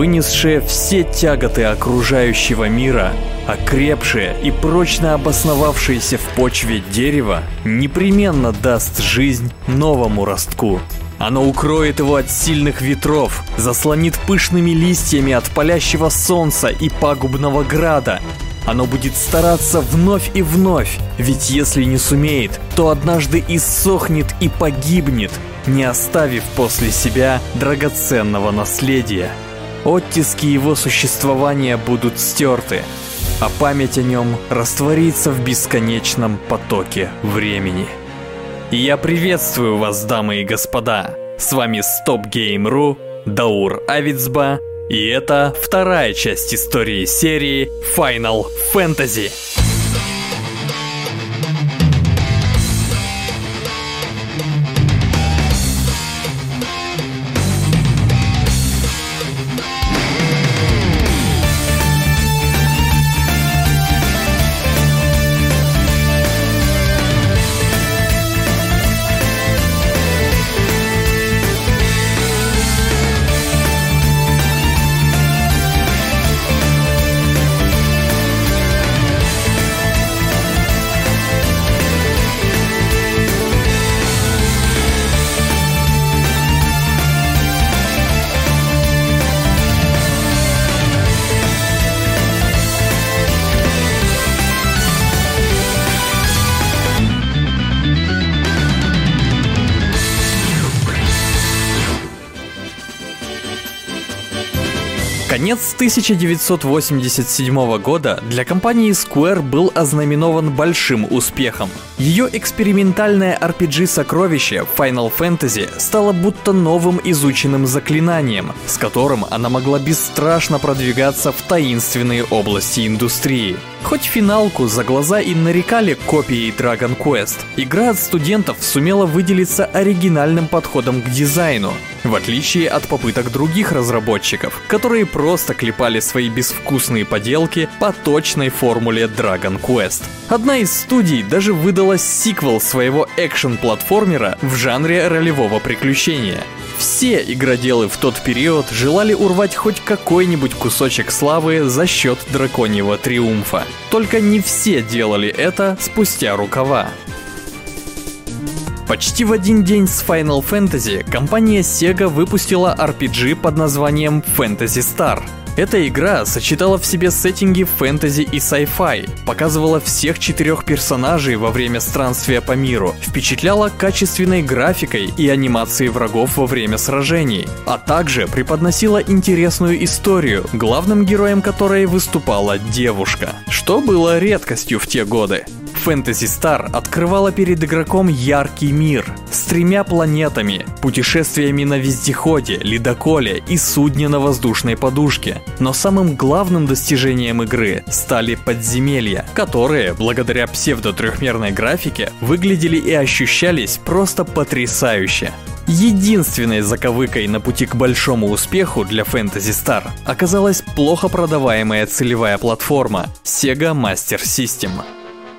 вынесшее все тяготы окружающего мира, окрепшее и прочно обосновавшееся в почве дерево непременно даст жизнь новому ростку. Оно укроет его от сильных ветров, заслонит пышными листьями от палящего солнца и пагубного града. Оно будет стараться вновь и вновь, ведь если не сумеет, то однажды иссохнет и погибнет, не оставив после себя драгоценного наследия. Оттиски его существования будут стерты, а память о нем растворится в бесконечном потоке времени. Я приветствую вас, дамы и господа. С вами StopGame.ru, Даур Авицба, и это вторая часть истории серии Final Fantasy. Конец 1987 года для компании Square был ознаменован большим успехом. Ее экспериментальное RPG-сокровище Final Fantasy стало будто новым изученным заклинанием, с которым она могла бесстрашно продвигаться в таинственные области индустрии. Хоть финалку за глаза и нарекали копией Dragon Quest, игра от студентов сумела выделиться оригинальным подходом к дизайну, в отличие от попыток других разработчиков, которые просто клепали свои безвкусные поделки по точной формуле Dragon Quest. Одна из студий даже выдала сиквел своего экшен-платформера в жанре ролевого приключения. Все игроделы в тот период желали урвать хоть какой-нибудь кусочек славы за счет драконьего триумфа. Только не все делали это спустя рукава. Почти в один день с Final Fantasy компания Sega выпустила RPG под названием Fantasy Star. Эта игра сочетала в себе сеттинги фэнтези и sci-fi, показывала всех четырех персонажей во время странствия по миру, впечатляла качественной графикой и анимацией врагов во время сражений, а также преподносила интересную историю, главным героем которой выступала девушка, что было редкостью в те годы. Fantasy Star открывала перед игроком яркий мир с тремя планетами, путешествиями на вездеходе, ледоколе и судне на воздушной подушке. Но самым главным достижением игры стали подземелья, которые, благодаря псевдо-трехмерной графике, выглядели и ощущались просто потрясающе. Единственной заковыкой на пути к большому успеху для Fantasy Star оказалась плохо продаваемая целевая платформа Sega Master System.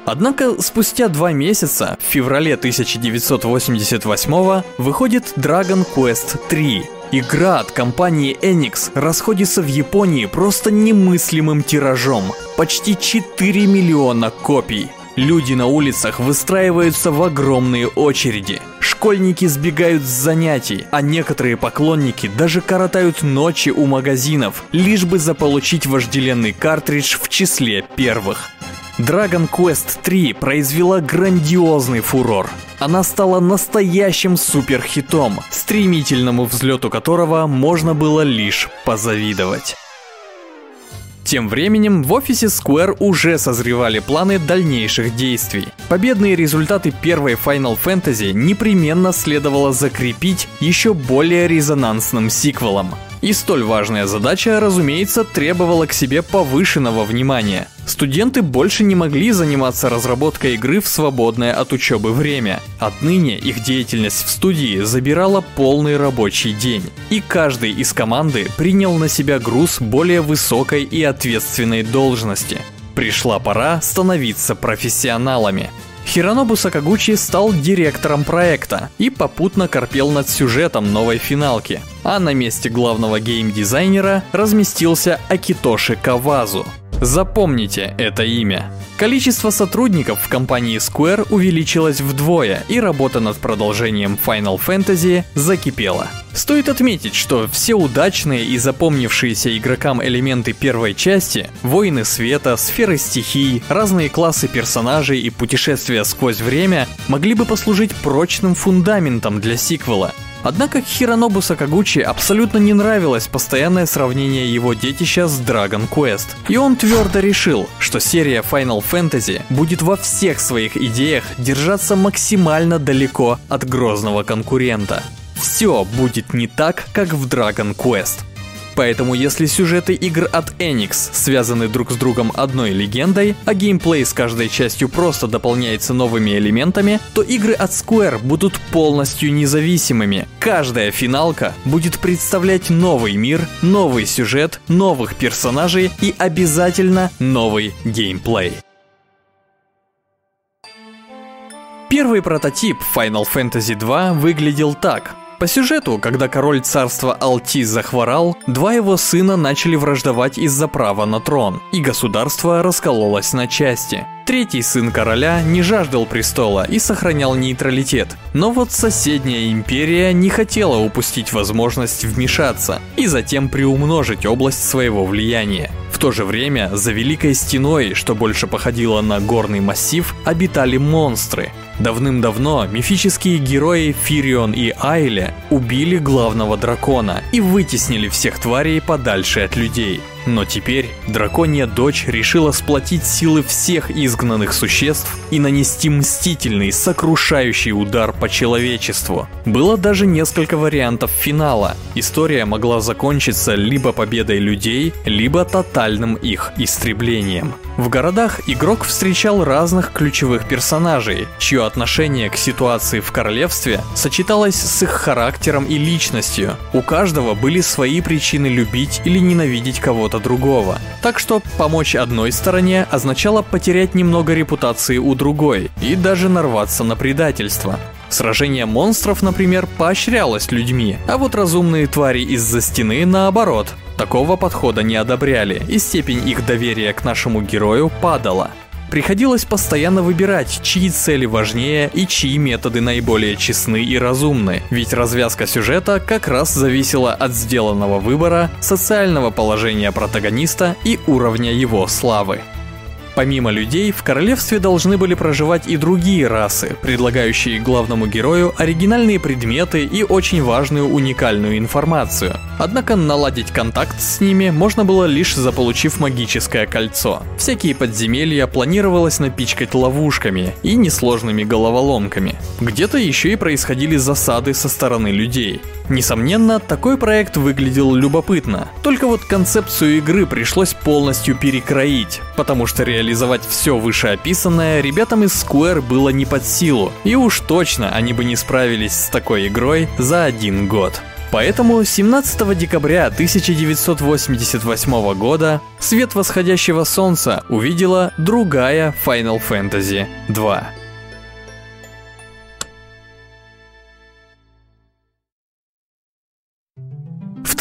Однако спустя два месяца, в феврале 1988 выходит Dragon Quest 3. Игра от компании Enix расходится в Японии просто немыслимым тиражом. Почти 4 миллиона копий. Люди на улицах выстраиваются в огромные очереди. Школьники сбегают с занятий, а некоторые поклонники даже коротают ночи у магазинов, лишь бы заполучить вожделенный картридж в числе первых. Dragon Quest 3 произвела грандиозный фурор. Она стала настоящим суперхитом, стремительному взлету которого можно было лишь позавидовать. Тем временем в офисе Square уже созревали планы дальнейших действий. Победные результаты первой Final Fantasy непременно следовало закрепить еще более резонансным сиквелом. И столь важная задача, разумеется, требовала к себе повышенного внимания. Студенты больше не могли заниматься разработкой игры в свободное от учебы время. Отныне их деятельность в студии забирала полный рабочий день. И каждый из команды принял на себя груз более высокой и ответственной должности. Пришла пора становиться профессионалами. Хиронобу Сакагучи стал директором проекта и попутно корпел над сюжетом новой финалки. А на месте главного геймдизайнера разместился Акитоши Кавазу. Запомните это имя. Количество сотрудников в компании Square увеличилось вдвое, и работа над продолжением Final Fantasy закипела. Стоит отметить, что все удачные и запомнившиеся игрокам элементы первой части — воины света, сферы стихий, разные классы персонажей и путешествия сквозь время — могли бы послужить прочным фундаментом для сиквела, Однако Хиронобу Сакагучи абсолютно не нравилось постоянное сравнение его детища с Dragon Quest. И он твердо решил, что серия Final Fantasy будет во всех своих идеях держаться максимально далеко от грозного конкурента. Все будет не так, как в Dragon Quest. Поэтому если сюжеты игр от Enix связаны друг с другом одной легендой, а геймплей с каждой частью просто дополняется новыми элементами, то игры от Square будут полностью независимыми. Каждая финалка будет представлять новый мир, новый сюжет, новых персонажей и обязательно новый геймплей. Первый прототип Final Fantasy 2 выглядел так. По сюжету, когда король царства Алти захворал, два его сына начали враждовать из-за права на трон, и государство раскололось на части. Третий сын короля не жаждал престола и сохранял нейтралитет. Но вот соседняя империя не хотела упустить возможность вмешаться и затем приумножить область своего влияния. В то же время за Великой Стеной, что больше походило на горный массив, обитали монстры. Давным-давно мифические герои Фирион и Айле убили главного дракона и вытеснили всех тварей подальше от людей. Но теперь драконья дочь решила сплотить силы всех изгнанных существ и нанести мстительный, сокрушающий удар по человечеству. Было даже несколько вариантов финала. История могла закончиться либо победой людей, либо тотальным их истреблением. В городах игрок встречал разных ключевых персонажей, чье отношение к ситуации в королевстве сочеталось с их характером и личностью. У каждого были свои причины любить или ненавидеть кого-то другого. Так что помочь одной стороне означало потерять немного репутации у другой и даже нарваться на предательство. Сражение монстров, например, поощрялось людьми, а вот разумные твари из-за стены наоборот. Такого подхода не одобряли, и степень их доверия к нашему герою падала. Приходилось постоянно выбирать, чьи цели важнее и чьи методы наиболее честны и разумны, ведь развязка сюжета как раз зависела от сделанного выбора, социального положения протагониста и уровня его славы. Помимо людей, в королевстве должны были проживать и другие расы, предлагающие главному герою оригинальные предметы и очень важную уникальную информацию. Однако наладить контакт с ними можно было лишь заполучив магическое кольцо. Всякие подземелья планировалось напичкать ловушками и несложными головоломками. Где-то еще и происходили засады со стороны людей. Несомненно, такой проект выглядел любопытно. Только вот концепцию игры пришлось полностью перекроить, потому что реализовать все вышеописанное ребятам из Square было не под силу, и уж точно они бы не справились с такой игрой за один год. Поэтому 17 декабря 1988 года свет восходящего солнца увидела другая Final Fantasy 2.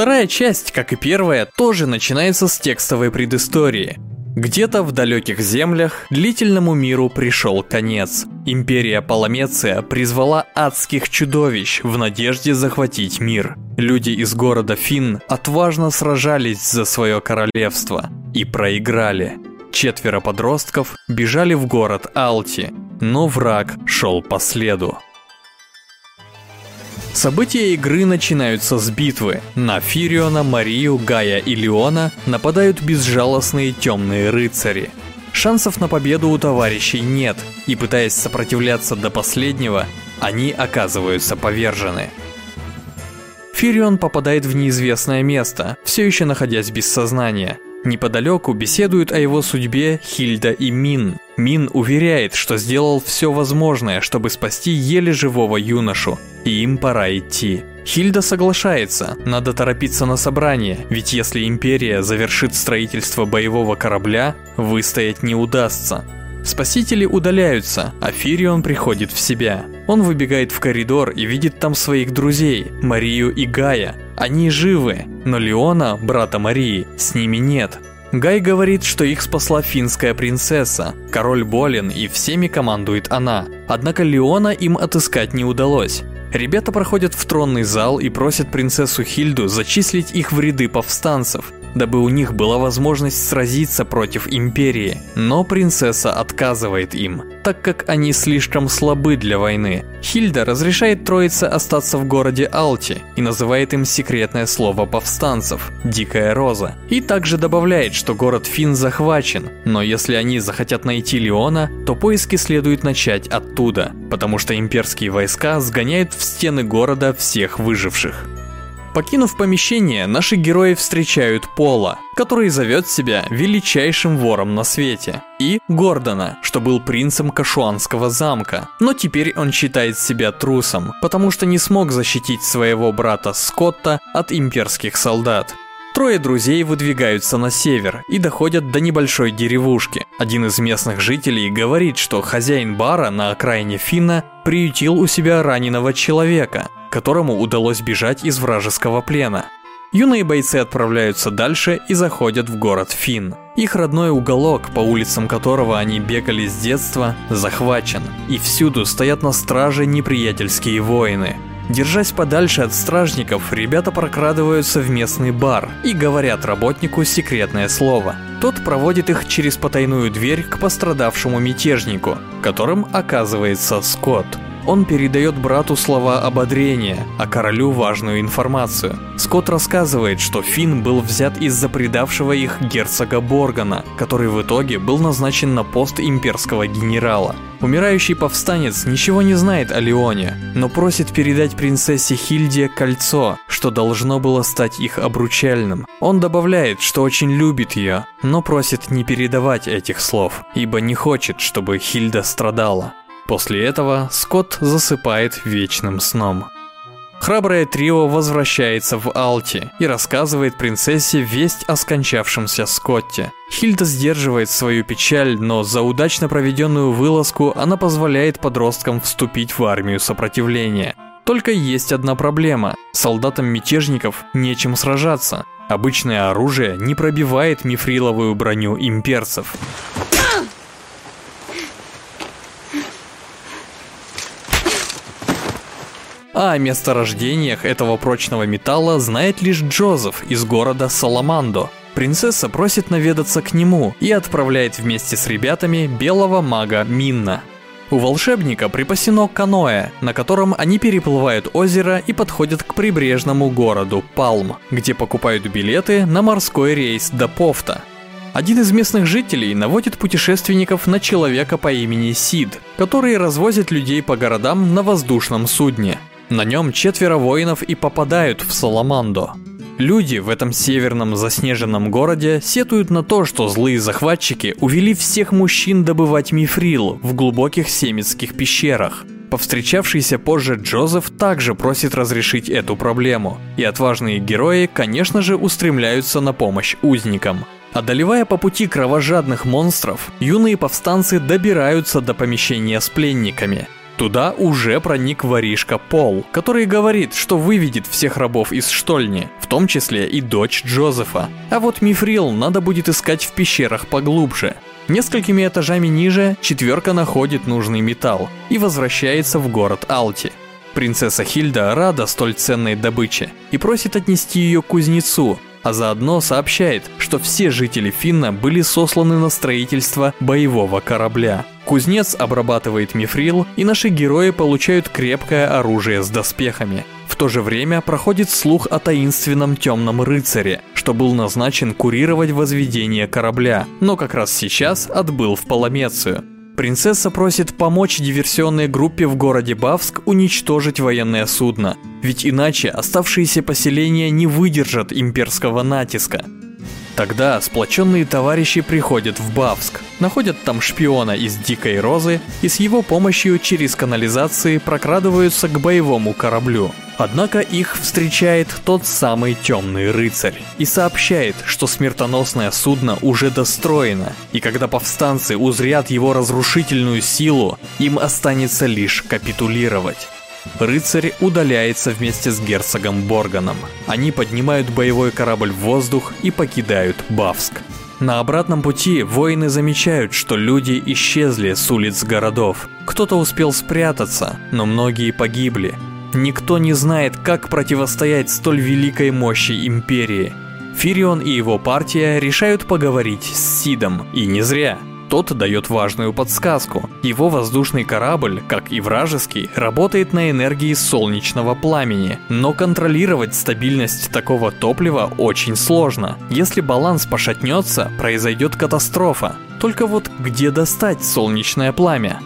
Вторая часть, как и первая, тоже начинается с текстовой предыстории. Где-то в далеких землях длительному миру пришел конец. Империя Паламеция призвала адских чудовищ в надежде захватить мир. Люди из города Фин отважно сражались за свое королевство и проиграли. Четверо подростков бежали в город Алти, но враг шел по следу. События игры начинаются с битвы. На Фириона, Марию, Гая и Леона нападают безжалостные темные рыцари. Шансов на победу у товарищей нет, и пытаясь сопротивляться до последнего, они оказываются повержены. Фирион попадает в неизвестное место, все еще находясь без сознания – Неподалеку беседуют о его судьбе Хильда и Мин. Мин уверяет, что сделал все возможное, чтобы спасти еле живого юношу, и им пора идти. Хильда соглашается, надо торопиться на собрание, ведь если Империя завершит строительство боевого корабля, выстоять не удастся. Спасители удаляются, а Фирион приходит в себя. Он выбегает в коридор и видит там своих друзей, Марию и Гая. Они живы, но Леона, брата Марии, с ними нет. Гай говорит, что их спасла финская принцесса. Король болен и всеми командует она. Однако Леона им отыскать не удалось. Ребята проходят в тронный зал и просят принцессу Хильду зачислить их в ряды повстанцев, дабы у них была возможность сразиться против империи. Но принцесса отказывает им, так как они слишком слабы для войны. Хильда разрешает троице остаться в городе Алти и называет им секретное слово повстанцев – «Дикая роза». И также добавляет, что город Фин захвачен, но если они захотят найти Леона, то поиски следует начать оттуда, потому что имперские войска сгоняют в стены города всех выживших. Покинув помещение, наши герои встречают Пола, который зовет себя величайшим вором на свете, и Гордона, что был принцем Кашуанского замка, но теперь он считает себя трусом, потому что не смог защитить своего брата Скотта от имперских солдат. Трое друзей выдвигаются на север и доходят до небольшой деревушки. Один из местных жителей говорит, что хозяин бара на окраине Финна приютил у себя раненого человека, которому удалось бежать из вражеского плена. Юные бойцы отправляются дальше и заходят в город Фин. Их родной уголок, по улицам которого они бегали с детства, захвачен, и всюду стоят на страже неприятельские воины. Держась подальше от стражников, ребята прокрадываются в местный бар и говорят работнику секретное слово. Тот проводит их через потайную дверь к пострадавшему мятежнику, которым оказывается Скотт. Он передает брату слова ободрения, а королю важную информацию. Скотт рассказывает, что Финн был взят из-за предавшего их герцога Боргана, который в итоге был назначен на пост имперского генерала. Умирающий повстанец ничего не знает о Леоне, но просит передать принцессе Хильде кольцо, что должно было стать их обручальным. Он добавляет, что очень любит ее, но просит не передавать этих слов, ибо не хочет, чтобы Хильда страдала. После этого Скотт засыпает вечным сном. Храброе трио возвращается в Алти и рассказывает принцессе весть о скончавшемся Скотте. Хильда сдерживает свою печаль, но за удачно проведенную вылазку она позволяет подросткам вступить в армию сопротивления. Только есть одна проблема. Солдатам мятежников нечем сражаться. Обычное оружие не пробивает мифриловую броню имперцев. А о месторождениях этого прочного металла знает лишь Джозеф из города Саламандо. Принцесса просит наведаться к нему и отправляет вместе с ребятами белого мага Минна. У волшебника припасено каноэ, на котором они переплывают озеро и подходят к прибрежному городу Палм, где покупают билеты на морской рейс до Пофта. Один из местных жителей наводит путешественников на человека по имени Сид, который развозит людей по городам на воздушном судне – на нем четверо воинов и попадают в Саламандо. Люди в этом северном заснеженном городе сетуют на то, что злые захватчики увели всех мужчин добывать мифрил в глубоких семитских пещерах. Повстречавшийся позже Джозеф также просит разрешить эту проблему, и отважные герои, конечно же, устремляются на помощь узникам. Одолевая по пути кровожадных монстров, юные повстанцы добираются до помещения с пленниками – Туда уже проник воришка Пол, который говорит, что выведет всех рабов из штольни, в том числе и дочь Джозефа. А вот мифрил надо будет искать в пещерах поглубже. Несколькими этажами ниже четверка находит нужный металл и возвращается в город Алти. Принцесса Хильда рада столь ценной добыче и просит отнести ее к кузнецу, а заодно сообщает, что все жители Финна были сосланы на строительство боевого корабля. Кузнец обрабатывает мифрил, и наши герои получают крепкое оружие с доспехами. В то же время проходит слух о таинственном темном рыцаре, что был назначен курировать возведение корабля, но как раз сейчас отбыл в Паламецию. Принцесса просит помочь диверсионной группе в городе Бавск уничтожить военное судно, ведь иначе оставшиеся поселения не выдержат имперского натиска. Тогда сплоченные товарищи приходят в Бавск, находят там шпиона из Дикой Розы и с его помощью через канализации прокрадываются к боевому кораблю. Однако их встречает тот самый темный рыцарь и сообщает, что смертоносное судно уже достроено, и когда повстанцы узрят его разрушительную силу, им останется лишь капитулировать. Рыцарь удаляется вместе с герцогом Борганом. Они поднимают боевой корабль в воздух и покидают Бавск. На обратном пути воины замечают, что люди исчезли с улиц городов. Кто-то успел спрятаться, но многие погибли. Никто не знает, как противостоять столь великой мощи империи. Фирион и его партия решают поговорить с Сидом, и не зря. Тот дает важную подсказку. Его воздушный корабль, как и вражеский, работает на энергии солнечного пламени, но контролировать стабильность такого топлива очень сложно. Если баланс пошатнется, произойдет катастрофа. Только вот где достать солнечное пламя?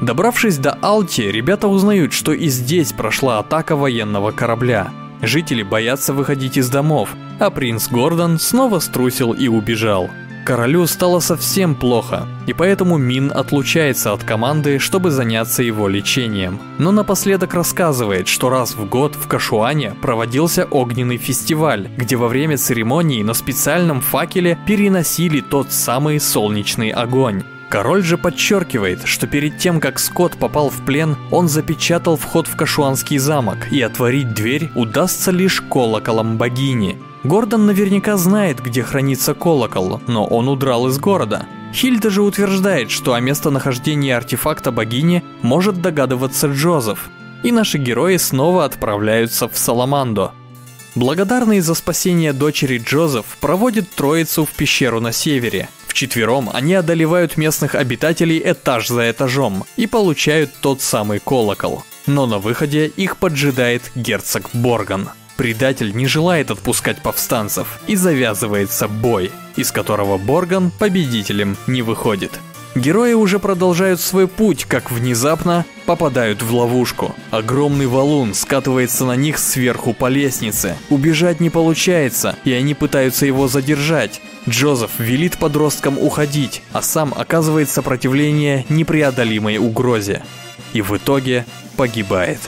Добравшись до Алти, ребята узнают, что и здесь прошла атака военного корабля. Жители боятся выходить из домов, а принц Гордон снова струсил и убежал. Королю стало совсем плохо, и поэтому Мин отлучается от команды, чтобы заняться его лечением. Но напоследок рассказывает, что раз в год в Кашуане проводился огненный фестиваль, где во время церемонии на специальном факеле переносили тот самый солнечный огонь. Король же подчеркивает, что перед тем, как Скотт попал в плен, он запечатал вход в Кашуанский замок, и отворить дверь удастся лишь колоколом богини. Гордон наверняка знает, где хранится колокол, но он удрал из города. Хильда же утверждает, что о местонахождении артефакта богини может догадываться Джозеф. И наши герои снова отправляются в Саламандо. Благодарный за спасение дочери Джозеф проводит троицу в пещеру на севере – Вчетвером они одолевают местных обитателей этаж за этажом и получают тот самый колокол. Но на выходе их поджидает герцог Борган. Предатель не желает отпускать повстанцев и завязывается бой, из которого Борган победителем не выходит. Герои уже продолжают свой путь, как внезапно попадают в ловушку. Огромный валун скатывается на них сверху по лестнице. Убежать не получается, и они пытаются его задержать. Джозеф велит подросткам уходить, а сам оказывает сопротивление непреодолимой угрозе. И в итоге погибает.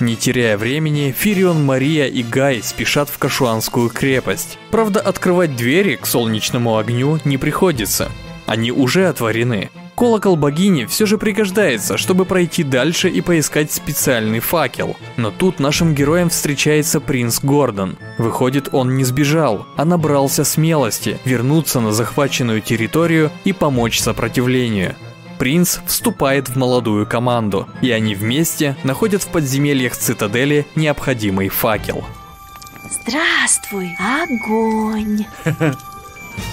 Не теряя времени, Фирион, Мария и Гай спешат в Кашуанскую крепость. Правда, открывать двери к солнечному огню не приходится. Они уже отворены. Колокол богини все же пригождается, чтобы пройти дальше и поискать специальный факел. Но тут нашим героям встречается принц Гордон. Выходит, он не сбежал, а набрался смелости вернуться на захваченную территорию и помочь сопротивлению. Принц вступает в молодую команду, и они вместе находят в подземельях цитадели необходимый факел. Здравствуй, огонь!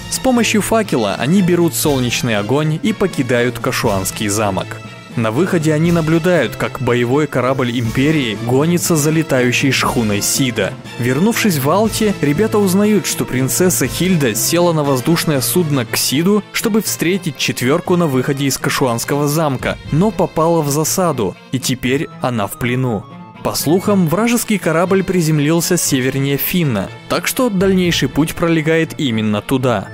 С помощью факела они берут солнечный огонь и покидают Кашуанский замок. На выходе они наблюдают, как боевой корабль Империи гонится за летающей шхуной Сида. Вернувшись в Алте, ребята узнают, что принцесса Хильда села на воздушное судно к Сиду, чтобы встретить четверку на выходе из Кашуанского замка, но попала в засаду, и теперь она в плену. По слухам, вражеский корабль приземлился севернее Финна, так что дальнейший путь пролегает именно туда.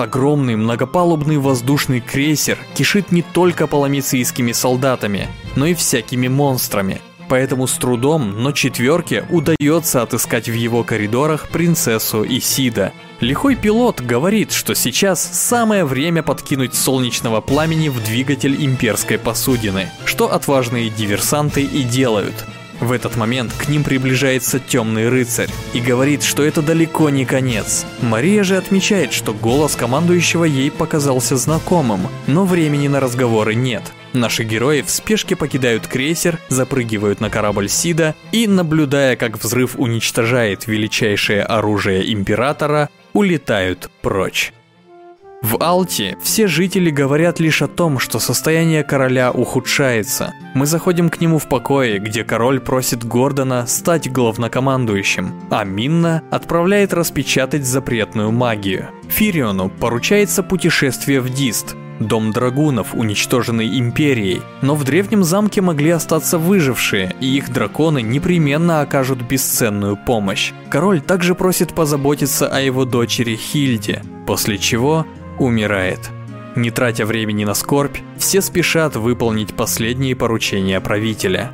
Огромный многопалубный воздушный крейсер кишит не только паламицийскими солдатами, но и всякими монстрами. Поэтому с трудом, но четверке удается отыскать в его коридорах принцессу Исида. Лихой пилот говорит, что сейчас самое время подкинуть солнечного пламени в двигатель имперской посудины, что отважные диверсанты и делают – в этот момент к ним приближается темный рыцарь и говорит, что это далеко не конец. Мария же отмечает, что голос командующего ей показался знакомым, но времени на разговоры нет. Наши герои в спешке покидают крейсер, запрыгивают на корабль Сида и, наблюдая, как взрыв уничтожает величайшее оружие Императора, улетают прочь. В Алте все жители говорят лишь о том, что состояние короля ухудшается. Мы заходим к нему в покое, где король просит Гордона стать главнокомандующим, а Минна отправляет распечатать запретную магию. Фириону поручается путешествие в Дист. Дом драгунов, уничтоженный Империей, но в древнем замке могли остаться выжившие, и их драконы непременно окажут бесценную помощь. Король также просит позаботиться о его дочери Хильде, после чего умирает. Не тратя времени на скорбь, все спешат выполнить последние поручения правителя.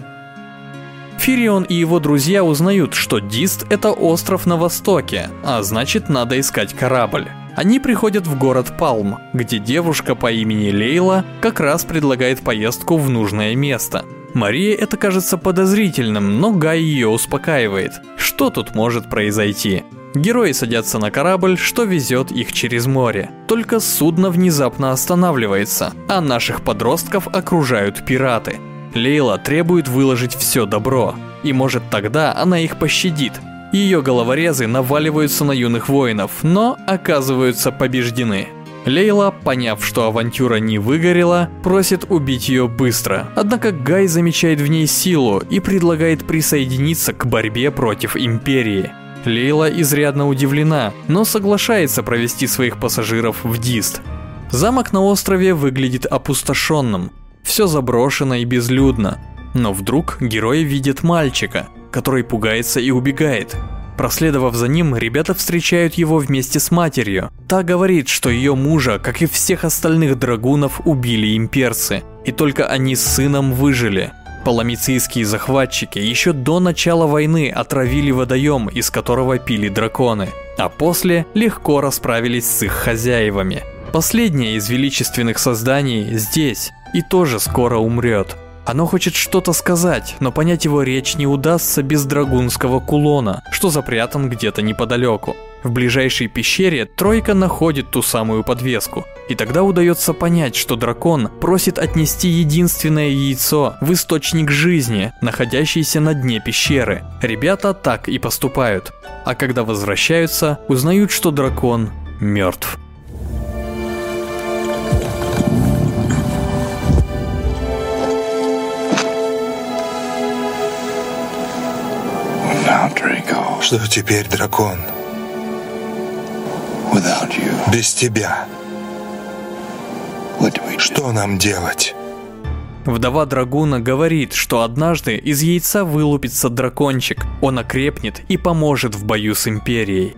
Фирион и его друзья узнают, что Дист – это остров на востоке, а значит надо искать корабль. Они приходят в город Палм, где девушка по имени Лейла как раз предлагает поездку в нужное место. Мария это кажется подозрительным, но Гай ее успокаивает. Что тут может произойти? Герои садятся на корабль, что везет их через море. Только судно внезапно останавливается, а наших подростков окружают пираты. Лейла требует выложить все добро, и может тогда она их пощадит. Ее головорезы наваливаются на юных воинов, но оказываются побеждены. Лейла, поняв, что авантюра не выгорела, просит убить ее быстро. Однако Гай замечает в ней силу и предлагает присоединиться к борьбе против Империи. Лейла изрядно удивлена, но соглашается провести своих пассажиров в Дист. Замок на острове выглядит опустошенным. Все заброшено и безлюдно. Но вдруг герои видят мальчика, который пугается и убегает. Проследовав за ним, ребята встречают его вместе с матерью. Та говорит, что ее мужа, как и всех остальных драгунов, убили имперцы, и только они с сыном выжили. Паламицийские захватчики еще до начала войны отравили водоем, из которого пили драконы, а после легко расправились с их хозяевами. Последнее из величественных созданий здесь и тоже скоро умрет. Оно хочет что-то сказать, но понять его речь не удастся без драгунского кулона, что запрятан где-то неподалеку. В ближайшей пещере тройка находит ту самую подвеску, и тогда удается понять, что дракон просит отнести единственное яйцо в источник жизни, находящийся на дне пещеры. Ребята так и поступают, а когда возвращаются, узнают, что дракон мертв. Что теперь, дракон? Без тебя. Что нам делать? Вдова Драгуна говорит, что однажды из яйца вылупится дракончик, он окрепнет и поможет в бою с Империей.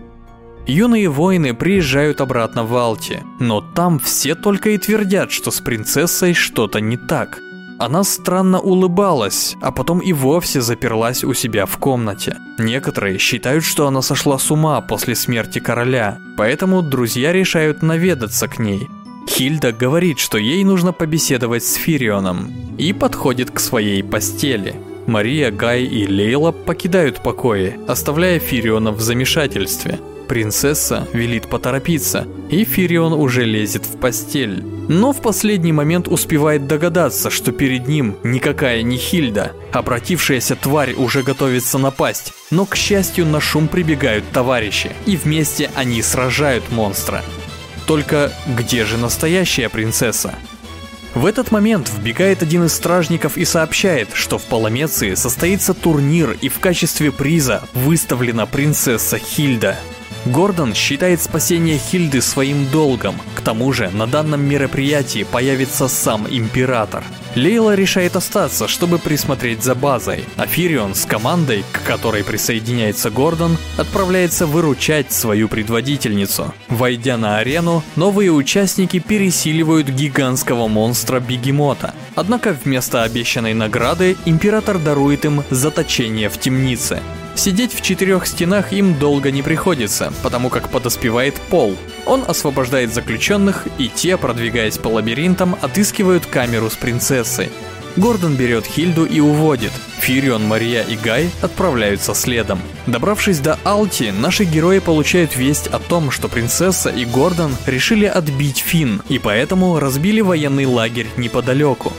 Юные воины приезжают обратно в Алти, но там все только и твердят, что с принцессой что-то не так. Она странно улыбалась, а потом и вовсе заперлась у себя в комнате. Некоторые считают, что она сошла с ума после смерти короля, поэтому друзья решают наведаться к ней. Хильда говорит, что ей нужно побеседовать с Фирионом, и подходит к своей постели. Мария, Гай и Лейла покидают покои, оставляя Фириона в замешательстве. Принцесса велит поторопиться, и Фирион уже лезет в постель. Но в последний момент успевает догадаться, что перед ним никакая не Хильда. Обратившаяся тварь уже готовится напасть, но к счастью на шум прибегают товарищи, и вместе они сражают монстра. Только где же настоящая принцесса? В этот момент вбегает один из стражников и сообщает, что в Паламеции состоится турнир и в качестве приза выставлена принцесса Хильда. Гордон считает спасение Хильды своим долгом. К тому же на данном мероприятии появится сам император. Лейла решает остаться, чтобы присмотреть за базой, а Фирион с командой, к которой присоединяется Гордон, отправляется выручать свою предводительницу. Войдя на арену, новые участники пересиливают гигантского монстра Бегемота. Однако вместо обещанной награды император дарует им заточение в темнице. Сидеть в четырех стенах им долго не приходится, потому как подоспевает Пол. Он освобождает заключенных, и те, продвигаясь по лабиринтам, отыскивают камеру с принцессой. Гордон берет Хильду и уводит. Фирион, Мария и Гай отправляются следом. Добравшись до Алти, наши герои получают весть о том, что принцесса и Гордон решили отбить Фин, и поэтому разбили военный лагерь неподалеку.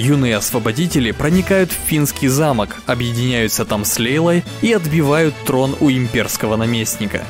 Юные освободители проникают в финский замок, объединяются там с Лейлой и отбивают трон у имперского наместника.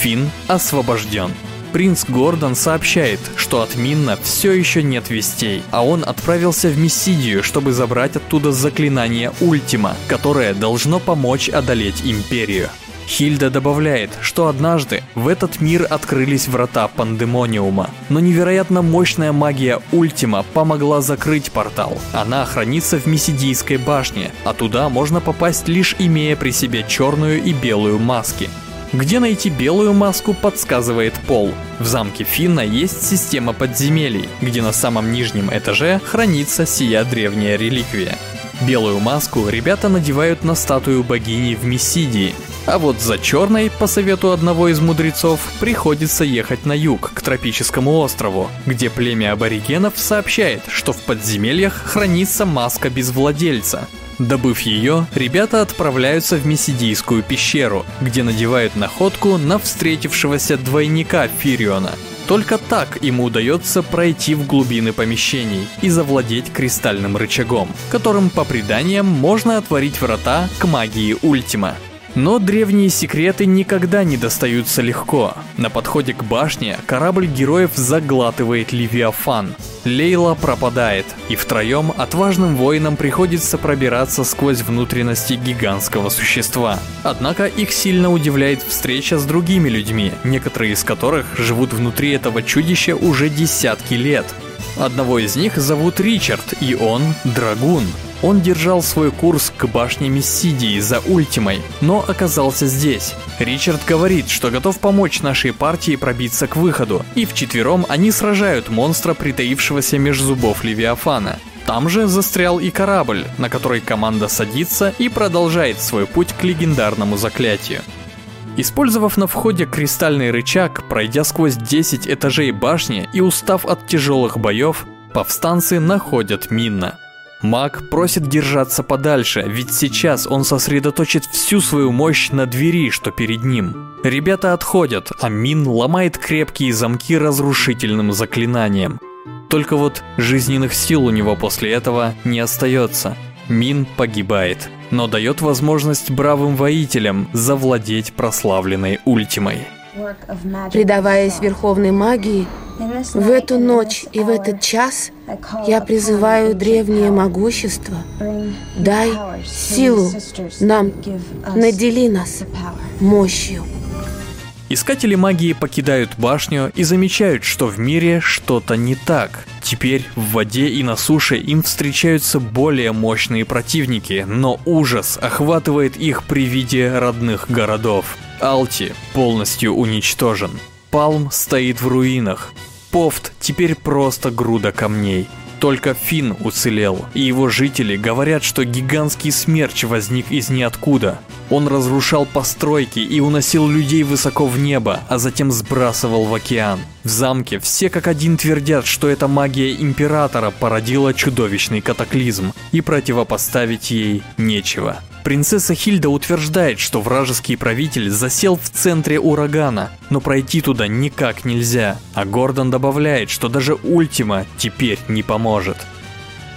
Фин освобожден. Принц Гордон сообщает, что от Минна все еще нет вестей, а он отправился в Мессидию, чтобы забрать оттуда заклинание Ультима, которое должно помочь одолеть Империю. Хильда добавляет, что однажды в этот мир открылись врата Пандемониума, но невероятно мощная магия Ультима помогла закрыть портал. Она хранится в Месидийской башне, а туда можно попасть лишь имея при себе черную и белую маски. Где найти белую маску, подсказывает Пол. В замке Финна есть система подземелий, где на самом нижнем этаже хранится сия древняя реликвия. Белую маску ребята надевают на статую богини в Мессидии, а вот за черной, по совету одного из мудрецов, приходится ехать на юг, к тропическому острову, где племя аборигенов сообщает, что в подземельях хранится маска без владельца, Добыв ее, ребята отправляются в Месидийскую пещеру, где надевают находку на встретившегося двойника Фириона. Только так ему удается пройти в глубины помещений и завладеть кристальным рычагом, которым по преданиям можно отворить врата к магии Ультима. Но древние секреты никогда не достаются легко. На подходе к башне корабль героев заглатывает Левиафан. Лейла пропадает, и втроем отважным воинам приходится пробираться сквозь внутренности гигантского существа. Однако их сильно удивляет встреча с другими людьми, некоторые из которых живут внутри этого чудища уже десятки лет. Одного из них зовут Ричард, и он Драгун. Он держал свой курс к башне Мессидии за Ультимой, но оказался здесь. Ричард говорит, что готов помочь нашей партии пробиться к выходу, и вчетвером они сражают монстра, притаившегося меж зубов Левиафана. Там же застрял и корабль, на который команда садится и продолжает свой путь к легендарному заклятию. Использовав на входе кристальный рычаг, пройдя сквозь 10 этажей башни и устав от тяжелых боев, повстанцы находят Минна. Маг просит держаться подальше, ведь сейчас он сосредоточит всю свою мощь на двери, что перед ним. Ребята отходят, а Мин ломает крепкие замки разрушительным заклинанием. Только вот жизненных сил у него после этого не остается. Мин погибает, но дает возможность бравым воителям завладеть прославленной ультимой. Предаваясь верховной магии, в эту ночь и в этот час я призываю древнее могущество. Дай силу нам, надели нас мощью. Искатели магии покидают башню и замечают, что в мире что-то не так. Теперь в воде и на суше им встречаются более мощные противники, но ужас охватывает их при виде родных городов. Алти полностью уничтожен. Палм стоит в руинах. Пофт теперь просто груда камней. Только Финн уцелел, и его жители говорят, что гигантский смерч возник из ниоткуда. Он разрушал постройки и уносил людей высоко в небо, а затем сбрасывал в океан. В замке все как один твердят, что эта магия Императора породила чудовищный катаклизм, и противопоставить ей нечего. Принцесса Хильда утверждает, что вражеский правитель засел в центре урагана, но пройти туда никак нельзя, а Гордон добавляет, что даже Ультима теперь не поможет.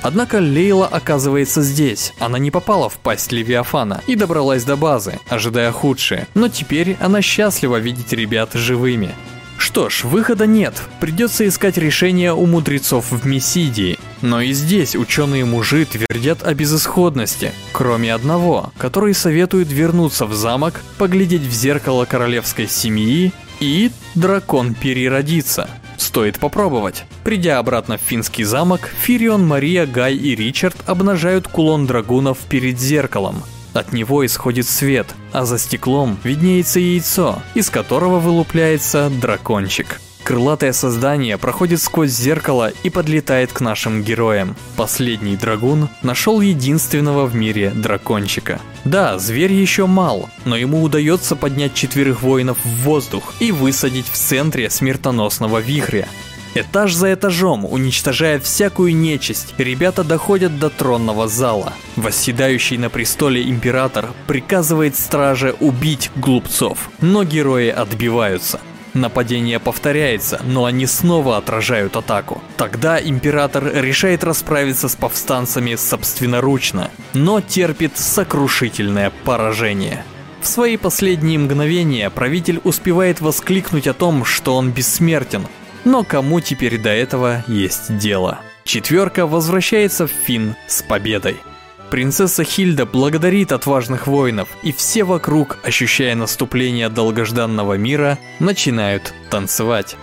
Однако Лейла оказывается здесь. Она не попала в пасть Левиафана и добралась до базы, ожидая худшее. Но теперь она счастлива видеть ребят живыми. Что ж, выхода нет. Придется искать решение у мудрецов в Мессидии. Но и здесь ученые-мужи твердят о безысходности, кроме одного, который советует вернуться в замок, поглядеть в зеркало королевской семьи и дракон переродится. Стоит попробовать. Придя обратно в финский замок, Фирион, Мария, Гай и Ричард обнажают кулон драгунов перед зеркалом. От него исходит свет, а за стеклом виднеется яйцо, из которого вылупляется дракончик. Крылатое создание проходит сквозь зеркало и подлетает к нашим героям. Последний драгун нашел единственного в мире дракончика. Да, зверь еще мал, но ему удается поднять четверых воинов в воздух и высадить в центре смертоносного вихря. Этаж за этажом, уничтожая всякую нечисть, ребята доходят до тронного зала. Восседающий на престоле император приказывает страже убить глупцов, но герои отбиваются. Нападение повторяется, но они снова отражают атаку. Тогда император решает расправиться с повстанцами собственноручно, но терпит сокрушительное поражение. В свои последние мгновения правитель успевает воскликнуть о том, что он бессмертен, но кому теперь до этого есть дело? Четверка возвращается в Фин с победой. Принцесса Хильда благодарит отважных воинов, и все вокруг, ощущая наступление долгожданного мира, начинают танцевать.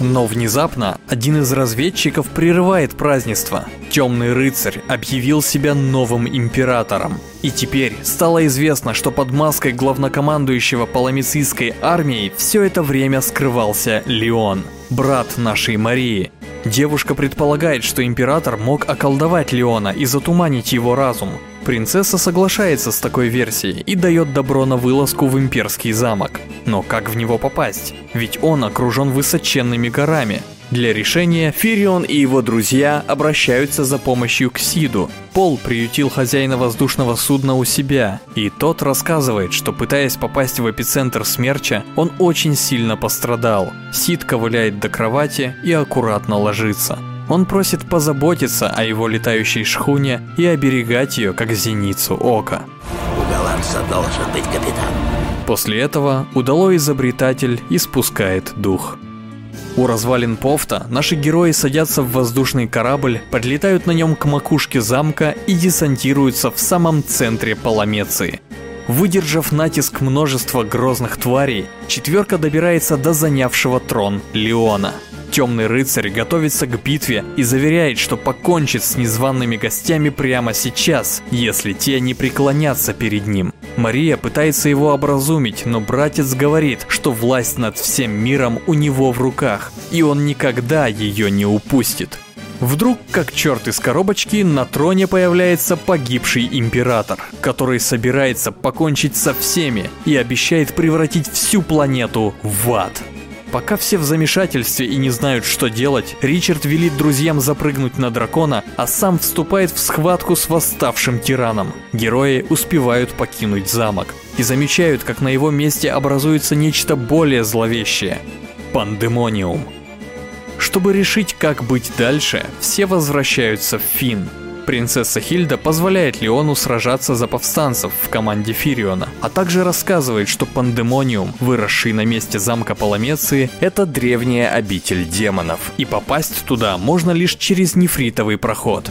Но внезапно один из разведчиков прерывает празднество. Темный рыцарь объявил себя новым императором. И теперь стало известно, что под маской главнокомандующего паламицийской армией все это время скрывался Леон, брат нашей Марии. Девушка предполагает, что император мог околдовать Леона и затуманить его разум. Принцесса соглашается с такой версией и дает добро на вылазку в имперский замок. Но как в него попасть? Ведь он окружен высоченными горами. Для решения Фирион и его друзья обращаются за помощью к Сиду. Пол приютил хозяина воздушного судна у себя, и тот рассказывает, что пытаясь попасть в эпицентр смерча, он очень сильно пострадал. Сид ковыляет до кровати и аккуратно ложится. Он просит позаботиться о его летающей шхуне и оберегать ее как зеницу ока. У голландца должен быть капитан. После этого удалой изобретатель испускает дух. У развалин Пофта наши герои садятся в воздушный корабль, подлетают на нем к макушке замка и десантируются в самом центре Паламеции. Выдержав натиск множества грозных тварей, четверка добирается до занявшего трон Леона. Темный рыцарь готовится к битве и заверяет, что покончит с незваными гостями прямо сейчас, если те не преклонятся перед ним. Мария пытается его образумить, но братец говорит, что власть над всем миром у него в руках, и он никогда ее не упустит. Вдруг, как черт из коробочки, на троне появляется погибший император, который собирается покончить со всеми и обещает превратить всю планету в ад. Пока все в замешательстве и не знают, что делать, Ричард велит друзьям запрыгнуть на дракона, а сам вступает в схватку с восставшим тираном. Герои успевают покинуть замок и замечают, как на его месте образуется нечто более зловещее – пандемониум. Чтобы решить, как быть дальше, все возвращаются в Фин – Принцесса Хильда позволяет Леону сражаться за повстанцев в команде Фириона, а также рассказывает, что Пандемониум, выросший на месте замка Паламеции, это древняя обитель демонов, и попасть туда можно лишь через нефритовый проход.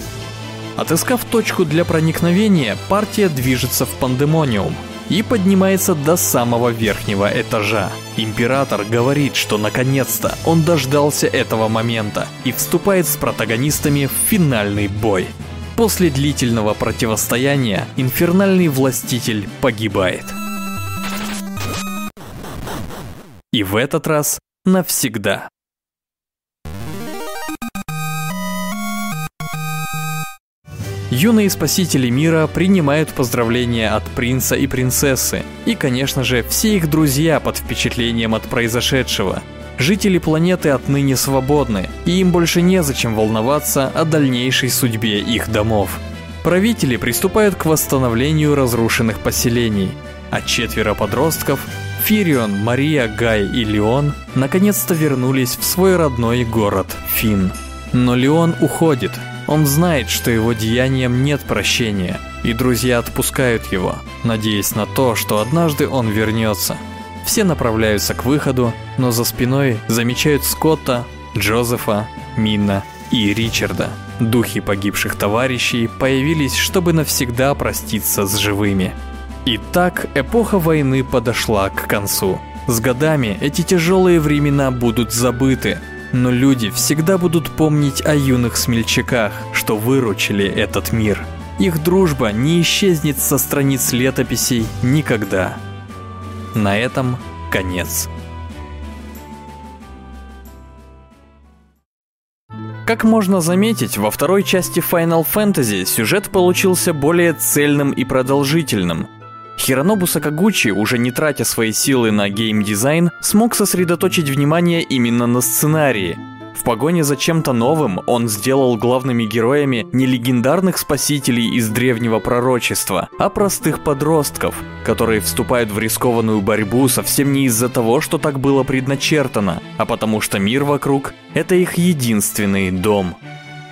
Отыскав точку для проникновения, партия движется в Пандемониум и поднимается до самого верхнего этажа. Император говорит, что наконец-то он дождался этого момента и вступает с протагонистами в финальный бой. После длительного противостояния инфернальный властитель погибает. И в этот раз навсегда. Юные спасители мира принимают поздравления от принца и принцессы, и, конечно же, все их друзья под впечатлением от произошедшего – Жители планеты отныне свободны, и им больше незачем волноваться о дальнейшей судьбе их домов. Правители приступают к восстановлению разрушенных поселений, а четверо подростков – Фирион, Мария, Гай и Леон – наконец-то вернулись в свой родной город Фин. Но Леон уходит, он знает, что его деяниям нет прощения, и друзья отпускают его, надеясь на то, что однажды он вернется – все направляются к выходу, но за спиной замечают Скотта, Джозефа, Минна и Ричарда. Духи погибших товарищей появились, чтобы навсегда проститься с живыми. Итак, эпоха войны подошла к концу. С годами эти тяжелые времена будут забыты, но люди всегда будут помнить о юных смельчаках, что выручили этот мир. Их дружба не исчезнет со страниц летописей никогда. На этом конец. Как можно заметить, во второй части Final Fantasy сюжет получился более цельным и продолжительным. Хиронобу Сакагучи, уже не тратя свои силы на геймдизайн, смог сосредоточить внимание именно на сценарии – в погоне за чем-то новым он сделал главными героями не легендарных спасителей из древнего пророчества, а простых подростков, которые вступают в рискованную борьбу совсем не из-за того, что так было предначертано, а потому что мир вокруг — это их единственный дом.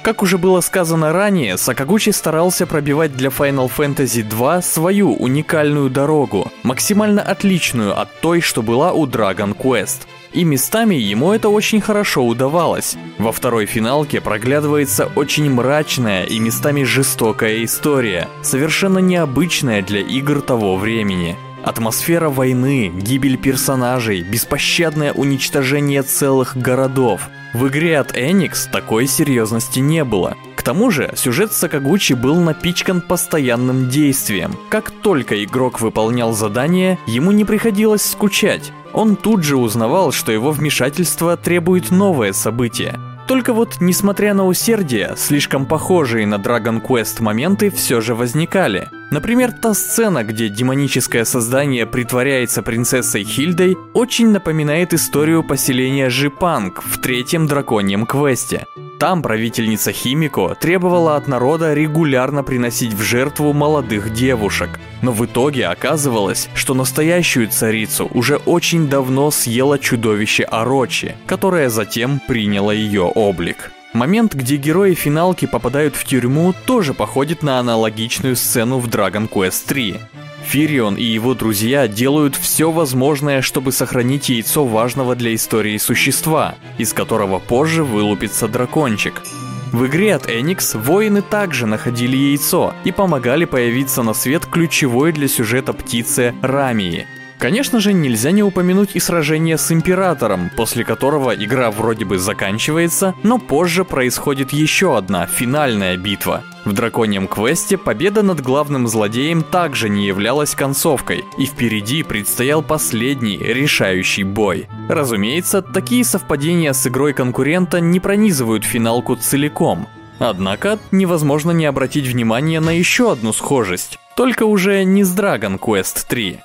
Как уже было сказано ранее, Сакагучи старался пробивать для Final Fantasy 2 свою уникальную дорогу, максимально отличную от той, что была у Dragon Quest. И местами ему это очень хорошо удавалось. Во второй финалке проглядывается очень мрачная и местами жестокая история, совершенно необычная для игр того времени. Атмосфера войны, гибель персонажей, беспощадное уничтожение целых городов. В игре от Enix такой серьезности не было. К тому же, сюжет Сакагучи был напичкан постоянным действием. Как только игрок выполнял задание, ему не приходилось скучать. Он тут же узнавал, что его вмешательство требует новое событие. Только вот, несмотря на усердие, слишком похожие на Dragon Quest моменты все же возникали. Например, та сцена, где демоническое создание притворяется принцессой Хильдой, очень напоминает историю поселения Жипанг в третьем драконьем квесте. Там правительница Химико требовала от народа регулярно приносить в жертву молодых девушек. Но в итоге оказывалось, что настоящую царицу уже очень давно съело чудовище Орочи, которое затем приняло ее облик. Момент, где герои финалки попадают в тюрьму, тоже походит на аналогичную сцену в Dragon Quest 3. Фирион и его друзья делают все возможное, чтобы сохранить яйцо важного для истории существа, из которого позже вылупится дракончик. В игре от Enix воины также находили яйцо и помогали появиться на свет ключевой для сюжета птице Рамии, Конечно же, нельзя не упомянуть и сражение с Императором, после которого игра вроде бы заканчивается, но позже происходит еще одна финальная битва. В драконьем квесте победа над главным злодеем также не являлась концовкой, и впереди предстоял последний решающий бой. Разумеется, такие совпадения с игрой конкурента не пронизывают финалку целиком. Однако невозможно не обратить внимание на еще одну схожесть, только уже не с Dragon Quest 3.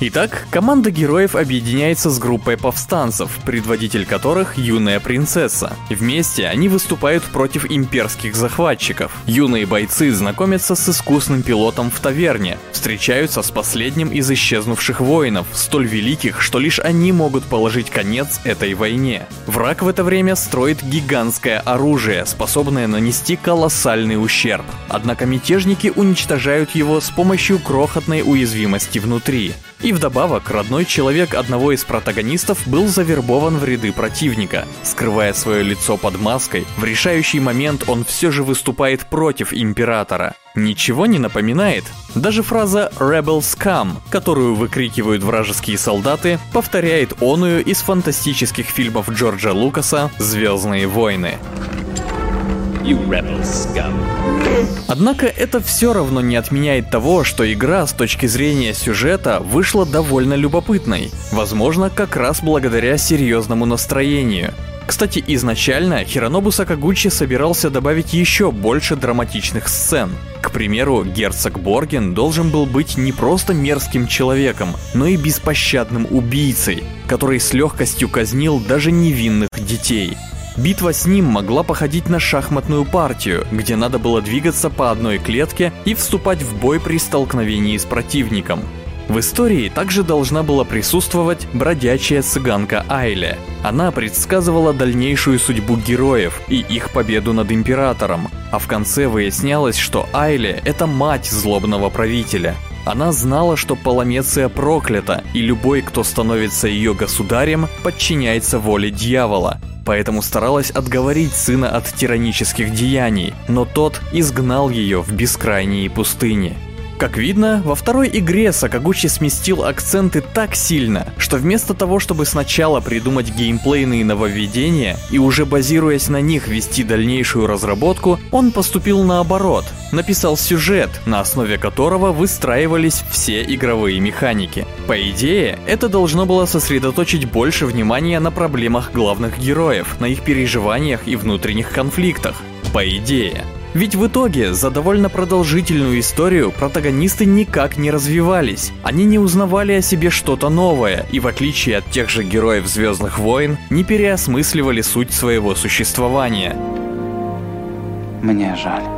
Итак, команда героев объединяется с группой повстанцев, предводитель которых юная принцесса. Вместе они выступают против имперских захватчиков. Юные бойцы знакомятся с искусным пилотом в таверне, встречаются с последним из исчезнувших воинов, столь великих, что лишь они могут положить конец этой войне. Враг в это время строит гигантское оружие, способное нанести колоссальный ущерб. Однако мятежники уничтожают его с помощью крохотной уязвимости внутри. И вдобавок, родной человек одного из протагонистов был завербован в ряды противника. Скрывая свое лицо под маской, в решающий момент он все же выступает против Императора. Ничего не напоминает? Даже фраза «Rebel Scum», которую выкрикивают вражеские солдаты, повторяет оную из фантастических фильмов Джорджа Лукаса «Звездные войны». Однако это все равно не отменяет того, что игра с точки зрения сюжета вышла довольно любопытной. Возможно, как раз благодаря серьезному настроению. Кстати, изначально Хиронобу Сакагучи собирался добавить еще больше драматичных сцен. К примеру, герцог Борген должен был быть не просто мерзким человеком, но и беспощадным убийцей, который с легкостью казнил даже невинных детей. Битва с ним могла походить на шахматную партию, где надо было двигаться по одной клетке и вступать в бой при столкновении с противником. В истории также должна была присутствовать бродячая цыганка Айле. Она предсказывала дальнейшую судьбу героев и их победу над Императором, а в конце выяснялось, что Айле — это мать злобного правителя. Она знала, что Паламеция проклята, и любой, кто становится ее государем, подчиняется воле дьявола, поэтому старалась отговорить сына от тиранических деяний, но тот изгнал ее в бескрайние пустыни. Как видно, во второй игре Сакагучи сместил акценты так сильно, что вместо того, чтобы сначала придумать геймплейные нововведения и уже базируясь на них вести дальнейшую разработку, он поступил наоборот, написал сюжет, на основе которого выстраивались все игровые механики. По идее, это должно было сосредоточить больше внимания на проблемах главных героев, на их переживаниях и внутренних конфликтах. По идее. Ведь в итоге за довольно продолжительную историю протагонисты никак не развивались. Они не узнавали о себе что-то новое и в отличие от тех же героев Звездных войн не переосмысливали суть своего существования. Мне жаль.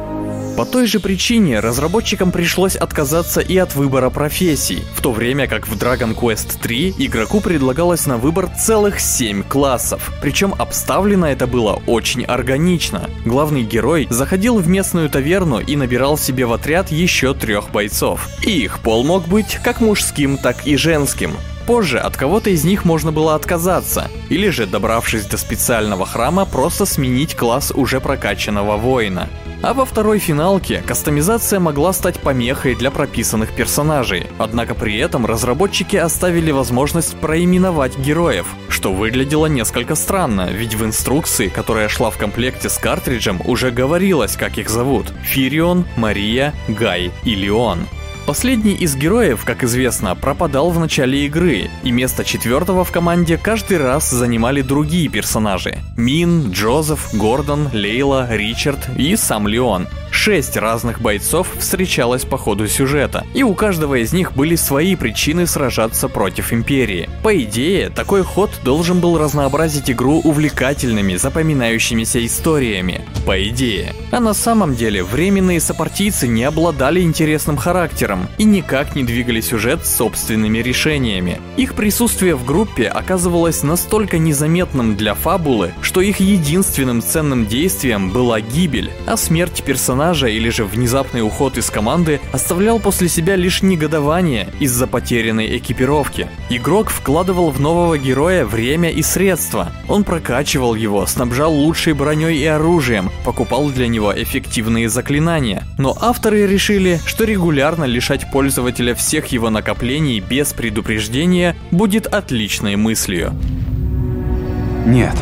По той же причине разработчикам пришлось отказаться и от выбора профессий, в то время как в Dragon Quest 3 игроку предлагалось на выбор целых 7 классов. Причем обставлено это было очень органично. Главный герой заходил в местную таверну и набирал себе в отряд еще трех бойцов. И их пол мог быть как мужским, так и женским. Позже от кого-то из них можно было отказаться, или же, добравшись до специального храма, просто сменить класс уже прокачанного воина. А во второй финалке кастомизация могла стать помехой для прописанных персонажей, однако при этом разработчики оставили возможность проименовать героев, что выглядело несколько странно, ведь в инструкции, которая шла в комплекте с картриджем, уже говорилось, как их зовут – Фирион, Мария, Гай и Леон. Последний из героев, как известно, пропадал в начале игры, и место четвертого в команде каждый раз занимали другие персонажи. Мин, Джозеф, Гордон, Лейла, Ричард и сам Леон. Шесть разных бойцов встречалось по ходу сюжета, и у каждого из них были свои причины сражаться против Империи. По идее, такой ход должен был разнообразить игру увлекательными, запоминающимися историями. По идее. А на самом деле, временные сопартийцы не обладали интересным характером и никак не двигали сюжет собственными решениями. Их присутствие в группе оказывалось настолько незаметным для фабулы, что их единственным ценным действием была гибель, а смерть персонажа персонажа или же внезапный уход из команды оставлял после себя лишь негодование из-за потерянной экипировки. Игрок вкладывал в нового героя время и средства. Он прокачивал его, снабжал лучшей броней и оружием, покупал для него эффективные заклинания. Но авторы решили, что регулярно лишать пользователя всех его накоплений без предупреждения будет отличной мыслью. Нет,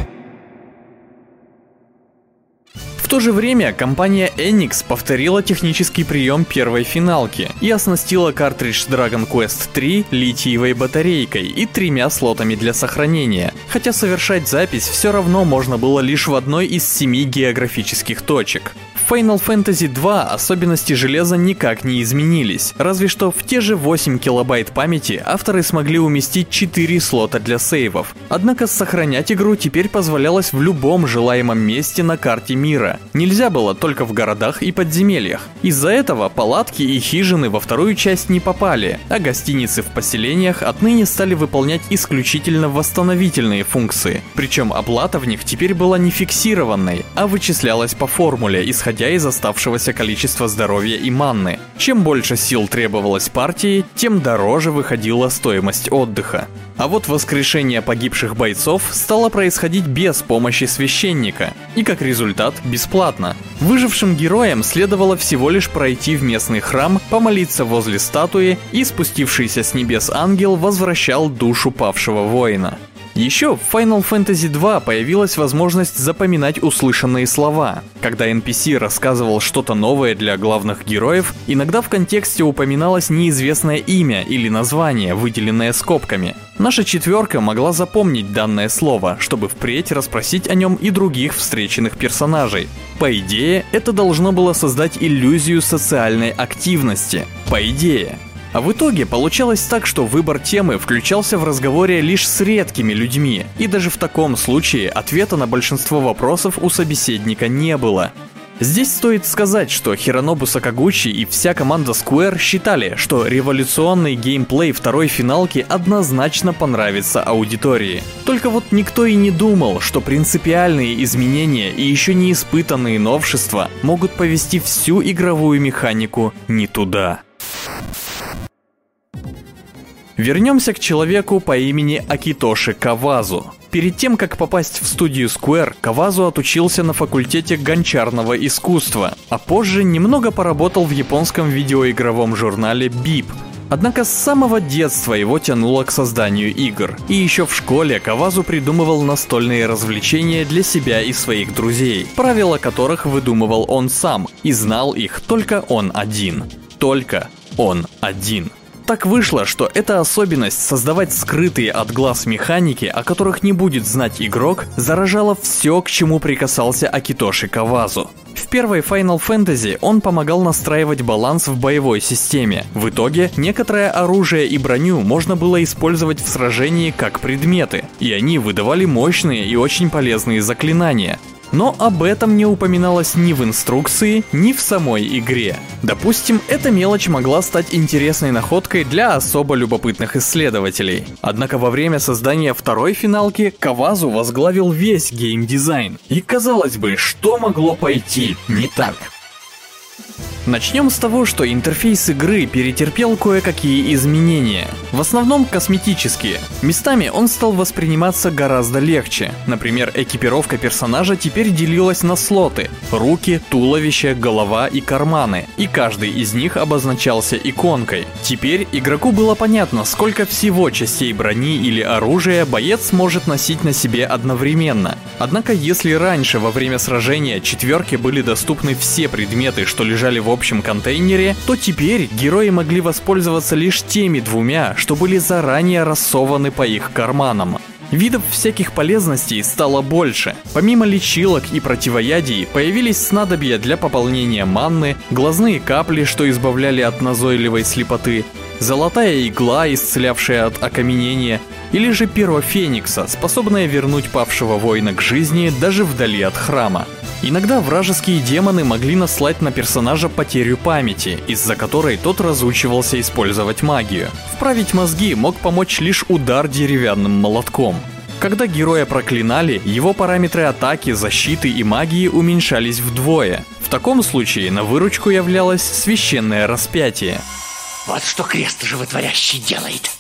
в то же время компания Enix повторила технический прием первой финалки и оснастила картридж Dragon Quest 3 литиевой батарейкой и тремя слотами для сохранения, хотя совершать запись все равно можно было лишь в одной из семи географических точек. Final Fantasy 2 особенности железа никак не изменились, разве что в те же 8 килобайт памяти авторы смогли уместить 4 слота для сейвов. Однако сохранять игру теперь позволялось в любом желаемом месте на карте мира. Нельзя было только в городах и подземельях. Из-за этого палатки и хижины во вторую часть не попали, а гостиницы в поселениях отныне стали выполнять исключительно восстановительные функции. Причем оплата в них теперь была не фиксированной, а вычислялась по формуле, исходя исходя из оставшегося количества здоровья и манны. Чем больше сил требовалось партии, тем дороже выходила стоимость отдыха. А вот воскрешение погибших бойцов стало происходить без помощи священника, и как результат бесплатно. Выжившим героям следовало всего лишь пройти в местный храм, помолиться возле статуи, и спустившийся с небес ангел возвращал душу павшего воина. Еще в Final Fantasy 2 появилась возможность запоминать услышанные слова. Когда NPC рассказывал что-то новое для главных героев, иногда в контексте упоминалось неизвестное имя или название, выделенное скобками. Наша четверка могла запомнить данное слово, чтобы впредь расспросить о нем и других встреченных персонажей. По идее, это должно было создать иллюзию социальной активности. По идее. А в итоге получалось так, что выбор темы включался в разговоре лишь с редкими людьми, и даже в таком случае ответа на большинство вопросов у собеседника не было. Здесь стоит сказать, что Хиронобу Сакагучи и вся команда Square считали, что революционный геймплей второй финалки однозначно понравится аудитории. Только вот никто и не думал, что принципиальные изменения и еще не испытанные новшества могут повести всю игровую механику не туда. Вернемся к человеку по имени Акитоши Кавазу. Перед тем, как попасть в студию Square, Кавазу отучился на факультете гончарного искусства, а позже немного поработал в японском видеоигровом журнале Beep. Однако с самого детства его тянуло к созданию игр. И еще в школе Кавазу придумывал настольные развлечения для себя и своих друзей, правила которых выдумывал он сам, и знал их только он один. Только он один. Так вышло, что эта особенность создавать скрытые от глаз механики, о которых не будет знать игрок, заражала все, к чему прикасался Акитоши Кавазу. В первой Final Fantasy он помогал настраивать баланс в боевой системе. В итоге, некоторое оружие и броню можно было использовать в сражении как предметы, и они выдавали мощные и очень полезные заклинания. Но об этом не упоминалось ни в инструкции, ни в самой игре. Допустим, эта мелочь могла стать интересной находкой для особо любопытных исследователей. Однако во время создания второй финалки Кавазу возглавил весь геймдизайн. И казалось бы, что могло пойти не так? Начнем с того, что интерфейс игры перетерпел кое-какие изменения. В основном косметические. Местами он стал восприниматься гораздо легче. Например, экипировка персонажа теперь делилась на слоты. Руки, туловище, голова и карманы. И каждый из них обозначался иконкой. Теперь игроку было понятно, сколько всего частей брони или оружия боец может носить на себе одновременно. Однако, если раньше во время сражения четверки были доступны все предметы, что лежали в общем контейнере, то теперь герои могли воспользоваться лишь теми двумя, что были заранее рассованы по их карманам. Видов всяких полезностей стало больше. Помимо лечилок и противоядий, появились снадобья для пополнения манны, глазные капли, что избавляли от назойливой слепоты, золотая игла, исцелявшая от окаменения, или же перо Феникса, способное вернуть павшего воина к жизни даже вдали от храма. Иногда вражеские демоны могли наслать на персонажа потерю памяти, из-за которой тот разучивался использовать магию. Вправить мозги мог помочь лишь удар деревянным молотком. Когда героя проклинали, его параметры атаки, защиты и магии уменьшались вдвое. В таком случае на выручку являлось священное распятие. Вот что крест животворящий делает.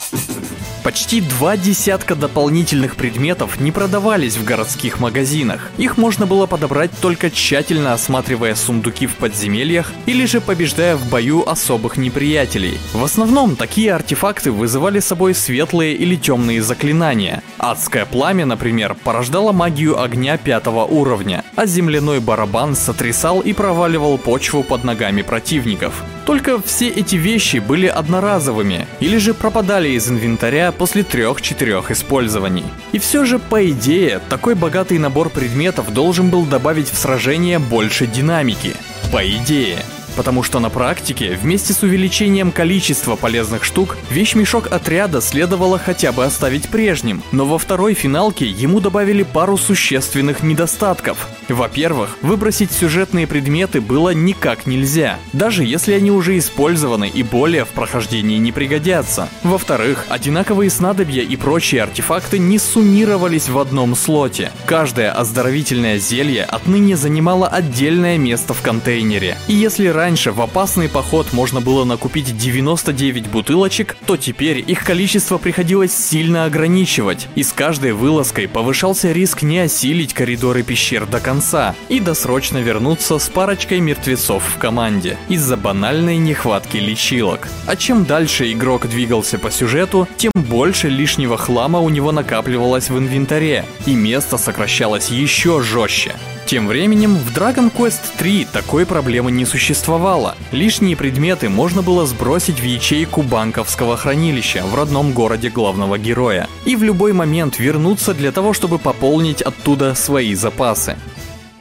Почти два десятка дополнительных предметов не продавались в городских магазинах. Их можно было подобрать только тщательно осматривая сундуки в подземельях или же побеждая в бою особых неприятелей. В основном такие артефакты вызывали собой светлые или темные заклинания. Адское пламя, например, порождало магию огня пятого уровня, а земляной барабан сотрясал и проваливал почву под ногами противников. Только все эти вещи были одноразовыми или же пропадали из инвентаря после трех-четырех использований. И все же, по идее, такой богатый набор предметов должен был добавить в сражение больше динамики. По идее. Потому что на практике, вместе с увеличением количества полезных штук, вещмешок отряда следовало хотя бы оставить прежним, но во второй финалке ему добавили пару существенных недостатков. Во-первых, выбросить сюжетные предметы было никак нельзя, даже если они уже использованы и более в прохождении не пригодятся. Во-вторых, одинаковые снадобья и прочие артефакты не суммировались в одном слоте. Каждое оздоровительное зелье отныне занимало отдельное место в контейнере. И если раньше раньше в опасный поход можно было накупить 99 бутылочек, то теперь их количество приходилось сильно ограничивать, и с каждой вылазкой повышался риск не осилить коридоры пещер до конца и досрочно вернуться с парочкой мертвецов в команде из-за банальной нехватки лечилок. А чем дальше игрок двигался по сюжету, тем больше лишнего хлама у него накапливалось в инвентаре, и место сокращалось еще жестче. Тем временем в Dragon Quest 3 такой проблемы не существовало. Лишние предметы можно было сбросить в ячейку банковского хранилища в родном городе главного героя и в любой момент вернуться для того, чтобы пополнить оттуда свои запасы.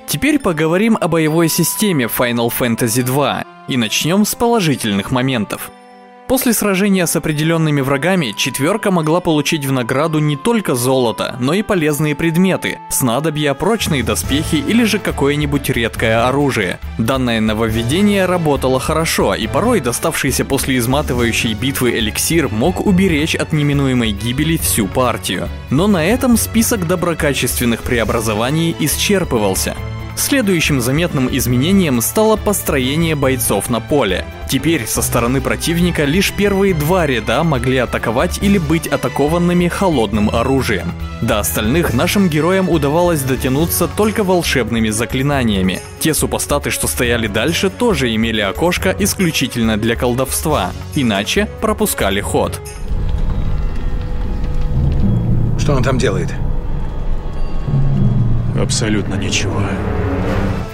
Теперь поговорим о боевой системе Final Fantasy 2 и начнем с положительных моментов. После сражения с определенными врагами четверка могла получить в награду не только золото, но и полезные предметы, снадобья, прочные доспехи или же какое-нибудь редкое оружие. Данное нововведение работало хорошо, и порой доставшийся после изматывающей битвы эликсир мог уберечь от неминуемой гибели всю партию. Но на этом список доброкачественных преобразований исчерпывался. Следующим заметным изменением стало построение бойцов на поле. Теперь со стороны противника лишь первые два ряда могли атаковать или быть атакованными холодным оружием. До остальных нашим героям удавалось дотянуться только волшебными заклинаниями. Те супостаты, что стояли дальше, тоже имели окошко исключительно для колдовства, иначе пропускали ход. Что он там делает? Абсолютно ничего.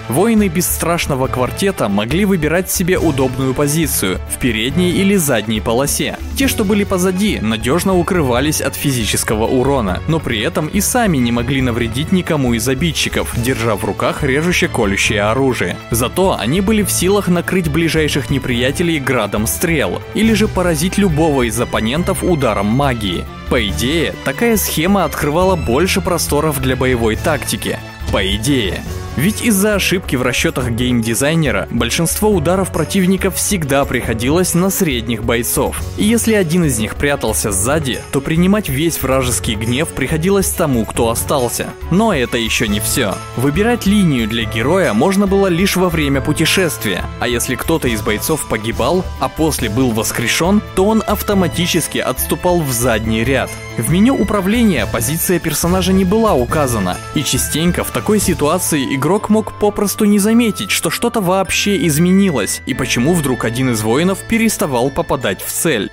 Воины бесстрашного квартета могли выбирать себе удобную позицию в передней или задней полосе. Те, что были позади, надежно укрывались от физического урона, но при этом и сами не могли навредить никому из обидчиков, держа в руках режуще-колющее оружие. Зато они были в силах накрыть ближайших неприятелей градом стрел, или же поразить любого из оппонентов ударом магии. По идее, такая схема открывала больше просторов для боевой тактики. По идее. Ведь из-за ошибки в расчетах геймдизайнера большинство ударов противника всегда приходилось на средних бойцов. И если один из них прятался сзади, то принимать весь вражеский гнев приходилось тому, кто остался. Но это еще не все. Выбирать линию для героя можно было лишь во время путешествия, а если кто-то из бойцов погибал, а после был воскрешен, то он автоматически отступал в задний ряд. В меню управления позиция персонажа не была указана, и частенько в такой ситуации игрок мог попросту не заметить, что что-то вообще изменилось, и почему вдруг один из воинов переставал попадать в цель.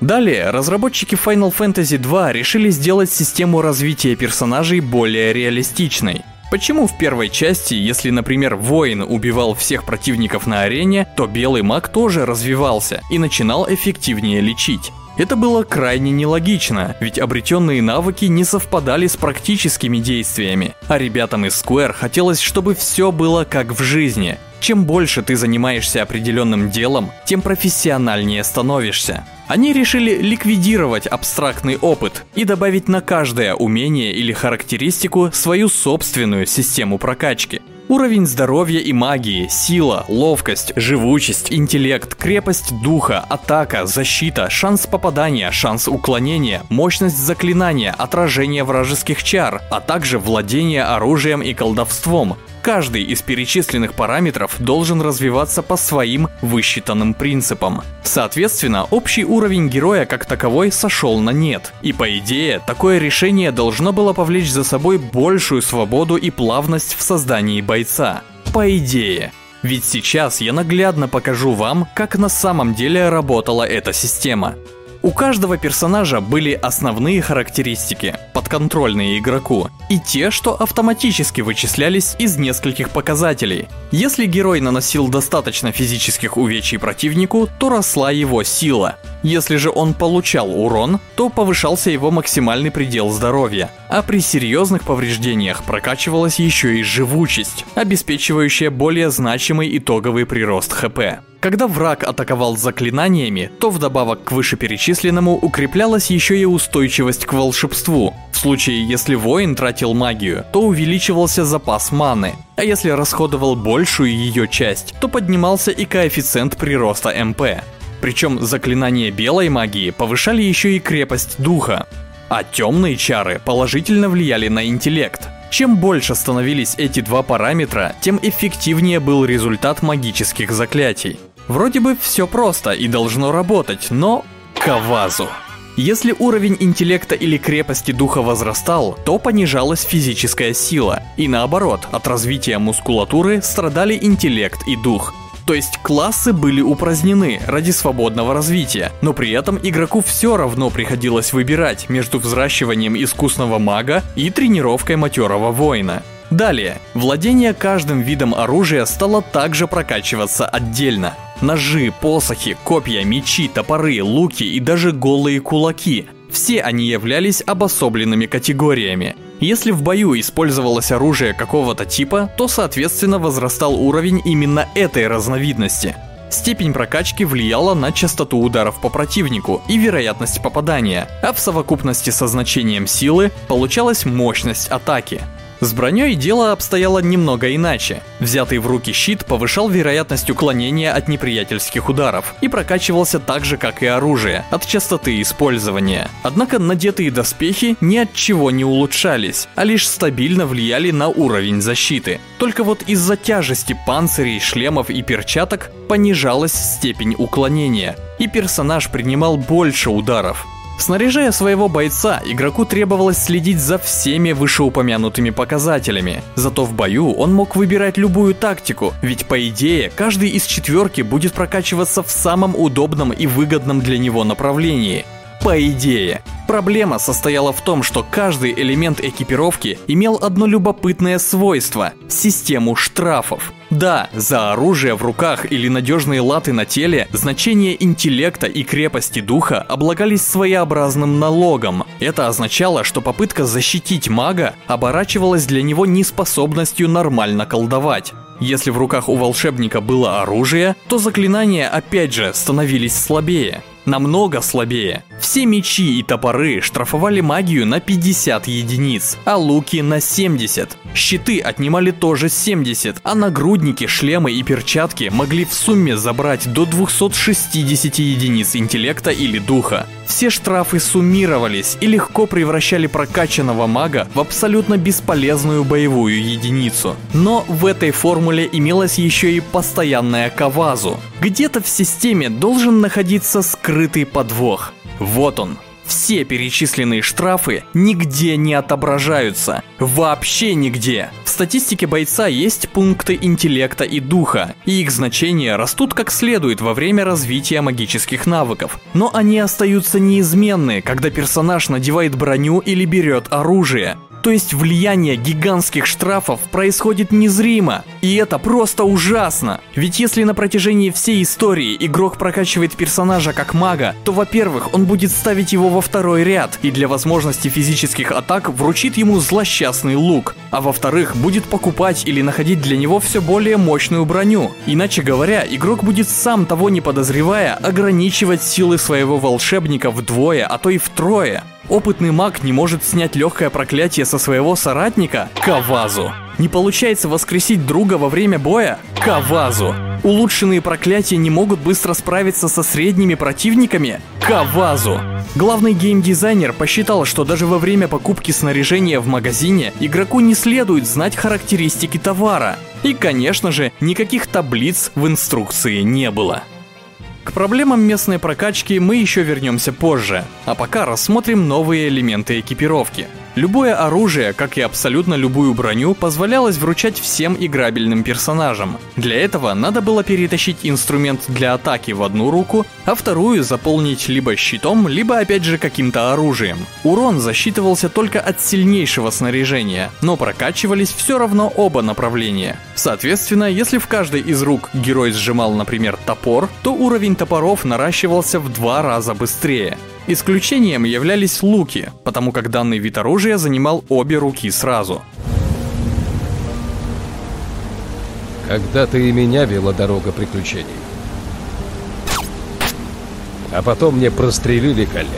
Далее, разработчики Final Fantasy 2 решили сделать систему развития персонажей более реалистичной. Почему в первой части, если, например, воин убивал всех противников на арене, то белый маг тоже развивался и начинал эффективнее лечить? Это было крайне нелогично, ведь обретенные навыки не совпадали с практическими действиями, а ребятам из Square хотелось, чтобы все было как в жизни. Чем больше ты занимаешься определенным делом, тем профессиональнее становишься. Они решили ликвидировать абстрактный опыт и добавить на каждое умение или характеристику свою собственную систему прокачки. Уровень здоровья и магии, сила, ловкость, живучесть, интеллект, крепость духа, атака, защита, шанс попадания, шанс уклонения, мощность заклинания, отражение вражеских чар, а также владение оружием и колдовством. Каждый из перечисленных параметров должен развиваться по своим высчитанным принципам. Соответственно, общий уровень героя как таковой сошел на нет. И по идее, такое решение должно было повлечь за собой большую свободу и плавность в создании бойца. По идее. Ведь сейчас я наглядно покажу вам, как на самом деле работала эта система. У каждого персонажа были основные характеристики, подконтрольные игроку, и те, что автоматически вычислялись из нескольких показателей. Если герой наносил достаточно физических увечий противнику, то росла его сила. Если же он получал урон, то повышался его максимальный предел здоровья. А при серьезных повреждениях прокачивалась еще и живучесть, обеспечивающая более значимый итоговый прирост ХП. Когда враг атаковал заклинаниями, то вдобавок к вышеперечисленному укреплялась еще и устойчивость к волшебству. В случае, если воин тратил магию, то увеличивался запас маны, а если расходовал большую ее часть, то поднимался и коэффициент прироста МП. Причем заклинания белой магии повышали еще и крепость духа, а темные чары положительно влияли на интеллект. Чем больше становились эти два параметра, тем эффективнее был результат магических заклятий. Вроде бы все просто и должно работать, но кавазу. Если уровень интеллекта или крепости духа возрастал, то понижалась физическая сила, и наоборот, от развития мускулатуры страдали интеллект и дух. То есть классы были упразднены ради свободного развития, но при этом игроку все равно приходилось выбирать между взращиванием искусного мага и тренировкой матерого воина. Далее, владение каждым видом оружия стало также прокачиваться отдельно. Ножи, посохи, копья, мечи, топоры, луки и даже голые кулаки. Все они являлись обособленными категориями. Если в бою использовалось оружие какого-то типа, то соответственно возрастал уровень именно этой разновидности. Степень прокачки влияла на частоту ударов по противнику и вероятность попадания, а в совокупности со значением силы получалась мощность атаки. С броней дело обстояло немного иначе. Взятый в руки щит повышал вероятность уклонения от неприятельских ударов и прокачивался так же, как и оружие, от частоты использования. Однако надетые доспехи ни от чего не улучшались, а лишь стабильно влияли на уровень защиты. Только вот из-за тяжести панцирей, шлемов и перчаток понижалась степень уклонения, и персонаж принимал больше ударов. Снаряжая своего бойца, игроку требовалось следить за всеми вышеупомянутыми показателями. Зато в бою он мог выбирать любую тактику, ведь по идее каждый из четверки будет прокачиваться в самом удобном и выгодном для него направлении. По идее. Проблема состояла в том, что каждый элемент экипировки имел одно любопытное свойство – систему штрафов. Да, за оружие в руках или надежные латы на теле значение интеллекта и крепости духа облагались своеобразным налогом. Это означало, что попытка защитить мага оборачивалась для него неспособностью нормально колдовать. Если в руках у волшебника было оружие, то заклинания опять же становились слабее. Намного слабее. Все мечи и топоры штрафовали магию на 50 единиц, а луки на 70. Щиты отнимали тоже 70, а нагрудники, шлемы и перчатки могли в сумме забрать до 260 единиц интеллекта или духа. Все штрафы суммировались и легко превращали прокачанного мага в абсолютно бесполезную боевую единицу. Но в этой формуле имелась еще и постоянная кавазу. Где-то в системе должен находиться скрытый подвох. Вот он, все перечисленные штрафы нигде не отображаются. Вообще нигде. В статистике бойца есть пункты интеллекта и духа, и их значения растут как следует во время развития магических навыков. Но они остаются неизменны, когда персонаж надевает броню или берет оружие. То есть влияние гигантских штрафов происходит незримо. И это просто ужасно. Ведь если на протяжении всей истории игрок прокачивает персонажа как мага, то, во-первых, он будет ставить его во второй ряд и для возможности физических атак вручит ему злосчастный лук. А во-вторых, будет покупать или находить для него все более мощную броню. Иначе говоря, игрок будет сам того не подозревая ограничивать силы своего волшебника вдвое, а то и втрое. Опытный маг не может снять легкое проклятие со своего соратника Кавазу. Не получается воскресить друга во время боя Кавазу. Улучшенные проклятия не могут быстро справиться со средними противниками Кавазу. Главный геймдизайнер посчитал, что даже во время покупки снаряжения в магазине игроку не следует знать характеристики товара. И, конечно же, никаких таблиц в инструкции не было. К проблемам местной прокачки мы еще вернемся позже, а пока рассмотрим новые элементы экипировки. Любое оружие, как и абсолютно любую броню, позволялось вручать всем играбельным персонажам. Для этого надо было перетащить инструмент для атаки в одну руку, а вторую заполнить либо щитом, либо опять же каким-то оружием. Урон засчитывался только от сильнейшего снаряжения, но прокачивались все равно оба направления. Соответственно, если в каждой из рук герой сжимал, например, топор, то уровень топоров наращивался в два раза быстрее. Исключением являлись луки, потому как данный вид оружия занимал обе руки сразу. Когда-то и меня вела дорога приключений. А потом мне прострелили колено.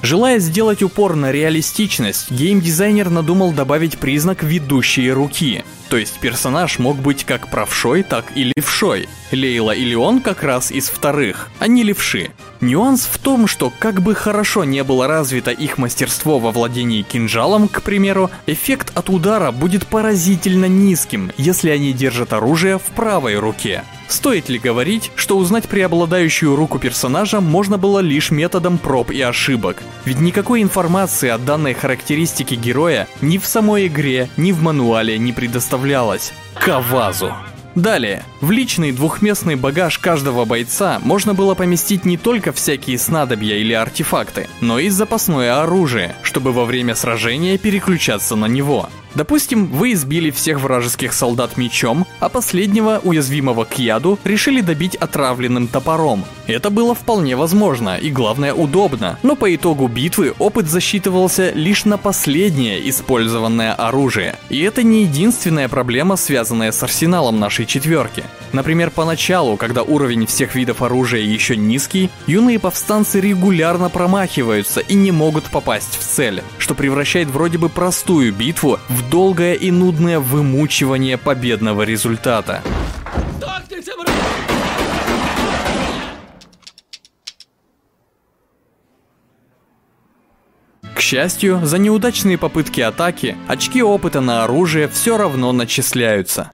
Желая сделать упор на реалистичность, геймдизайнер надумал добавить признак ведущей руки. То есть персонаж мог быть как правшой, так и левшой. Лейла и Леон как раз из вторых, а не левши. Нюанс в том, что как бы хорошо не было развито их мастерство во владении кинжалом, к примеру, эффект от удара будет поразительно низким, если они держат оружие в правой руке. Стоит ли говорить, что узнать преобладающую руку персонажа можно было лишь методом проб и ошибок? Ведь никакой информации о данной характеристике героя ни в самой игре, ни в мануале не предоставлялось. Кавазу. Далее, в личный двухместный багаж каждого бойца можно было поместить не только всякие снадобья или артефакты, но и запасное оружие, чтобы во время сражения переключаться на него. Допустим, вы избили всех вражеских солдат мечом, а последнего, уязвимого к яду, решили добить отравленным топором. Это было вполне возможно и, главное, удобно, но по итогу битвы опыт засчитывался лишь на последнее использованное оружие. И это не единственная проблема, связанная с арсеналом нашей четверки. Например, поначалу, когда уровень всех видов оружия еще низкий, юные повстанцы регулярно промахиваются и не могут попасть в цель, что превращает вроде бы простую битву в долгое и нудное вымучивание победного результата. К счастью, за неудачные попытки атаки очки опыта на оружие все равно начисляются.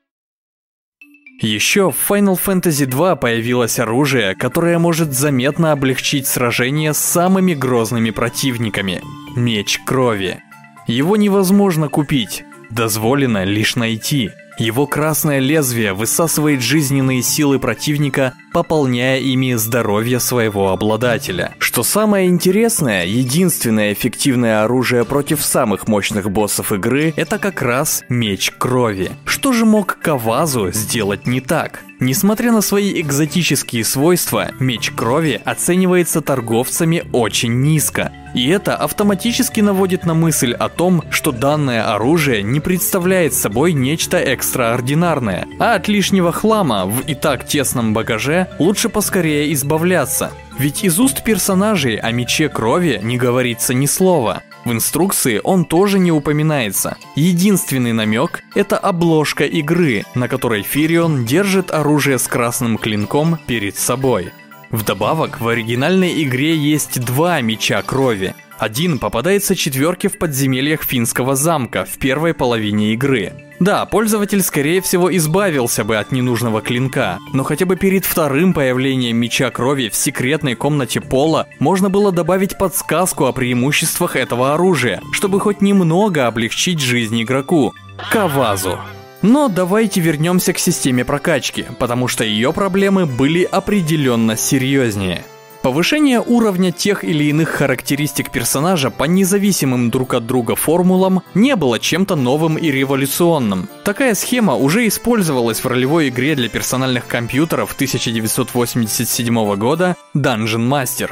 Еще в Final Fantasy 2 появилось оружие, которое может заметно облегчить сражение с самыми грозными противниками – Меч Крови. Его невозможно купить, дозволено лишь найти – его красное лезвие высасывает жизненные силы противника, пополняя ими здоровье своего обладателя. Что самое интересное, единственное эффективное оружие против самых мощных боссов игры – это как раз меч крови. Что же мог Кавазу сделать не так? Несмотря на свои экзотические свойства, меч крови оценивается торговцами очень низко. И это автоматически наводит на мысль о том, что данное оружие не представляет собой нечто экстраординарное, а от лишнего хлама в и так тесном багаже лучше поскорее избавляться. Ведь из уст персонажей о мече крови не говорится ни слова. В инструкции он тоже не упоминается. Единственный намек – это обложка игры, на которой Фирион держит оружие с красным клинком перед собой. Вдобавок, в оригинальной игре есть два меча крови. Один попадается четверке в подземельях финского замка в первой половине игры. Да, пользователь скорее всего избавился бы от ненужного клинка, но хотя бы перед вторым появлением меча крови в секретной комнате Пола можно было добавить подсказку о преимуществах этого оружия, чтобы хоть немного облегчить жизнь игроку. Кавазу. Но давайте вернемся к системе прокачки, потому что ее проблемы были определенно серьезнее. Повышение уровня тех или иных характеристик персонажа по независимым друг от друга формулам не было чем-то новым и революционным. Такая схема уже использовалась в ролевой игре для персональных компьютеров 1987 года Dungeon Master.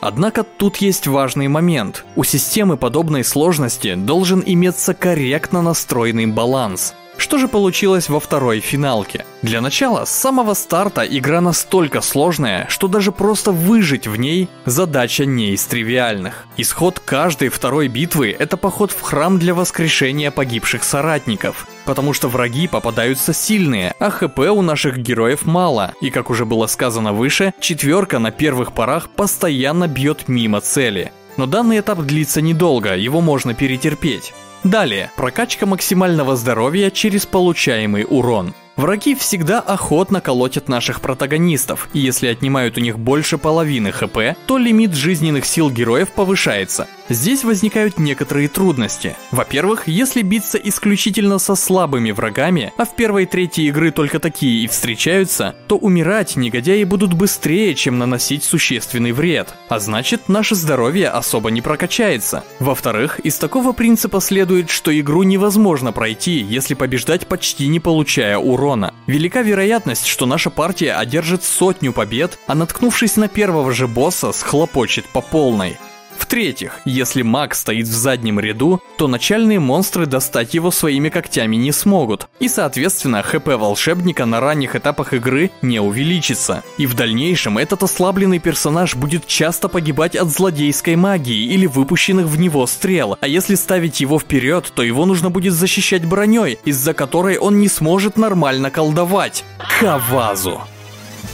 Однако тут есть важный момент. У системы подобной сложности должен иметься корректно настроенный баланс – что же получилось во второй финалке? Для начала, с самого старта игра настолько сложная, что даже просто выжить в ней задача не из тривиальных. Исход каждой второй битвы – это поход в храм для воскрешения погибших соратников. Потому что враги попадаются сильные, а хп у наших героев мало. И как уже было сказано выше, четверка на первых порах постоянно бьет мимо цели. Но данный этап длится недолго, его можно перетерпеть. Далее, прокачка максимального здоровья через получаемый урон. Враги всегда охотно колотят наших протагонистов, и если отнимают у них больше половины хп, то лимит жизненных сил героев повышается. Здесь возникают некоторые трудности. Во-первых, если биться исключительно со слабыми врагами, а в первой трети игры только такие и встречаются, то умирать негодяи будут быстрее, чем наносить существенный вред, а значит наше здоровье особо не прокачается. Во-вторых, из такого принципа следует, что игру невозможно пройти, если побеждать почти не получая урона. Велика вероятность, что наша партия одержит сотню побед, а наткнувшись на первого же босса, схлопочет по полной. В-третьих, если маг стоит в заднем ряду, то начальные монстры достать его своими когтями не смогут, и соответственно хп волшебника на ранних этапах игры не увеличится. И в дальнейшем этот ослабленный персонаж будет часто погибать от злодейской магии или выпущенных в него стрел, а если ставить его вперед, то его нужно будет защищать броней, из-за которой он не сможет нормально колдовать. Кавазу.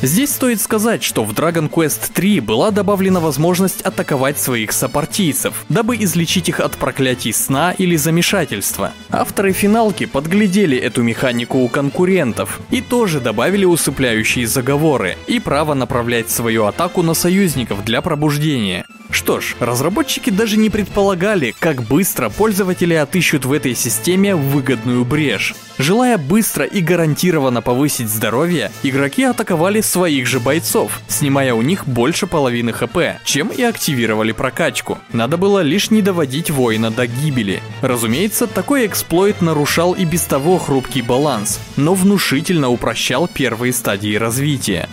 Здесь стоит сказать, что в Dragon Quest 3 была добавлена возможность атаковать своих сопартийцев, дабы излечить их от проклятий сна или замешательства. Авторы финалки подглядели эту механику у конкурентов и тоже добавили усыпляющие заговоры и право направлять свою атаку на союзников для пробуждения. Что ж, разработчики даже не предполагали, как быстро пользователи отыщут в этой системе выгодную брешь. Желая быстро и гарантированно повысить здоровье, игроки атаковали своих же бойцов, снимая у них больше половины хп, чем и активировали прокачку. Надо было лишь не доводить воина до гибели. Разумеется, такой эксплойт нарушал и без того хрупкий баланс, но внушительно упрощал первые стадии развития.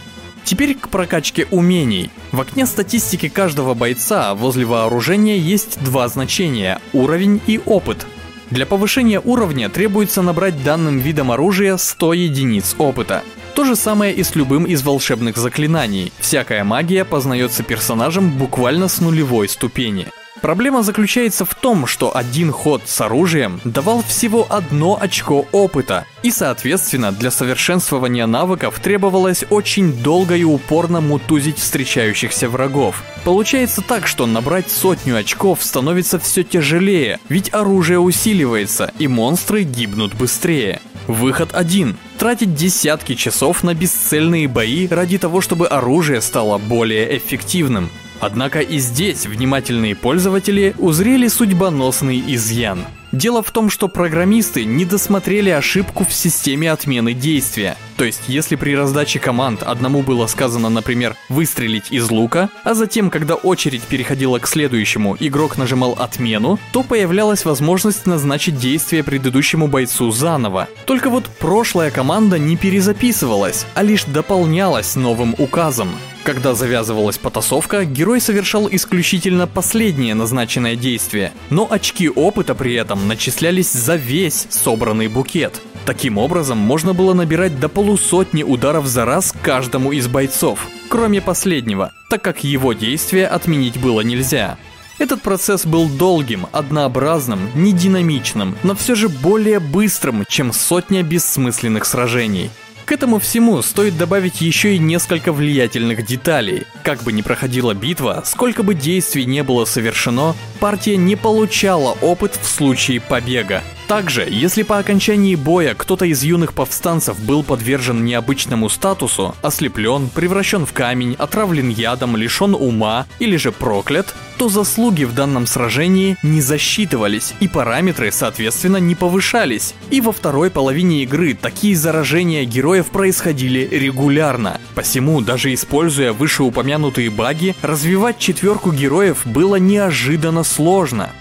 Теперь к прокачке умений. В окне статистики каждого бойца возле вооружения есть два значения – уровень и опыт. Для повышения уровня требуется набрать данным видом оружия 100 единиц опыта. То же самое и с любым из волшебных заклинаний. Всякая магия познается персонажем буквально с нулевой ступени. Проблема заключается в том, что один ход с оружием давал всего одно очко опыта, и соответственно для совершенствования навыков требовалось очень долго и упорно мутузить встречающихся врагов. Получается так, что набрать сотню очков становится все тяжелее, ведь оружие усиливается, и монстры гибнут быстрее. Выход один. Тратить десятки часов на бесцельные бои ради того, чтобы оружие стало более эффективным. Однако и здесь внимательные пользователи узрели судьбоносный изъян. Дело в том, что программисты не досмотрели ошибку в системе отмены действия. То есть, если при раздаче команд одному было сказано, например, выстрелить из лука, а затем, когда очередь переходила к следующему, игрок нажимал отмену, то появлялась возможность назначить действие предыдущему бойцу заново. Только вот прошлая команда не перезаписывалась, а лишь дополнялась новым указом. Когда завязывалась потасовка, герой совершал исключительно последнее назначенное действие, но очки опыта при этом начислялись за весь собранный букет. Таким образом, можно было набирать до полусотни ударов за раз каждому из бойцов, кроме последнего, так как его действие отменить было нельзя. Этот процесс был долгим, однообразным, не динамичным, но все же более быстрым, чем сотня бессмысленных сражений. К этому всему стоит добавить еще и несколько влиятельных деталей. Как бы ни проходила битва, сколько бы действий не было совершено, партия не получала опыт в случае побега. Также, если по окончании боя кто-то из юных повстанцев был подвержен необычному статусу, ослеплен, превращен в камень, отравлен ядом, лишен ума или же проклят, то заслуги в данном сражении не засчитывались и параметры, соответственно, не повышались. И во второй половине игры такие заражения героев происходили регулярно. Посему, даже используя вышеупомянутые баги, развивать четверку героев было неожиданно сложно.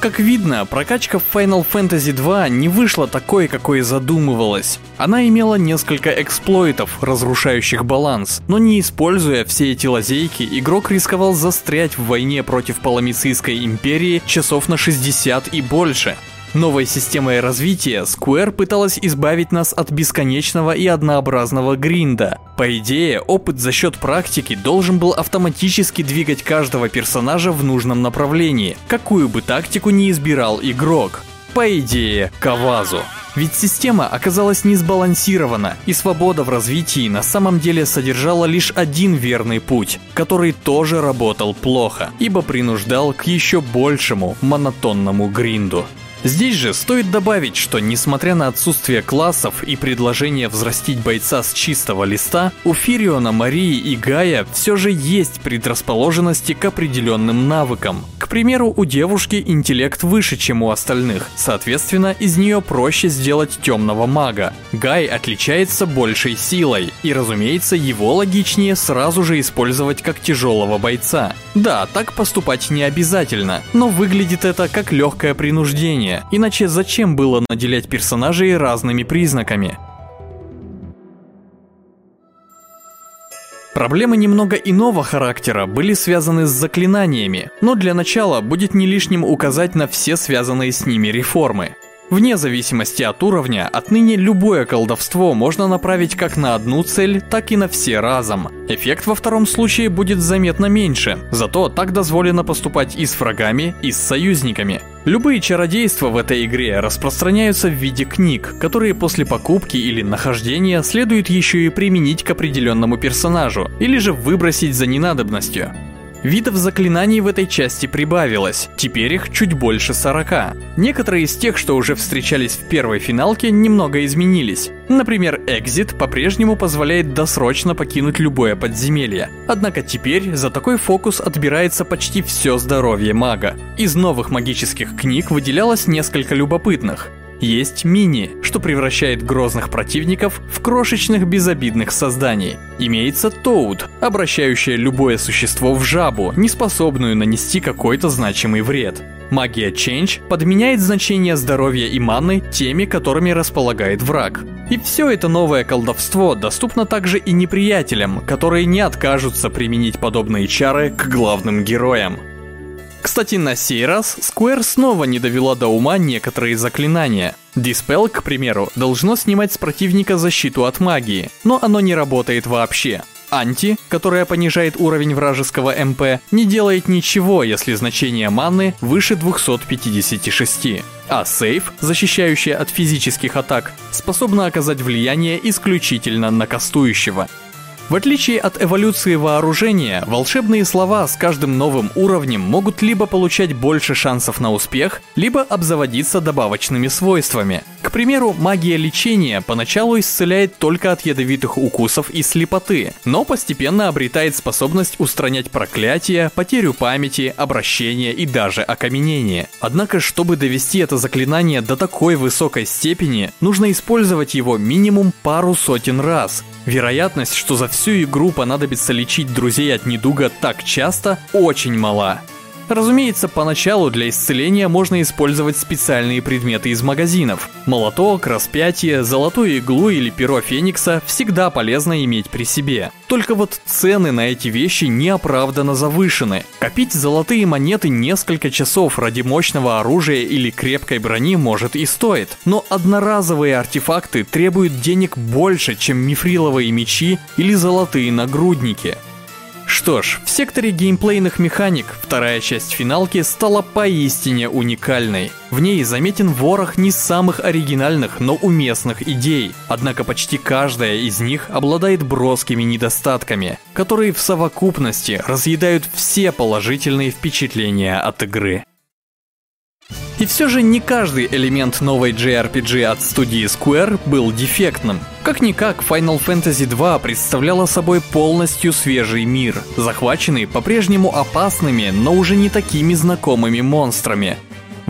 Как видно, прокачка в Final Fantasy 2 не вышла такой, какой задумывалась. Она имела несколько эксплойтов, разрушающих баланс, но не используя все эти лазейки, игрок рисковал застрять в войне против Паламицийской империи часов на 60 и больше. Новой системой развития Square пыталась избавить нас от бесконечного и однообразного гринда. По идее, опыт за счет практики должен был автоматически двигать каждого персонажа в нужном направлении, какую бы тактику ни избирал игрок. По идее, Кавазу. Ведь система оказалась не сбалансирована, и свобода в развитии на самом деле содержала лишь один верный путь, который тоже работал плохо, ибо принуждал к еще большему монотонному гринду. Здесь же стоит добавить, что несмотря на отсутствие классов и предложение взрастить бойца с чистого листа, у Фириона, Марии и Гая все же есть предрасположенности к определенным навыкам. К примеру, у девушки интеллект выше, чем у остальных, соответственно, из нее проще сделать темного мага. Гай отличается большей силой, и разумеется, его логичнее сразу же использовать как тяжелого бойца. Да, так поступать не обязательно, но выглядит это как легкое принуждение, уровня, иначе зачем было наделять персонажей разными признаками? Проблемы немного иного характера были связаны с заклинаниями, но для начала будет не лишним указать на все связанные с ними реформы. Вне зависимости от уровня, отныне любое колдовство можно направить как на одну цель, так и на все разом. Эффект во втором случае будет заметно меньше, зато так дозволено поступать и с врагами, и с союзниками. Любые чародейства в этой игре распространяются в виде книг, которые после покупки или нахождения следует еще и применить к определенному персонажу, или же выбросить за ненадобностью. Видов заклинаний в этой части прибавилось, теперь их чуть больше 40. Некоторые из тех, что уже встречались в первой финалке, немного изменились. Например, Exit по-прежнему позволяет досрочно покинуть любое подземелье. Однако теперь за такой фокус отбирается почти все здоровье мага. Из новых магических книг выделялось несколько любопытных. Есть мини, что превращает грозных противников в крошечных безобидных созданий. Имеется Тоуд, обращающая любое существо в жабу, не способную нанести какой-то значимый вред. Магия Change подменяет значение здоровья и маны теми, которыми располагает враг. И все это новое колдовство доступно также и неприятелям, которые не откажутся применить подобные чары к главным героям. Кстати, на сей раз Square снова не довела до ума некоторые заклинания. Dispel, к примеру, должно снимать с противника защиту от магии, но оно не работает вообще. Анти, которая понижает уровень вражеского МП, не делает ничего, если значение маны выше 256. А сейф, защищающая от физических атак, способна оказать влияние исключительно на кастующего. В отличие от эволюции вооружения, волшебные слова с каждым новым уровнем могут либо получать больше шансов на успех, либо обзаводиться добавочными свойствами. К примеру, магия лечения поначалу исцеляет только от ядовитых укусов и слепоты, но постепенно обретает способность устранять проклятия, потерю памяти, обращение и даже окаменение. Однако, чтобы довести это заклинание до такой высокой степени, нужно использовать его минимум пару сотен раз. Вероятность, что за всю игру понадобится лечить друзей от недуга так часто, очень мала. Разумеется, поначалу для исцеления можно использовать специальные предметы из магазинов. Молоток, распятие, золотую иглу или перо феникса всегда полезно иметь при себе. Только вот цены на эти вещи неоправданно завышены. Копить золотые монеты несколько часов ради мощного оружия или крепкой брони может и стоит. Но одноразовые артефакты требуют денег больше, чем мифриловые мечи или золотые нагрудники. Что ж, в секторе геймплейных механик вторая часть финалки стала поистине уникальной. В ней заметен ворох не самых оригинальных, но уместных идей. Однако почти каждая из них обладает броскими недостатками, которые в совокупности разъедают все положительные впечатления от игры. И все же не каждый элемент новой JRPG от студии Square был дефектным. Как-никак, Final Fantasy 2 представляла собой полностью свежий мир, захваченный по-прежнему опасными, но уже не такими знакомыми монстрами.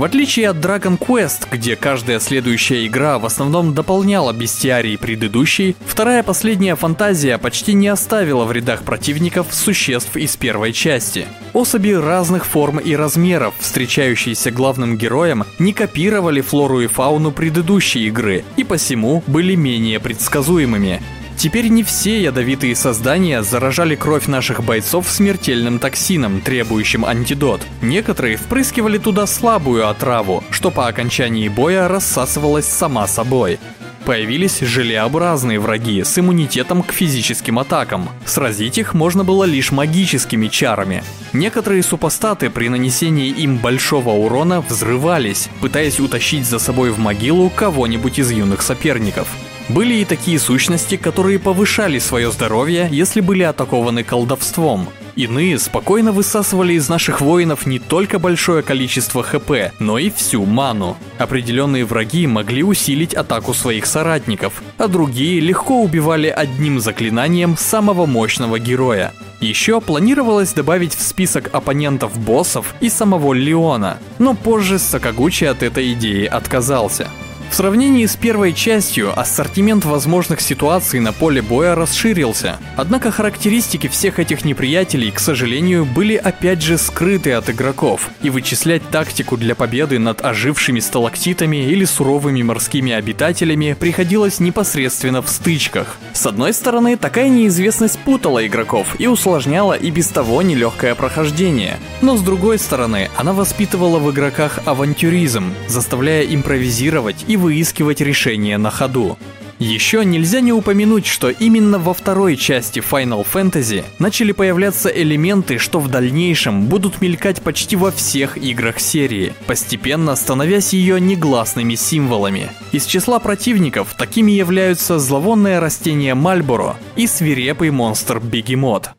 В отличие от Dragon Quest, где каждая следующая игра в основном дополняла бестиарий предыдущей, вторая последняя фантазия почти не оставила в рядах противников существ из первой части. Особи разных форм и размеров, встречающиеся главным героем, не копировали флору и фауну предыдущей игры и посему были менее предсказуемыми. Теперь не все ядовитые создания заражали кровь наших бойцов смертельным токсином, требующим антидот. Некоторые впрыскивали туда слабую отраву, что по окончании боя рассасывалась сама собой. Появились желеобразные враги с иммунитетом к физическим атакам. Сразить их можно было лишь магическими чарами. Некоторые супостаты при нанесении им большого урона взрывались, пытаясь утащить за собой в могилу кого-нибудь из юных соперников. Были и такие сущности, которые повышали свое здоровье, если были атакованы колдовством. Иные спокойно высасывали из наших воинов не только большое количество ХП, но и всю ману. Определенные враги могли усилить атаку своих соратников, а другие легко убивали одним заклинанием самого мощного героя. Еще планировалось добавить в список оппонентов боссов и самого Леона, но позже Сакагучи от этой идеи отказался. В сравнении с первой частью ассортимент возможных ситуаций на поле боя расширился. Однако характеристики всех этих неприятелей, к сожалению, были опять же скрыты от игроков, и вычислять тактику для победы над ожившими сталактитами или суровыми морскими обитателями приходилось непосредственно в стычках. С одной стороны, такая неизвестность путала игроков и усложняла и без того нелегкое прохождение. Но с другой стороны, она воспитывала в игроках авантюризм, заставляя импровизировать и выискивать решения на ходу. Еще нельзя не упомянуть, что именно во второй части Final Fantasy начали появляться элементы, что в дальнейшем будут мелькать почти во всех играх серии, постепенно становясь ее негласными символами. Из числа противников такими являются зловонное растение Мальборо и свирепый монстр Бегемот.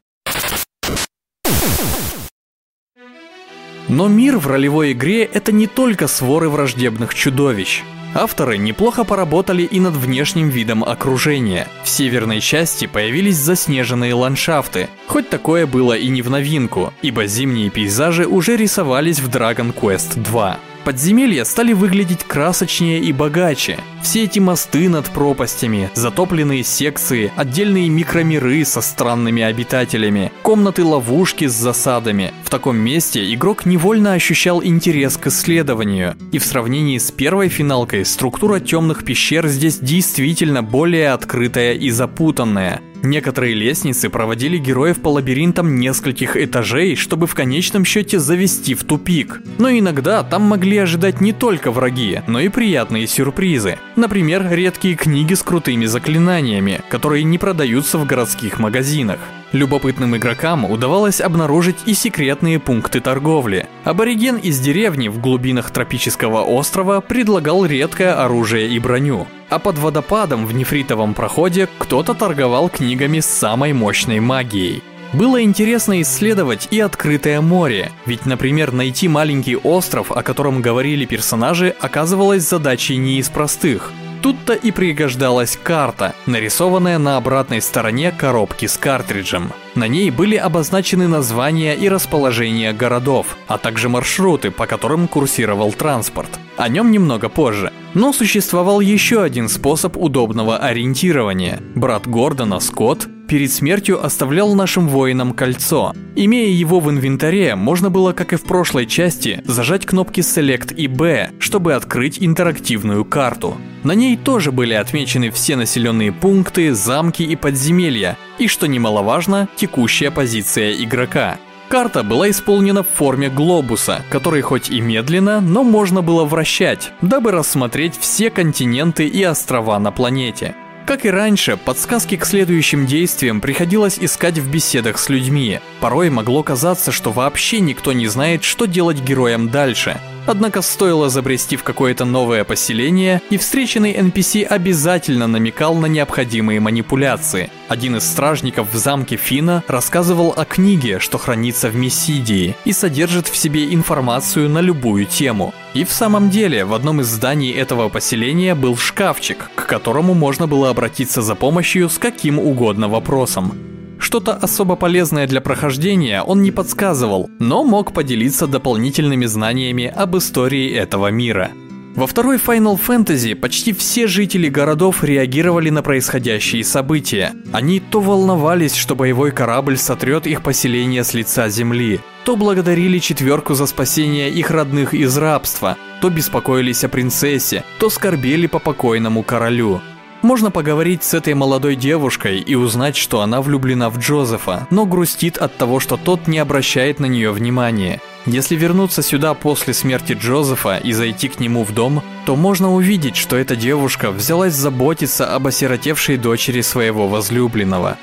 Но мир в ролевой игре это не только своры враждебных чудовищ. Авторы неплохо поработали и над внешним видом окружения. В северной части появились заснеженные ландшафты, хоть такое было и не в новинку, ибо зимние пейзажи уже рисовались в Dragon Quest 2. Подземелья стали выглядеть красочнее и богаче. Все эти мосты над пропастями, затопленные секции, отдельные микромиры со странными обитателями, комнаты-ловушки с засадами. В таком месте игрок невольно ощущал интерес к исследованию. И в сравнении с первой финалкой структура темных пещер здесь действительно более открытая и запутанная. Некоторые лестницы проводили героев по лабиринтам нескольких этажей, чтобы в конечном счете завести в тупик. Но иногда там могли ожидать не только враги, но и приятные сюрпризы. Например, редкие книги с крутыми заклинаниями, которые не продаются в городских магазинах. Любопытным игрокам удавалось обнаружить и секретные пункты торговли. Абориген из деревни в глубинах тропического острова предлагал редкое оружие и броню. А под водопадом в нефритовом проходе кто-то торговал книгами с самой мощной магией. Было интересно исследовать и открытое море, ведь, например, найти маленький остров, о котором говорили персонажи, оказывалось задачей не из простых. Тут-то и пригождалась карта, нарисованная на обратной стороне коробки с картриджем. На ней были обозначены названия и расположение городов, а также маршруты, по которым курсировал транспорт. О нем немного позже. Но существовал еще один способ удобного ориентирования. Брат Гордона, Скотт, перед смертью оставлял нашим воинам кольцо. Имея его в инвентаре, можно было, как и в прошлой части, зажать кнопки Select и B, чтобы открыть интерактивную карту. На ней тоже были отмечены все населенные пункты, замки и подземелья, и, что немаловажно, текущая позиция игрока. Карта была исполнена в форме глобуса, который хоть и медленно, но можно было вращать, дабы рассмотреть все континенты и острова на планете. Как и раньше, подсказки к следующим действиям приходилось искать в беседах с людьми. Порой могло казаться, что вообще никто не знает, что делать героям дальше. Однако стоило забрести в какое-то новое поселение, и встреченный NPC обязательно намекал на необходимые манипуляции. Один из стражников в замке Фина рассказывал о книге, что хранится в Мессидии, и содержит в себе информацию на любую тему. И в самом деле, в одном из зданий этого поселения был шкафчик, к которому можно было обратиться за помощью с каким угодно вопросом. Что-то особо полезное для прохождения он не подсказывал, но мог поделиться дополнительными знаниями об истории этого мира. Во второй Final Fantasy почти все жители городов реагировали на происходящие события. Они то волновались, что боевой корабль сотрет их поселение с лица земли, то благодарили четверку за спасение их родных из рабства, то беспокоились о принцессе, то скорбели по покойному королю. Можно поговорить с этой молодой девушкой и узнать, что она влюблена в Джозефа, но грустит от того, что тот не обращает на нее внимания. Если вернуться сюда после смерти Джозефа и зайти к нему в дом, то можно увидеть, что эта девушка взялась заботиться об осиротевшей дочери своего возлюбленного.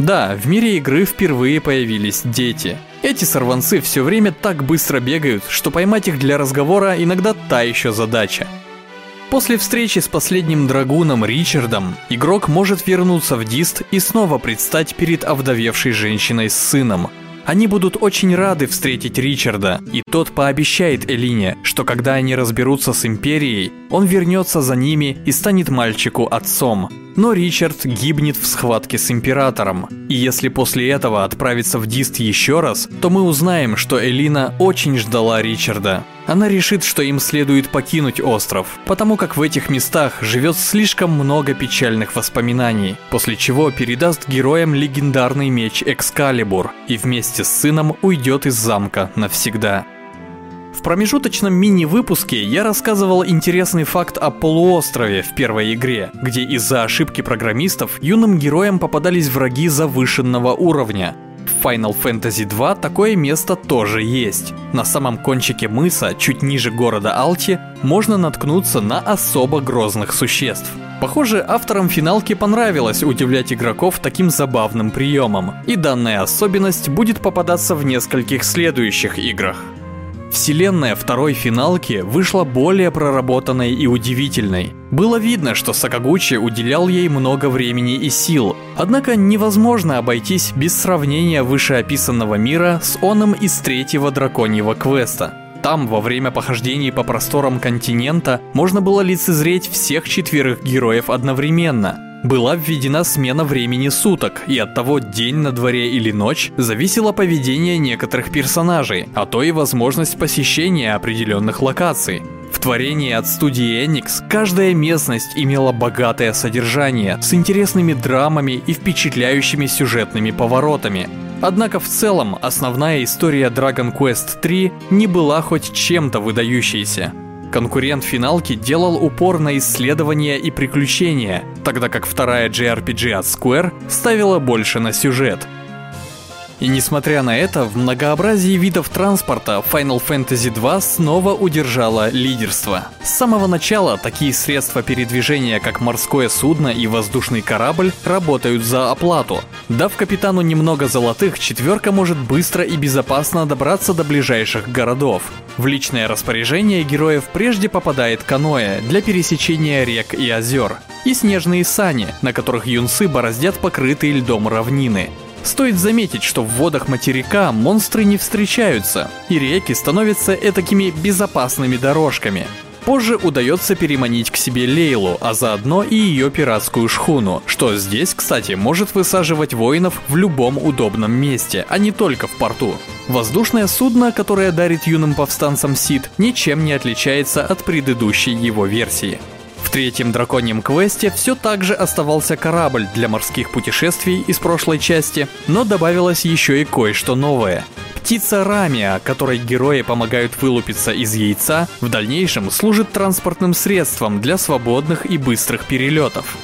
Да, в мире игры впервые появились дети. Эти сорванцы все время так быстро бегают, что поймать их для разговора иногда та еще задача. После встречи с последним драгуном Ричардом, игрок может вернуться в Дист и снова предстать перед овдовевшей женщиной с сыном. Они будут очень рады встретить Ричарда, и тот пообещает Элине, что когда они разберутся с Империей, он вернется за ними и станет мальчику отцом. Но Ричард гибнет в схватке с Императором. И если после этого отправиться в Дист еще раз, то мы узнаем, что Элина очень ждала Ричарда. Она решит, что им следует покинуть остров, потому как в этих местах живет слишком много печальных воспоминаний, после чего передаст героям легендарный меч Экскалибур и вместе с сыном уйдет из замка навсегда. В промежуточном мини-выпуске я рассказывал интересный факт о полуострове в первой игре, где из-за ошибки программистов юным героям попадались враги завышенного уровня. В Final Fantasy 2 такое место тоже есть. На самом кончике мыса, чуть ниже города Алти, можно наткнуться на особо грозных существ. Похоже, авторам финалки понравилось удивлять игроков таким забавным приемом, и данная особенность будет попадаться в нескольких следующих играх. Вселенная второй финалки вышла более проработанной и удивительной. Было видно, что Сакагучи уделял ей много времени и сил, однако невозможно обойтись без сравнения вышеописанного мира с оном из третьего драконьего квеста. Там, во время похождений по просторам континента, можно было лицезреть всех четверых героев одновременно – была введена смена времени суток, и от того день на дворе или ночь зависело поведение некоторых персонажей, а то и возможность посещения определенных локаций. В творении от студии Enix каждая местность имела богатое содержание с интересными драмами и впечатляющими сюжетными поворотами. Однако в целом основная история Dragon Quest 3 не была хоть чем-то выдающейся. Конкурент финалки делал упор на исследования и приключения, тогда как вторая JRPG от Square ставила больше на сюжет. И несмотря на это, в многообразии видов транспорта Final Fantasy 2 снова удержала лидерство. С самого начала такие средства передвижения, как морское судно и воздушный корабль, работают за оплату. Дав капитану немного золотых, четверка может быстро и безопасно добраться до ближайших городов. В личное распоряжение героев прежде попадает каноэ для пересечения рек и озер, и снежные сани, на которых юнцы бороздят покрытые льдом равнины. Стоит заметить, что в водах материка монстры не встречаются, и реки становятся этакими безопасными дорожками. Позже удается переманить к себе Лейлу, а заодно и ее пиратскую шхуну, что здесь, кстати, может высаживать воинов в любом удобном месте, а не только в порту. Воздушное судно, которое дарит юным повстанцам Сид, ничем не отличается от предыдущей его версии. Третьем драконьем квесте все так же оставался корабль для морских путешествий из прошлой части, но добавилось еще и кое-что новое. Птица Рамия, которой герои помогают вылупиться из яйца, в дальнейшем служит транспортным средством для свободных и быстрых перелетов.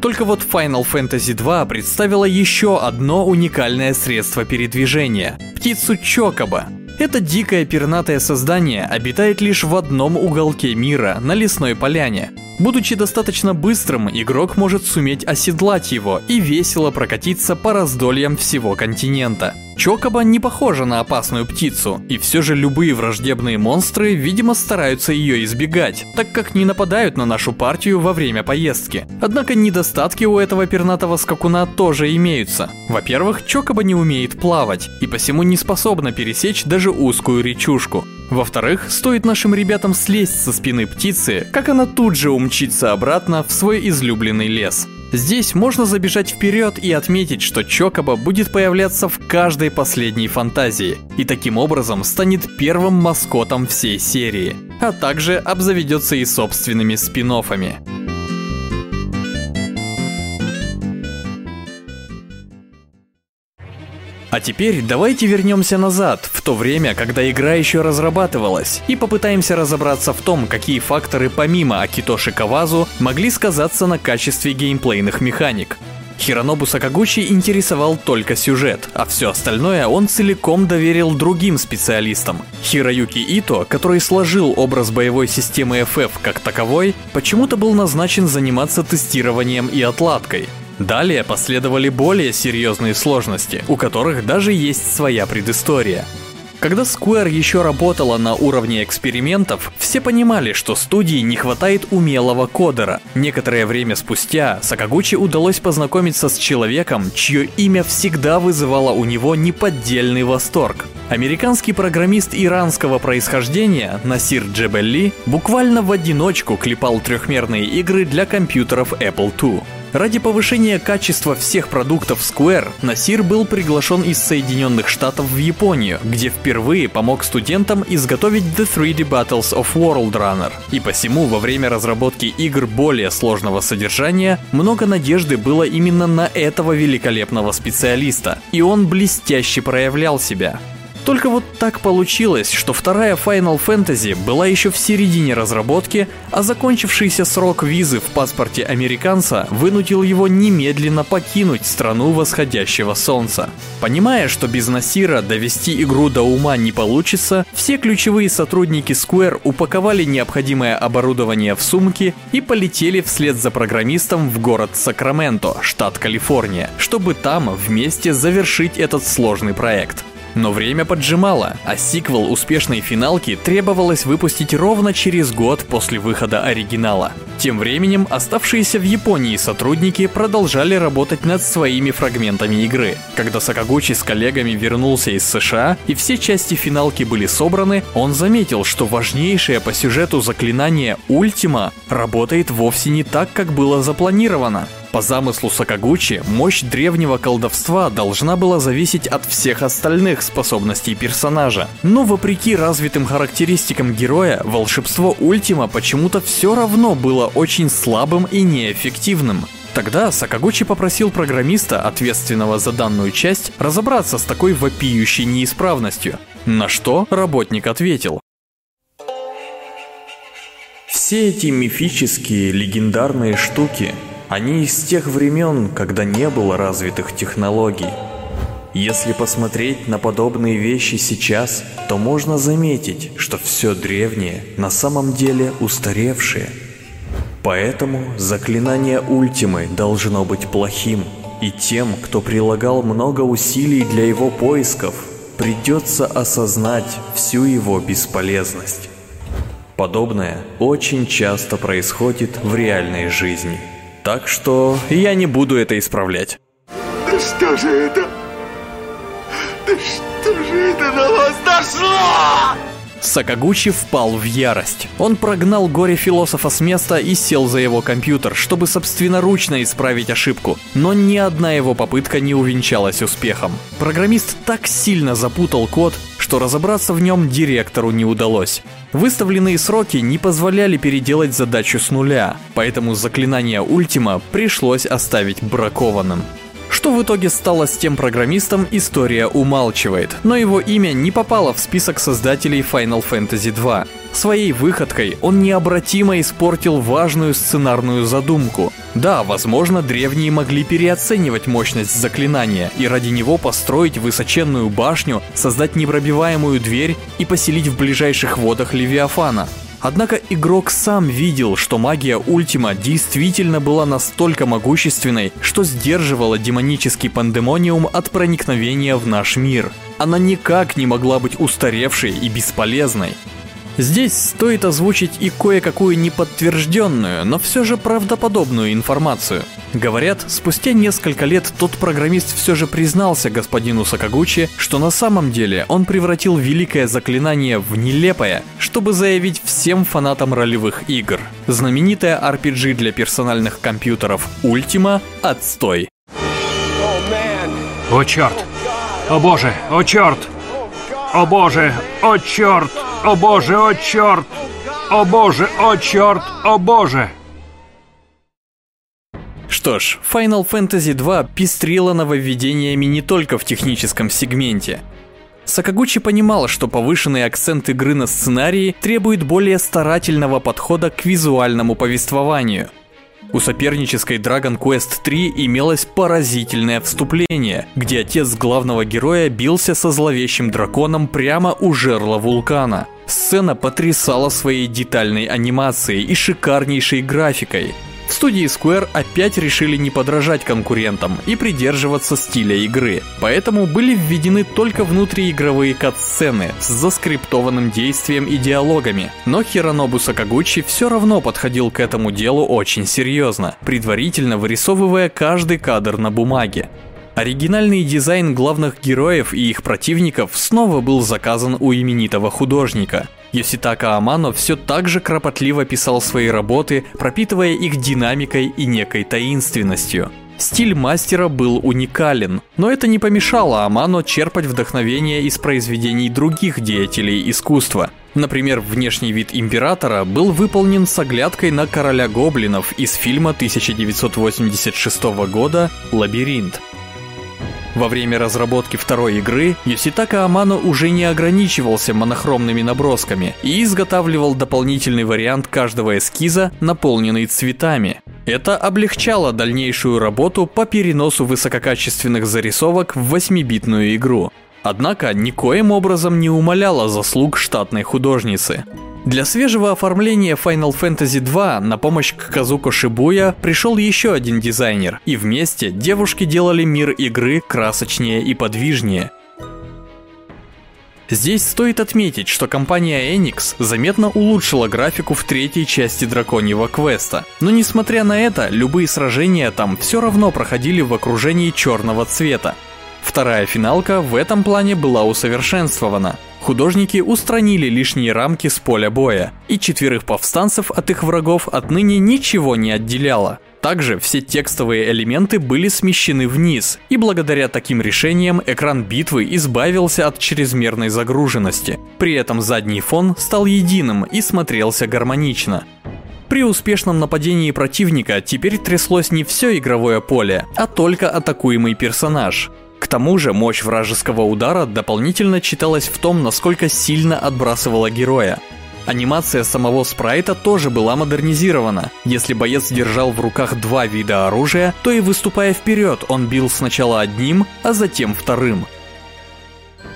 Только вот Final Fantasy 2 представила еще одно уникальное средство передвижения – птицу Чокоба. Это дикое пернатое создание обитает лишь в одном уголке мира, на лесной поляне. Будучи достаточно быстрым, игрок может суметь оседлать его и весело прокатиться по раздольям всего континента. Чокоба не похожа на опасную птицу, и все же любые враждебные монстры, видимо, стараются ее избегать, так как не нападают на нашу партию во время поездки. Однако недостатки у этого пернатого скакуна тоже имеются. Во-первых, Чокоба не умеет плавать, и посему не способна пересечь даже узкую речушку. Во-вторых, стоит нашим ребятам слезть со спины птицы, как она тут же умчится обратно в свой излюбленный лес. Здесь можно забежать вперед и отметить, что Чокоба будет появляться в каждой последней фантазии, и таким образом станет первым маскотом всей серии, а также обзаведется и собственными спин -оффами. А теперь давайте вернемся назад, в то время, когда игра еще разрабатывалась, и попытаемся разобраться в том, какие факторы помимо Акитоши Кавазу могли сказаться на качестве геймплейных механик. Хиронобу Сакагучи интересовал только сюжет, а все остальное он целиком доверил другим специалистам. Хироюки Ито, который сложил образ боевой системы FF как таковой, почему-то был назначен заниматься тестированием и отладкой. Далее последовали более серьезные сложности, у которых даже есть своя предыстория. Когда Square еще работала на уровне экспериментов, все понимали, что студии не хватает умелого кодера. Некоторое время спустя Сакагучи удалось познакомиться с человеком, чье имя всегда вызывало у него неподдельный восторг. Американский программист иранского происхождения Насир Джебелли буквально в одиночку клепал трехмерные игры для компьютеров Apple II. Ради повышения качества всех продуктов Square Насир был приглашен из Соединенных Штатов в Японию, где впервые помог студентам изготовить The 3D Battles of World Runner. И посему во время разработки игр более сложного содержания много надежды было именно на этого великолепного специалиста, и он блестяще проявлял себя. Только вот так получилось, что вторая Final Fantasy была еще в середине разработки, а закончившийся срок визы в паспорте американца вынудил его немедленно покинуть страну восходящего солнца. Понимая, что без Насира довести игру до ума не получится, все ключевые сотрудники Square упаковали необходимое оборудование в сумки и полетели вслед за программистом в город Сакраменто, штат Калифорния, чтобы там вместе завершить этот сложный проект. Но время поджимало, а сиквел успешной финалки требовалось выпустить ровно через год после выхода оригинала. Тем временем оставшиеся в Японии сотрудники продолжали работать над своими фрагментами игры. Когда Сакагучи с коллегами вернулся из США и все части финалки были собраны, он заметил, что важнейшее по сюжету заклинание Ультима работает вовсе не так, как было запланировано. По замыслу Сакагучи, мощь древнего колдовства должна была зависеть от всех остальных способностей персонажа. Но вопреки развитым характеристикам героя, волшебство Ультима почему-то все равно было очень слабым и неэффективным. Тогда Сакагучи попросил программиста, ответственного за данную часть, разобраться с такой вопиющей неисправностью. На что работник ответил. Все эти мифические, легендарные штуки они из тех времен, когда не было развитых технологий. Если посмотреть на подобные вещи сейчас, то можно заметить, что все древнее на самом деле устаревшее. Поэтому заклинание Ультимы должно быть плохим, и тем, кто прилагал много усилий для его поисков, придется осознать всю его бесполезность. Подобное очень часто происходит в реальной жизни. Так что я не буду это исправлять. Да что же это? Да что же это на вас дошло? Сакагучи впал в ярость. Он прогнал горе-философа с места и сел за его компьютер, чтобы собственноручно исправить ошибку. Но ни одна его попытка не увенчалась успехом. Программист так сильно запутал код, что разобраться в нем директору не удалось. Выставленные сроки не позволяли переделать задачу с нуля, поэтому заклинание Ультима пришлось оставить бракованным. Что в итоге стало с тем программистом, история умалчивает, но его имя не попало в список создателей Final Fantasy 2. Своей выходкой он необратимо испортил важную сценарную задумку. Да, возможно, древние могли переоценивать мощность заклинания и ради него построить высоченную башню, создать непробиваемую дверь и поселить в ближайших водах Левиафана. Однако игрок сам видел, что магия Ультима действительно была настолько могущественной, что сдерживала демонический пандемониум от проникновения в наш мир. Она никак не могла быть устаревшей и бесполезной. Здесь стоит озвучить и кое-какую неподтвержденную, но все же правдоподобную информацию. Говорят, спустя несколько лет тот программист все же признался господину Сакагучи, что на самом деле он превратил великое заклинание в нелепое, чтобы заявить всем фанатам ролевых игр. Знаменитая RPG для персональных компьютеров Ultima — отстой. О черт! О боже! О черт! О боже! О черт! О боже! О черт! О боже! О черт! О боже! Что ж, Final Fantasy 2 пестрила нововведениями не только в техническом сегменте. Сакагучи понимал, что повышенный акцент игры на сценарии требует более старательного подхода к визуальному повествованию – у сопернической Dragon Quest 3 имелось поразительное вступление, где отец главного героя бился со зловещим драконом прямо у жерла вулкана. Сцена потрясала своей детальной анимацией и шикарнейшей графикой. Студии Square опять решили не подражать конкурентам и придерживаться стиля игры, поэтому были введены только внутриигровые кат-сцены с заскриптованным действием и диалогами. Но Хиронобу Сакагучи все равно подходил к этому делу очень серьезно, предварительно вырисовывая каждый кадр на бумаге. Оригинальный дизайн главных героев и их противников снова был заказан у именитого художника – Йоситака Амано все так же кропотливо писал свои работы, пропитывая их динамикой и некой таинственностью. Стиль мастера был уникален, но это не помешало Амано черпать вдохновение из произведений других деятелей искусства. Например, внешний вид императора был выполнен с оглядкой на короля гоблинов из фильма 1986 года «Лабиринт». Во время разработки второй игры Йоситака Амано уже не ограничивался монохромными набросками и изготавливал дополнительный вариант каждого эскиза, наполненный цветами. Это облегчало дальнейшую работу по переносу высококачественных зарисовок в 8-битную игру. Однако никоим образом не умаляло заслуг штатной художницы. Для свежего оформления Final Fantasy 2 на помощь к Казуко Шибуя пришел еще один дизайнер, и вместе девушки делали мир игры красочнее и подвижнее. Здесь стоит отметить, что компания Enix заметно улучшила графику в третьей части Драконьего Квеста, но несмотря на это, любые сражения там все равно проходили в окружении черного цвета. Вторая финалка в этом плане была усовершенствована – Художники устранили лишние рамки с поля боя, и четверых повстанцев от их врагов отныне ничего не отделяло. Также все текстовые элементы были смещены вниз, и благодаря таким решениям экран битвы избавился от чрезмерной загруженности. При этом задний фон стал единым и смотрелся гармонично. При успешном нападении противника теперь тряслось не все игровое поле, а только атакуемый персонаж. К тому же мощь вражеского удара дополнительно читалась в том, насколько сильно отбрасывала героя. Анимация самого спрайта тоже была модернизирована. Если боец держал в руках два вида оружия, то и выступая вперед, он бил сначала одним, а затем вторым.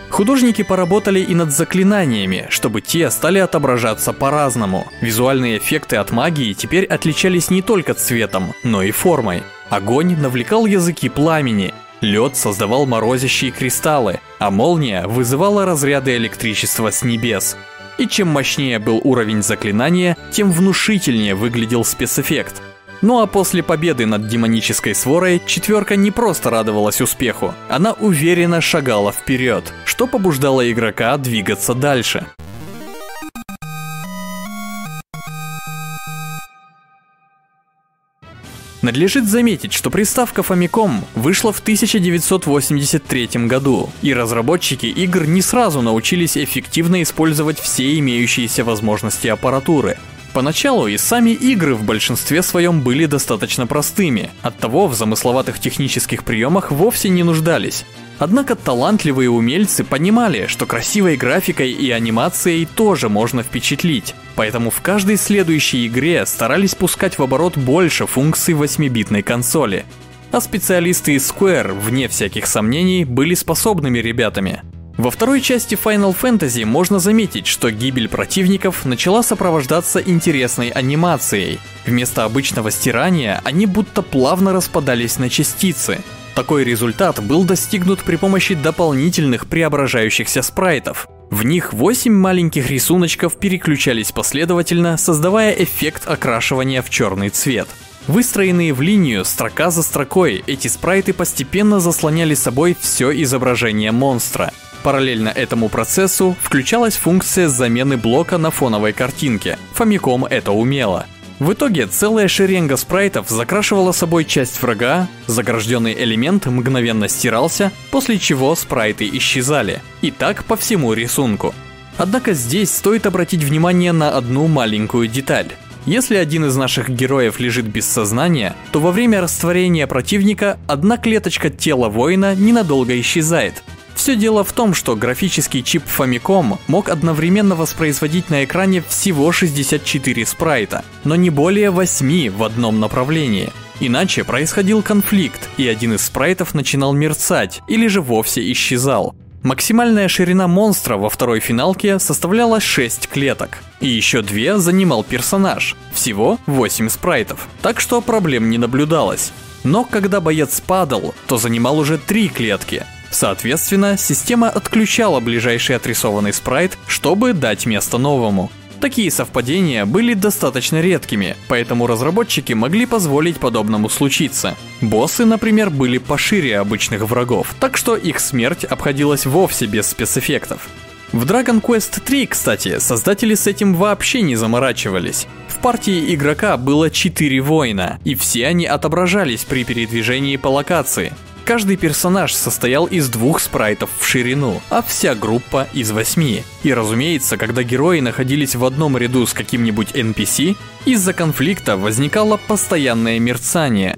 Художники поработали и над заклинаниями, чтобы те стали отображаться по-разному. Визуальные эффекты от магии теперь отличались не только цветом, но и формой. Огонь навлекал языки пламени, лед создавал морозящие кристаллы, а молния вызывала разряды электричества с небес. И чем мощнее был уровень заклинания, тем внушительнее выглядел спецэффект. Ну а после победы над демонической сворой, четверка не просто радовалась успеху, она уверенно шагала вперед, что побуждало игрока двигаться дальше. Надлежит заметить, что приставка Famicom вышла в 1983 году, и разработчики игр не сразу научились эффективно использовать все имеющиеся возможности аппаратуры. Поначалу и сами игры в большинстве своем были достаточно простыми, оттого в замысловатых технических приемах вовсе не нуждались. Однако талантливые умельцы понимали, что красивой графикой и анимацией тоже можно впечатлить, поэтому в каждой следующей игре старались пускать в оборот больше функций 8-битной консоли. А специалисты из Square, вне всяких сомнений, были способными ребятами. Во второй части Final Fantasy можно заметить, что гибель противников начала сопровождаться интересной анимацией. Вместо обычного стирания они будто плавно распадались на частицы, такой результат был достигнут при помощи дополнительных преображающихся спрайтов. В них 8 маленьких рисуночков переключались последовательно, создавая эффект окрашивания в черный цвет. Выстроенные в линию строка за строкой, эти спрайты постепенно заслоняли собой все изображение монстра. Параллельно этому процессу включалась функция замены блока на фоновой картинке. Famicom это умело. В итоге целая шеренга спрайтов закрашивала собой часть врага, загражденный элемент мгновенно стирался, после чего спрайты исчезали. И так по всему рисунку. Однако здесь стоит обратить внимание на одну маленькую деталь. Если один из наших героев лежит без сознания, то во время растворения противника одна клеточка тела воина ненадолго исчезает, все дело в том, что графический чип Famicom мог одновременно воспроизводить на экране всего 64 спрайта, но не более 8 в одном направлении. Иначе происходил конфликт, и один из спрайтов начинал мерцать или же вовсе исчезал. Максимальная ширина монстра во второй финалке составляла 6 клеток. И еще две занимал персонаж. Всего 8 спрайтов. Так что проблем не наблюдалось. Но когда боец падал, то занимал уже 3 клетки. Соответственно, система отключала ближайший отрисованный спрайт, чтобы дать место новому. Такие совпадения были достаточно редкими, поэтому разработчики могли позволить подобному случиться. Боссы, например, были пошире обычных врагов, так что их смерть обходилась вовсе без спецэффектов. В Dragon Quest 3, кстати, создатели с этим вообще не заморачивались. В партии игрока было 4 воина, и все они отображались при передвижении по локации. Каждый персонаж состоял из двух спрайтов в ширину, а вся группа из восьми. И разумеется, когда герои находились в одном ряду с каким-нибудь NPC, из-за конфликта возникало постоянное мерцание.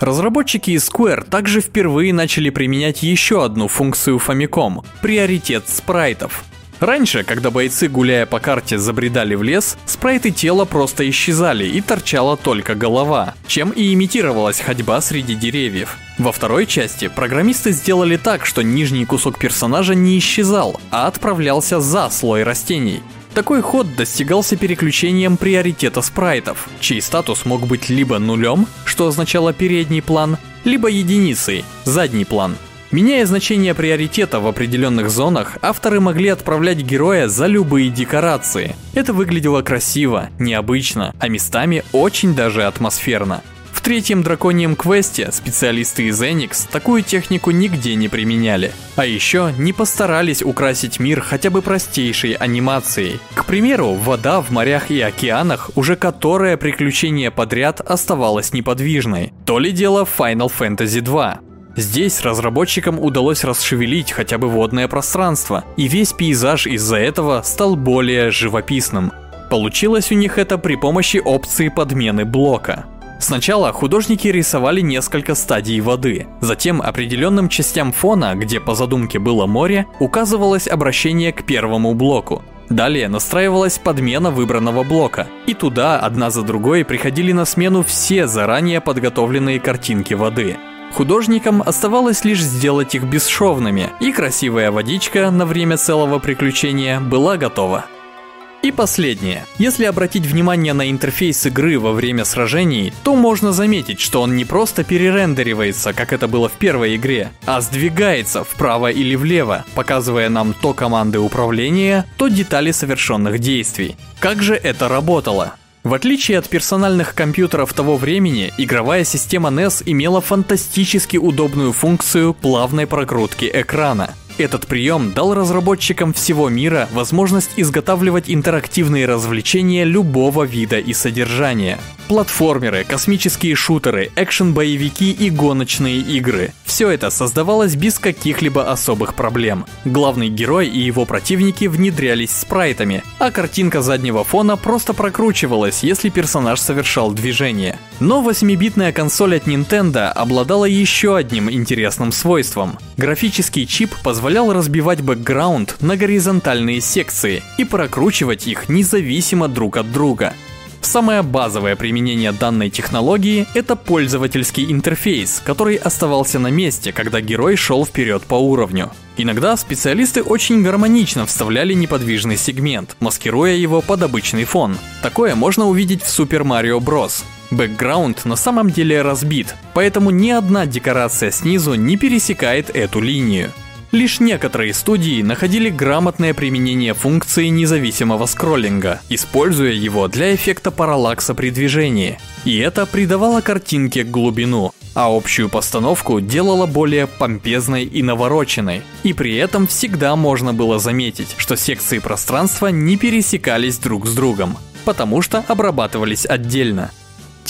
Разработчики из Square также впервые начали применять еще одну функцию Famicom – приоритет спрайтов. Раньше, когда бойцы, гуляя по карте, забредали в лес, спрайты тела просто исчезали и торчала только голова, чем и имитировалась ходьба среди деревьев. Во второй части программисты сделали так, что нижний кусок персонажа не исчезал, а отправлялся за слой растений. Такой ход достигался переключением приоритета спрайтов, чей статус мог быть либо нулем, что означало передний план, либо единицей, задний план – Меняя значение приоритета в определенных зонах, авторы могли отправлять героя за любые декорации. Это выглядело красиво, необычно, а местами очень даже атмосферно. В третьем драконьем квесте специалисты из Enix такую технику нигде не применяли. А еще не постарались украсить мир хотя бы простейшей анимацией. К примеру, вода в морях и океанах уже которое приключение подряд оставалась неподвижной. То ли дело Final Fantasy 2. Здесь разработчикам удалось расшевелить хотя бы водное пространство, и весь пейзаж из-за этого стал более живописным. Получилось у них это при помощи опции подмены блока. Сначала художники рисовали несколько стадий воды, затем определенным частям фона, где по задумке было море, указывалось обращение к первому блоку. Далее настраивалась подмена выбранного блока, и туда одна за другой приходили на смену все заранее подготовленные картинки воды. Художникам оставалось лишь сделать их бесшовными, и красивая водичка на время целого приключения была готова. И последнее. Если обратить внимание на интерфейс игры во время сражений, то можно заметить, что он не просто перерендеривается, как это было в первой игре, а сдвигается вправо или влево, показывая нам то команды управления, то детали совершенных действий. Как же это работало? В отличие от персональных компьютеров того времени, игровая система NES имела фантастически удобную функцию плавной прокрутки экрана. Этот прием дал разработчикам всего мира возможность изготавливать интерактивные развлечения любого вида и содержания. Платформеры, космические шутеры, экшен-боевики и гоночные игры. Все это создавалось без каких-либо особых проблем. Главный герой и его противники внедрялись спрайтами, а картинка заднего фона просто прокручивалась, если персонаж совершал движение. Но 8-битная консоль от Nintendo обладала еще одним интересным свойством. Графический чип позволял разбивать бэкграунд на горизонтальные секции и прокручивать их независимо друг от друга. Самое базовое применение данной технологии – это пользовательский интерфейс, который оставался на месте, когда герой шел вперед по уровню. Иногда специалисты очень гармонично вставляли неподвижный сегмент, маскируя его под обычный фон. Такое можно увидеть в Super Mario Bros. Бэкграунд на самом деле разбит, поэтому ни одна декорация снизу не пересекает эту линию. Лишь некоторые студии находили грамотное применение функции независимого скроллинга, используя его для эффекта параллакса при движении. И это придавало картинке глубину, а общую постановку делало более помпезной и навороченной. И при этом всегда можно было заметить, что секции пространства не пересекались друг с другом, потому что обрабатывались отдельно.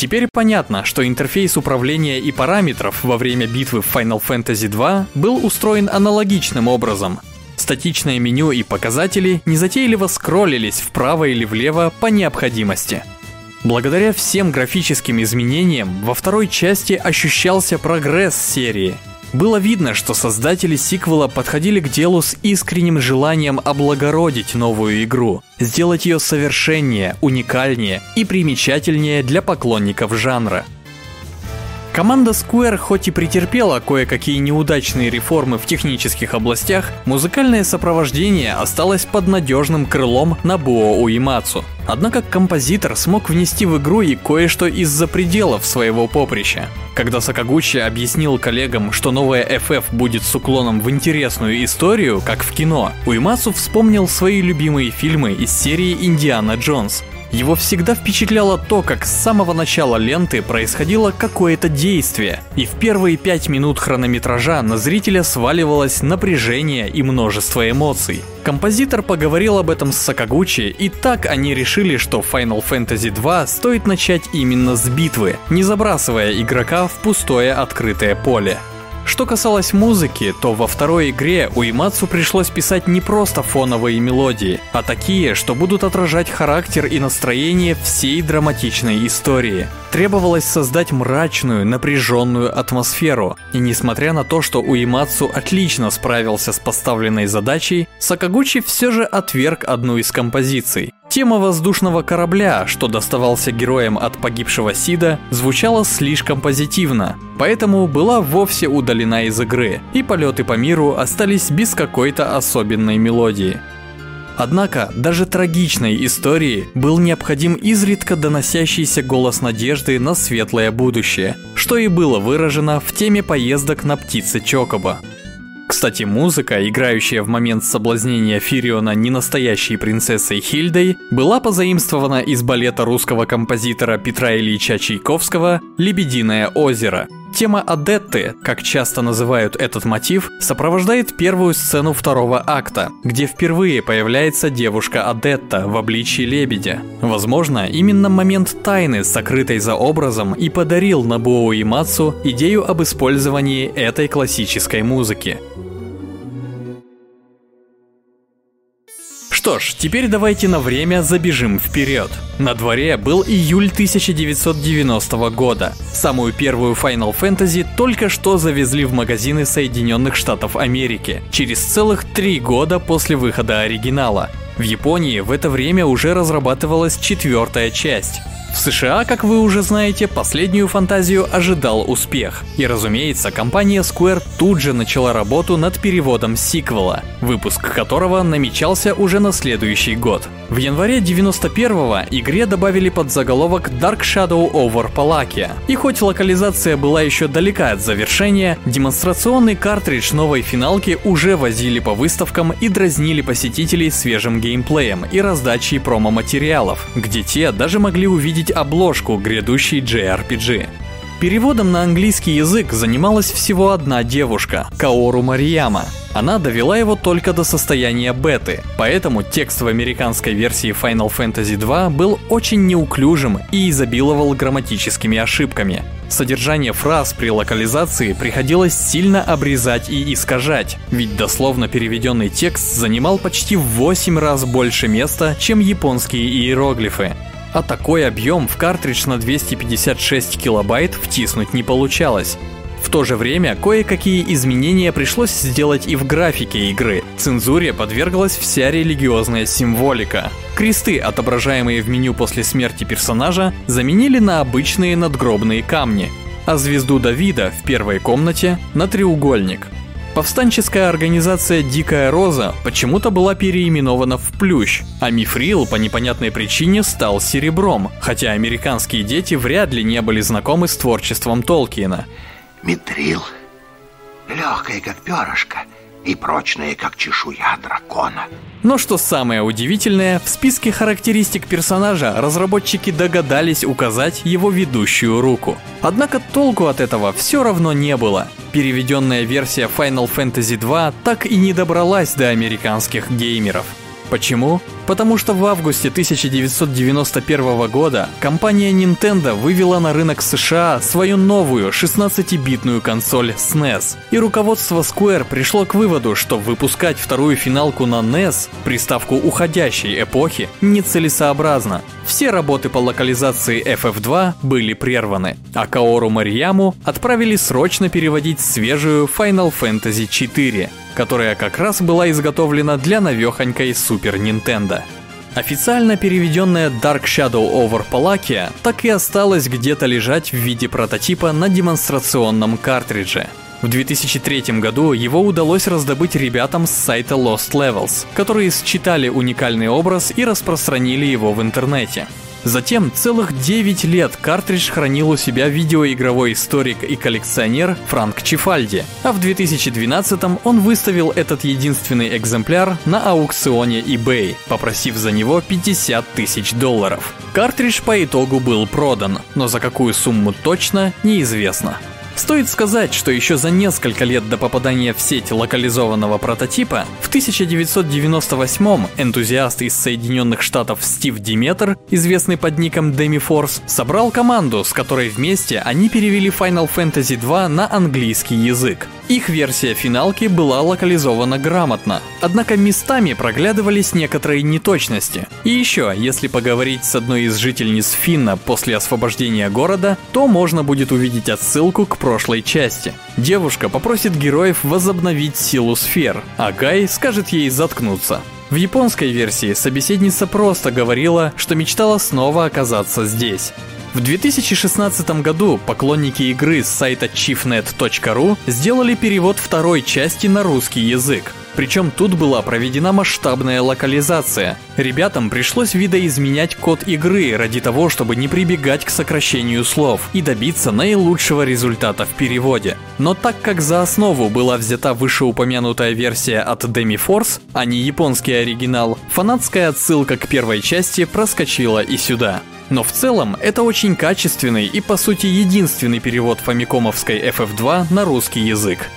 Теперь понятно, что интерфейс управления и параметров во время битвы в Final Fantasy 2 был устроен аналогичным образом. Статичное меню и показатели незатейливо скроллились вправо или влево по необходимости. Благодаря всем графическим изменениям во второй части ощущался прогресс серии – было видно, что создатели сиквела подходили к делу с искренним желанием облагородить новую игру, сделать ее совершеннее, уникальнее и примечательнее для поклонников жанра. Команда Square хоть и претерпела кое-какие неудачные реформы в технических областях, музыкальное сопровождение осталось под надежным крылом Набуо Уимацу. Однако композитор смог внести в игру и кое-что из-за пределов своего поприща. Когда Сакагучи объяснил коллегам, что новая FF будет с уклоном в интересную историю, как в кино, Уимацу вспомнил свои любимые фильмы из серии «Индиана Джонс», его всегда впечатляло то, как с самого начала ленты происходило какое-то действие, и в первые пять минут хронометража на зрителя сваливалось напряжение и множество эмоций. Композитор поговорил об этом с Сакагучи, и так они решили, что Final Fantasy 2 стоит начать именно с битвы, не забрасывая игрока в пустое открытое поле. Что касалось музыки, то во второй игре у Имацу пришлось писать не просто фоновые мелодии, а такие, что будут отражать характер и настроение всей драматичной истории. Требовалось создать мрачную, напряженную атмосферу, и несмотря на то, что у Имацу отлично справился с поставленной задачей, Сакагучи все же отверг одну из композиций. Тема воздушного корабля, что доставался героям от погибшего Сида, звучала слишком позитивно, поэтому была вовсе удалена из игры, и полеты по миру остались без какой-то особенной мелодии. Однако, даже трагичной истории был необходим изредка доносящийся голос надежды на светлое будущее, что и было выражено в теме поездок на птице Чокоба. Кстати, музыка, играющая в момент соблазнения Фириона ненастоящей принцессой Хильдой, была позаимствована из балета русского композитора Петра Ильича Чайковского «Лебединое озеро». Тема Адетты, как часто называют этот мотив, сопровождает первую сцену второго акта, где впервые появляется девушка Адетта в обличии лебедя. Возможно, именно момент тайны, сокрытой за образом, и подарил Набуо Имацу идею об использовании этой классической музыки. Что ж, теперь давайте на время забежим вперед. На дворе был июль 1990 года. Самую первую Final Fantasy только что завезли в магазины Соединенных Штатов Америки, через целых три года после выхода оригинала. В Японии в это время уже разрабатывалась четвертая часть. В США, как вы уже знаете, последнюю фантазию ожидал успех. И разумеется, компания Square тут же начала работу над переводом сиквела, выпуск которого намечался уже на следующий год. В январе 91-го игре добавили под заголовок Dark Shadow over Palakia. И хоть локализация была еще далека от завершения, демонстрационный картридж новой финалки уже возили по выставкам и дразнили посетителей свежим геймплеем и раздачей промо-материалов, где те даже могли увидеть обложку грядущей JRPG. Переводом на английский язык занималась всего одна девушка – Каору Марияма. Она довела его только до состояния беты, поэтому текст в американской версии Final Fantasy 2 был очень неуклюжим и изобиловал грамматическими ошибками. Содержание фраз при локализации приходилось сильно обрезать и искажать, ведь дословно переведенный текст занимал почти в 8 раз больше места, чем японские иероглифы а такой объем в картридж на 256 килобайт втиснуть не получалось. В то же время кое-какие изменения пришлось сделать и в графике игры. Цензуре подверглась вся религиозная символика. Кресты, отображаемые в меню после смерти персонажа, заменили на обычные надгробные камни, а звезду Давида в первой комнате на треугольник – Повстанческая организация «Дикая Роза» почему-то была переименована в «Плющ», а Мифрил по непонятной причине стал «Серебром», хотя американские дети вряд ли не были знакомы с творчеством Толкиена. Митрил, легкая как перышко и прочная как чешуя дракона. Но что самое удивительное, в списке характеристик персонажа разработчики догадались указать его ведущую руку. Однако толку от этого все равно не было. Переведенная версия Final Fantasy 2 так и не добралась до американских геймеров. Почему? Потому что в августе 1991 года компания Nintendo вывела на рынок США свою новую 16-битную консоль SNES. И руководство Square пришло к выводу, что выпускать вторую финалку на NES, приставку уходящей эпохи, нецелесообразно. Все работы по локализации FF2 были прерваны, а Каору Марияму отправили срочно переводить свежую Final Fantasy 4, которая как раз была изготовлена для навехонькой Super Nintendo. Официально переведенная Dark Shadow over Palakia так и осталась где-то лежать в виде прототипа на демонстрационном картридже. В 2003 году его удалось раздобыть ребятам с сайта Lost Levels, которые считали уникальный образ и распространили его в интернете. Затем целых 9 лет картридж хранил у себя видеоигровой историк и коллекционер Франк Чифальди, а в 2012 он выставил этот единственный экземпляр на аукционе eBay, попросив за него 50 тысяч долларов. Картридж по итогу был продан, но за какую сумму точно неизвестно. Стоит сказать, что еще за несколько лет до попадания в сеть локализованного прототипа, в 1998-м энтузиаст из Соединенных Штатов Стив Диметр, известный под ником Demi Force, собрал команду, с которой вместе они перевели Final Fantasy 2 на английский язык. Их версия финалки была локализована грамотно, однако местами проглядывались некоторые неточности. И еще, если поговорить с одной из жительниц Финна после освобождения города, то можно будет увидеть отсылку к прошлой части. Девушка попросит героев возобновить силу сфер, а Гай скажет ей заткнуться. В японской версии собеседница просто говорила, что мечтала снова оказаться здесь. В 2016 году поклонники игры с сайта chiefnet.ru сделали перевод второй части на русский язык. Причем тут была проведена масштабная локализация. Ребятам пришлось видоизменять код игры ради того, чтобы не прибегать к сокращению слов и добиться наилучшего результата в переводе. Но так как за основу была взята вышеупомянутая версия от Demi Force, а не японский оригинал, фанатская отсылка к первой части проскочила и сюда. Но в целом это очень качественный и по сути единственный перевод фамикомовской FF2 на русский язык.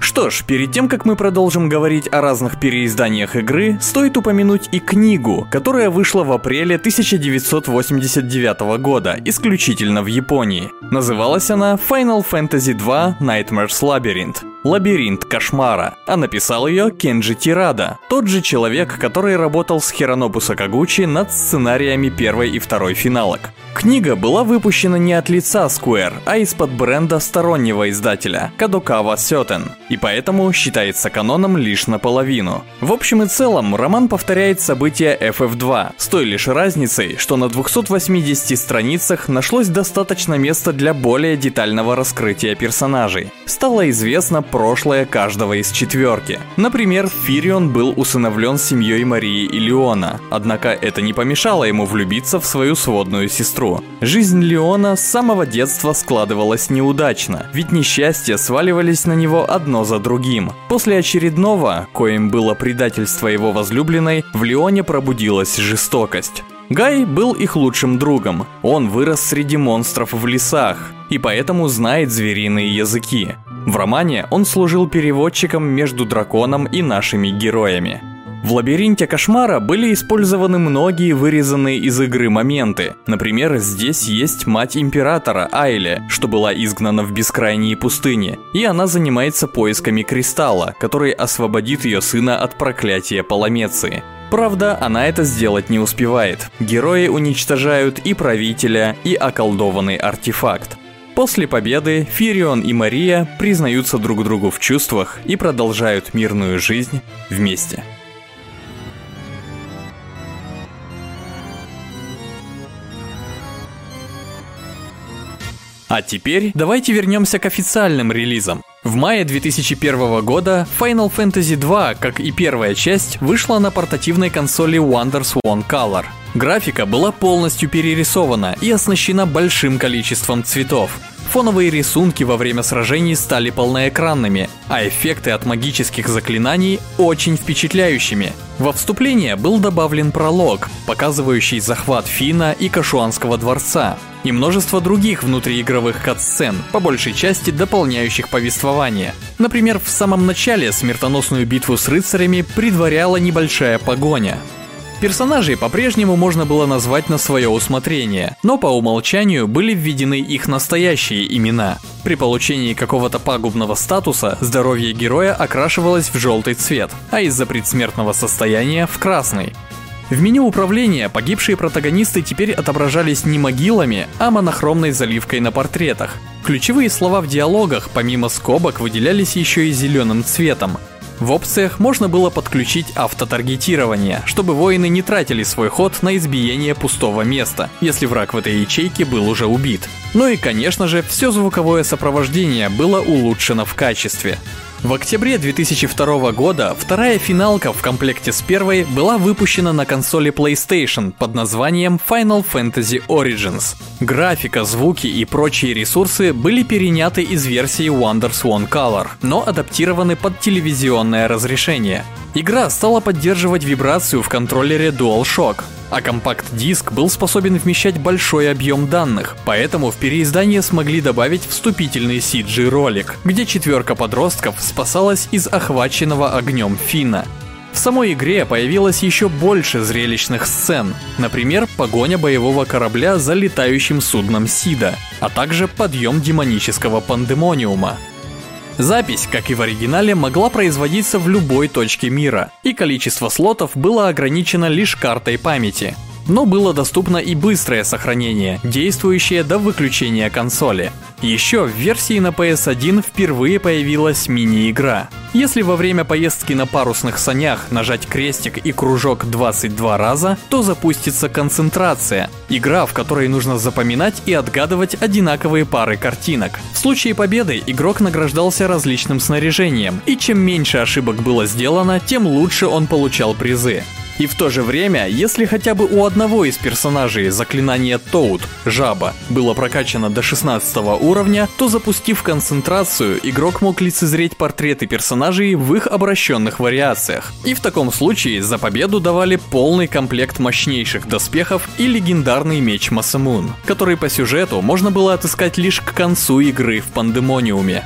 Что ж, перед тем, как мы продолжим говорить о разных переизданиях игры, стоит упомянуть и книгу, которая вышла в апреле 1989 года, исключительно в Японии. Называлась она Final Fantasy 2 Nightmares Labyrinth. «Лабиринт кошмара», а написал ее Кенджи Тирада, тот же человек, который работал с Хиронобу Сакагучи над сценариями первой и второй финалок. Книга была выпущена не от лица Square, а из-под бренда стороннего издателя Kadokawa Сётен, и поэтому считается каноном лишь наполовину. В общем и целом, роман повторяет события FF2, с той лишь разницей, что на 280 страницах нашлось достаточно места для более детального раскрытия персонажей. Стало известно прошлое каждого из четверки. Например, Фирион был усыновлен семьей Марии и Леона, однако это не помешало ему влюбиться в свою сводную сестру. Жизнь Леона с самого детства складывалась неудачно, ведь несчастья сваливались на него одно за другим. После очередного, коим было предательство его возлюбленной, в Леоне пробудилась жестокость. Гай был их лучшим другом. Он вырос среди монстров в лесах и поэтому знает звериные языки. В романе он служил переводчиком между драконом и нашими героями. В лабиринте кошмара были использованы многие вырезанные из игры моменты. Например, здесь есть мать императора Айле, что была изгнана в бескрайние пустыни, и она занимается поисками кристалла, который освободит ее сына от проклятия Паламеции. Правда, она это сделать не успевает. Герои уничтожают и правителя, и околдованный артефакт. После победы Фирион и Мария признаются друг другу в чувствах и продолжают мирную жизнь вместе. А теперь давайте вернемся к официальным релизам. В мае 2001 года Final Fantasy 2, как и первая часть, вышла на портативной консоли Wonders One Color. Графика была полностью перерисована и оснащена большим количеством цветов. Фоновые рисунки во время сражений стали полноэкранными, а эффекты от магических заклинаний очень впечатляющими. Во вступление был добавлен пролог, показывающий захват Фина и Кашуанского дворца, и множество других внутриигровых кат-сцен, по большей части дополняющих повествование. Например, в самом начале смертоносную битву с рыцарями предваряла небольшая погоня. Персонажей по-прежнему можно было назвать на свое усмотрение, но по умолчанию были введены их настоящие имена. При получении какого-то пагубного статуса здоровье героя окрашивалось в желтый цвет, а из-за предсмертного состояния в красный. В меню управления погибшие протагонисты теперь отображались не могилами, а монохромной заливкой на портретах. Ключевые слова в диалогах, помимо скобок, выделялись еще и зеленым цветом, в опциях можно было подключить автотаргетирование, чтобы воины не тратили свой ход на избиение пустого места, если враг в этой ячейке был уже убит. Ну и конечно же, все звуковое сопровождение было улучшено в качестве. В октябре 2002 года вторая финалка в комплекте с первой была выпущена на консоли PlayStation под названием Final Fantasy Origins. Графика, звуки и прочие ресурсы были переняты из версии Wonders One Color, но адаптированы под телевизионное разрешение. Игра стала поддерживать вибрацию в контроллере DualShock, а компакт-диск был способен вмещать большой объем данных, поэтому в переиздание смогли добавить вступительный CG-ролик, где четверка подростков спасалась из охваченного огнем Фина. В самой игре появилось еще больше зрелищных сцен, например, погоня боевого корабля за летающим судном Сида, а также подъем демонического пандемониума. Запись, как и в оригинале, могла производиться в любой точке мира, и количество слотов было ограничено лишь картой памяти. Но было доступно и быстрое сохранение, действующее до выключения консоли. Еще в версии на PS1 впервые появилась мини-игра. Если во время поездки на парусных санях нажать крестик и кружок 22 раза, то запустится концентрация. Игра, в которой нужно запоминать и отгадывать одинаковые пары картинок. В случае победы игрок награждался различным снаряжением, и чем меньше ошибок было сделано, тем лучше он получал призы. И в то же время, если хотя бы у одного из персонажей заклинание Тоут, жаба, было прокачано до 16 уровня, то запустив концентрацию, игрок мог лицезреть портреты персонажей в их обращенных вариациях. И в таком случае за победу давали полный комплект мощнейших доспехов и легендарный меч Масамун, который по сюжету можно было отыскать лишь к концу игры в Пандемониуме.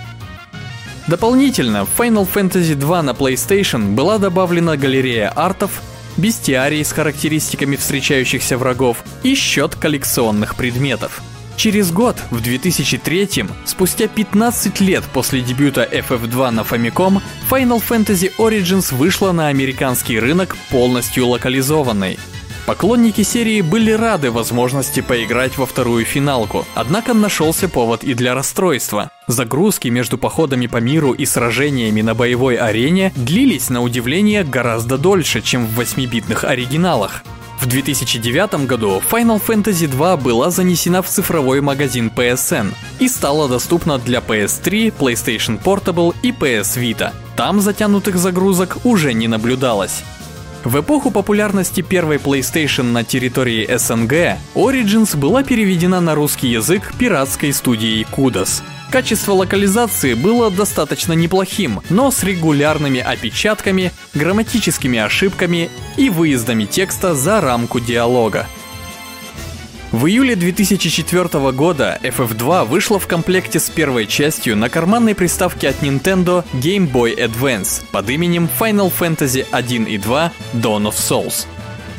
Дополнительно в Final Fantasy 2 на PlayStation была добавлена галерея артов, бестиарий с характеристиками встречающихся врагов и счет коллекционных предметов. Через год, в 2003 спустя 15 лет после дебюта FF2 на Famicom, Final Fantasy Origins вышла на американский рынок полностью локализованной. Поклонники серии были рады возможности поиграть во вторую финалку, однако нашелся повод и для расстройства. Загрузки между походами по миру и сражениями на боевой арене длились на удивление гораздо дольше, чем в 8-битных оригиналах. В 2009 году Final Fantasy 2 была занесена в цифровой магазин PSN и стала доступна для PS3, PlayStation Portable и PS Vita. Там затянутых загрузок уже не наблюдалось. В эпоху популярности первой PlayStation на территории СНГ, Origins была переведена на русский язык пиратской студией Kudos. Качество локализации было достаточно неплохим, но с регулярными опечатками, грамматическими ошибками и выездами текста за рамку диалога. В июле 2004 года FF2 вышла в комплекте с первой частью на карманной приставке от Nintendo Game Boy Advance под именем Final Fantasy 1 и 2 Dawn of Souls.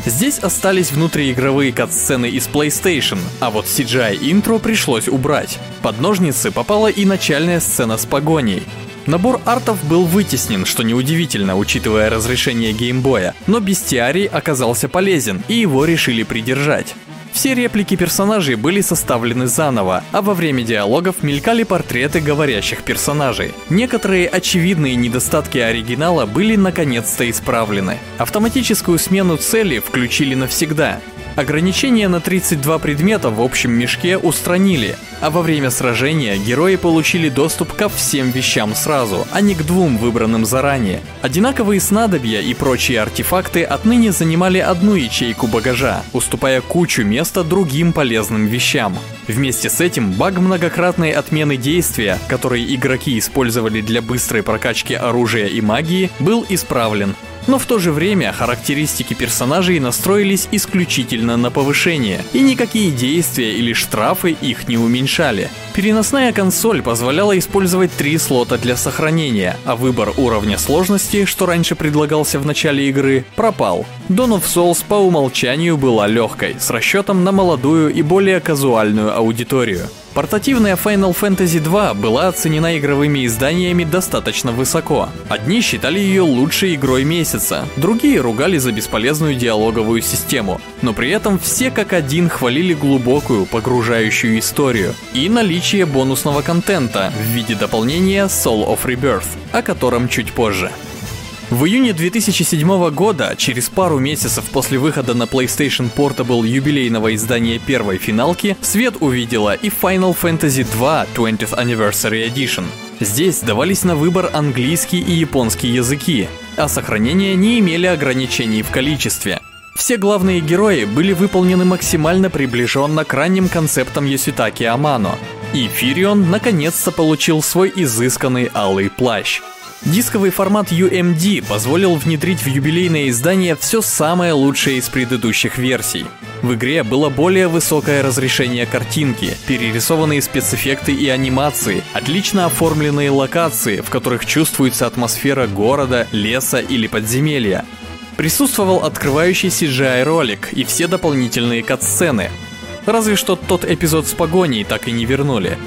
Здесь остались внутриигровые кат-сцены из PlayStation, а вот CGI-интро пришлось убрать. Под ножницы попала и начальная сцена с погоней. Набор артов был вытеснен, что неудивительно, учитывая разрешение геймбоя, но бестиарий оказался полезен, и его решили придержать. Все реплики персонажей были составлены заново, а во время диалогов мелькали портреты говорящих персонажей. Некоторые очевидные недостатки оригинала были наконец-то исправлены. Автоматическую смену цели включили навсегда. Ограничение на 32 предмета в общем мешке устранили, а во время сражения герои получили доступ ко всем вещам сразу, а не к двум выбранным заранее. Одинаковые снадобья и прочие артефакты отныне занимали одну ячейку багажа, уступая кучу места другим полезным вещам. Вместе с этим баг многократной отмены действия, который игроки использовали для быстрой прокачки оружия и магии, был исправлен, но в то же время характеристики персонажей настроились исключительно на повышение, и никакие действия или штрафы их не уменьшали. Переносная консоль позволяла использовать три слота для сохранения, а выбор уровня сложности, что раньше предлагался в начале игры, пропал. Dawn of Souls по умолчанию была легкой, с расчетом на молодую и более казуальную аудиторию. Портативная Final Fantasy 2 была оценена игровыми изданиями достаточно высоко. Одни считали ее лучшей игрой месяца, другие ругали за бесполезную диалоговую систему, но при этом все как один хвалили глубокую, погружающую историю и наличие бонусного контента в виде дополнения Soul of Rebirth, о котором чуть позже. В июне 2007 года, через пару месяцев после выхода на PlayStation Portable юбилейного издания первой финалки, свет увидела и Final Fantasy 2 20th Anniversary Edition. Здесь давались на выбор английский и японский языки, а сохранения не имели ограничений в количестве. Все главные герои были выполнены максимально приближенно к ранним концептам Ясютаки Амано, и Фирион наконец-то получил свой изысканный алый плащ – Дисковый формат UMD позволил внедрить в юбилейное издание все самое лучшее из предыдущих версий. В игре было более высокое разрешение картинки, перерисованные спецэффекты и анимации, отлично оформленные локации, в которых чувствуется атмосфера города, леса или подземелья. Присутствовал открывающий CGI-ролик и все дополнительные катсцены. Разве что тот эпизод с погоней так и не вернули.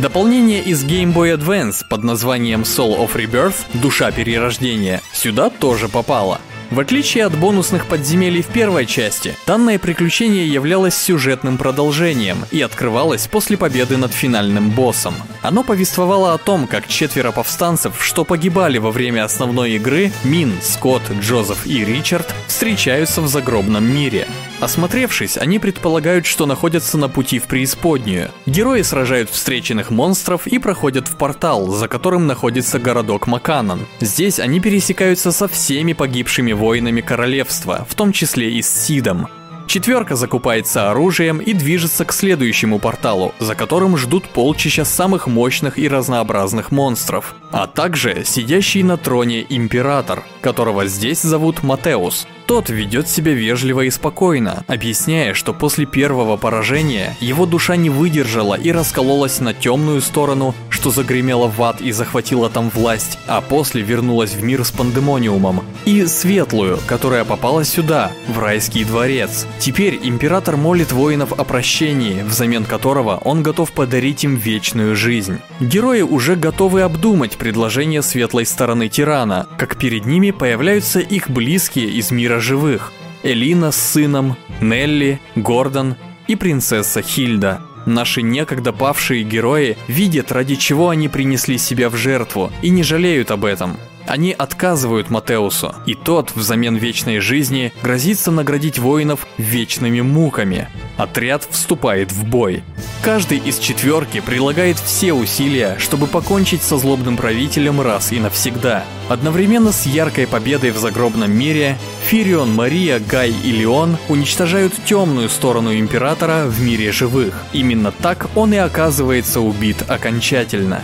Дополнение из Game Boy Advance под названием Soul of Rebirth – Душа Перерождения сюда тоже попало. В отличие от бонусных подземелий в первой части, данное приключение являлось сюжетным продолжением и открывалось после победы над финальным боссом. Оно повествовало о том, как четверо повстанцев, что погибали во время основной игры, Мин, Скотт, Джозеф и Ричард, встречаются в загробном мире. Осмотревшись, они предполагают, что находятся на пути в преисподнюю. Герои сражают встреченных монстров и проходят в портал, за которым находится городок Маканан. Здесь они пересекаются со всеми погибшими воинами королевства, в том числе и с Сидом. Четверка закупается оружием и движется к следующему порталу, за которым ждут полчища самых мощных и разнообразных монстров, а также сидящий на троне император, которого здесь зовут Матеус, Тот ведет себя вежливо и спокойно, объясняя, что после первого поражения его душа не выдержала и раскололась на темную сторону, что загремела в ад и захватила там власть, а после вернулась в мир с пандемониумом, и светлую, которая попала сюда, в райский дворец. Теперь император молит воинов о прощении, взамен которого он готов подарить им вечную жизнь. Герои уже готовы обдумать предложение светлой стороны тирана, как перед ними появляются их близкие из мира живых. Элина с сыном, Нелли, Гордон и принцесса Хильда. Наши некогда павшие герои видят, ради чего они принесли себя в жертву, и не жалеют об этом. Они отказывают Матеусу, и тот взамен вечной жизни грозится наградить воинов вечными муками. Отряд вступает в бой. Каждый из четверки прилагает все усилия, чтобы покончить со злобным правителем раз и навсегда. Одновременно с яркой победой в загробном мире, Фирион, Мария, Гай и Леон уничтожают темную сторону Императора в мире живых. Именно так он и оказывается убит окончательно.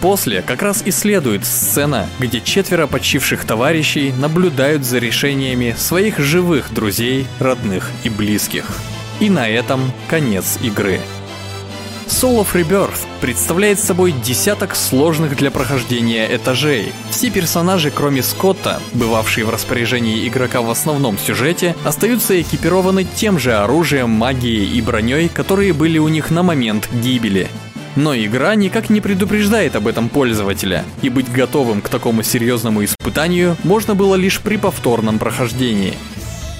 После как раз и следует сцена, где четверо почивших товарищей наблюдают за решениями своих живых друзей, родных и близких. И на этом конец игры. Soul of Rebirth представляет собой десяток сложных для прохождения этажей. Все персонажи, кроме Скотта, бывавшие в распоряжении игрока в основном сюжете, остаются экипированы тем же оружием, магией и броней, которые были у них на момент гибели. Но игра никак не предупреждает об этом пользователя, и быть готовым к такому серьезному испытанию можно было лишь при повторном прохождении.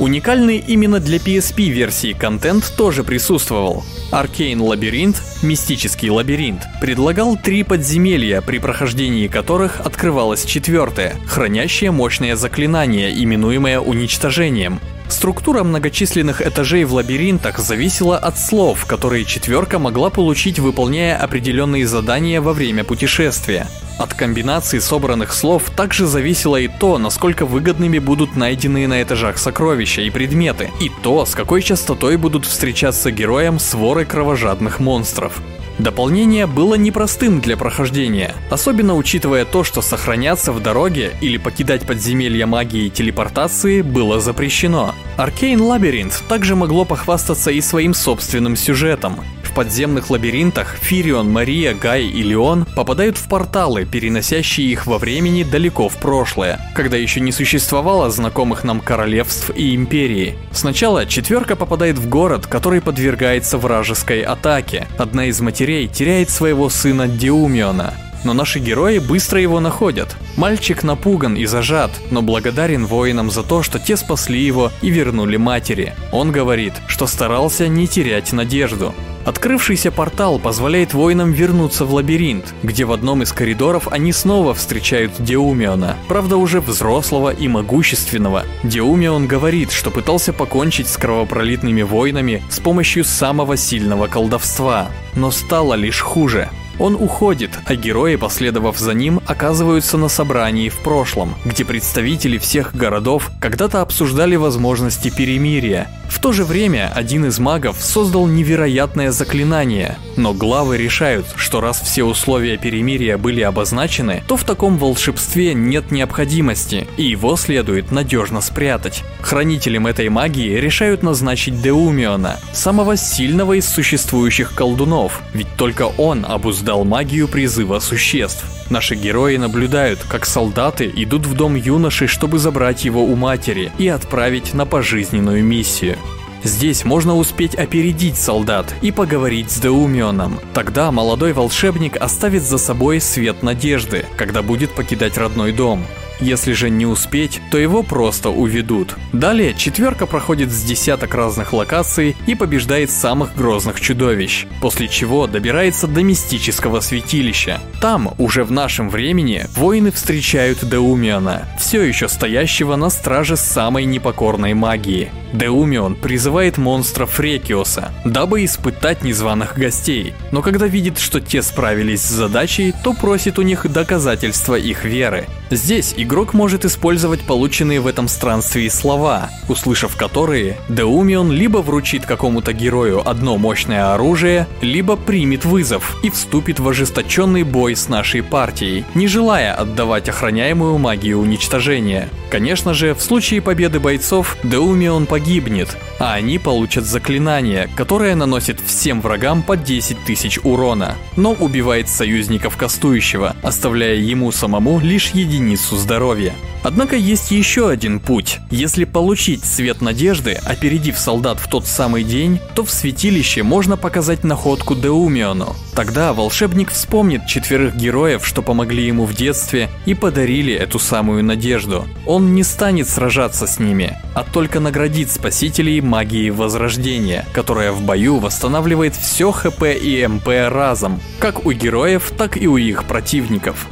Уникальный именно для PSP версии контент тоже присутствовал. Arcane Лабиринт, мистический лабиринт, предлагал три подземелья, при прохождении которых открывалось четвертое, хранящее мощное заклинание, именуемое уничтожением. Структура многочисленных этажей в лабиринтах зависела от слов, которые четверка могла получить, выполняя определенные задания во время путешествия. От комбинации собранных слов также зависело и то, насколько выгодными будут найденные на этажах сокровища и предметы, и то, с какой частотой будут встречаться героям своры кровожадных монстров. Дополнение было непростым для прохождения, особенно учитывая то, что сохраняться в дороге или покидать подземелья магии и телепортации было запрещено. Arcane Labyrinth также могло похвастаться и своим собственным сюжетом. В подземных лабиринтах Фирион, Мария, Гай и Леон попадают в порталы, переносящие их во времени далеко в прошлое, когда еще не существовало знакомых нам королевств и империи. Сначала четверка попадает в город, который подвергается вражеской атаке. Одна из матерей теряет своего сына Диумиона, но наши герои быстро его находят. Мальчик напуган и зажат, но благодарен воинам за то, что те спасли его и вернули матери. Он говорит, что старался не терять надежду. Открывшийся портал позволяет воинам вернуться в лабиринт, где в одном из коридоров они снова встречают Деумиона, правда уже взрослого и могущественного. Деумион говорит, что пытался покончить с кровопролитными войнами с помощью самого сильного колдовства, но стало лишь хуже. Он уходит, а герои, последовав за ним, оказываются на собрании в прошлом, где представители всех городов когда-то обсуждали возможности перемирия. В то же время один из магов создал невероятное заклинание, но главы решают, что раз все условия перемирия были обозначены, то в таком волшебстве нет необходимости, и его следует надежно спрятать. Хранителем этой магии решают назначить Деумиона, самого сильного из существующих колдунов, ведь только он обуздал дал магию призыва существ. Наши герои наблюдают, как солдаты идут в дом юноши, чтобы забрать его у матери и отправить на пожизненную миссию. Здесь можно успеть опередить солдат и поговорить с Деумионом. Тогда молодой волшебник оставит за собой свет надежды, когда будет покидать родной дом. Если же не успеть, то его просто уведут. Далее четверка проходит с десяток разных локаций и побеждает самых грозных чудовищ, после чего добирается до мистического святилища. Там, уже в нашем времени, воины встречают Деумиона, все еще стоящего на страже самой непокорной магии. Деумион призывает монстра Фрекиоса, дабы испытать незваных гостей, но когда видит, что те справились с задачей, то просит у них доказательства их веры. Здесь игрок может использовать полученные в этом странстве слова, услышав которые, Деумион либо вручит какому-то герою одно мощное оружие, либо примет вызов и вступит в ожесточенный бой с нашей партией, не желая отдавать охраняемую магию уничтожения. Конечно же, в случае победы бойцов Деумион погибнет, а они получат заклинание, которое наносит всем врагам по 10 тысяч урона, но убивает союзников кастующего, оставляя ему самому лишь единицу здоровья. Однако есть еще один путь. Если получить свет надежды, опередив солдат в тот самый день, то в святилище можно показать находку Деумиону. Тогда волшебник вспомнит четверых героев, что помогли ему в детстве и подарили эту самую надежду. Он не станет сражаться с ними, а только наградит спасителей магией Возрождения, которая в бою восстанавливает все ХП и МП разом, как у героев, так и у их противников.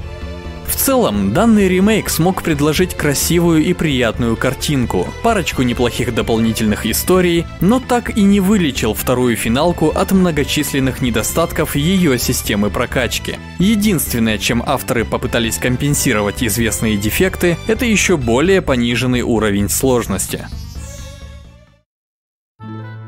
В целом, данный ремейк смог предложить красивую и приятную картинку, парочку неплохих дополнительных историй, но так и не вылечил вторую финалку от многочисленных недостатков ее системы прокачки. Единственное, чем авторы попытались компенсировать известные дефекты, это еще более пониженный уровень сложности.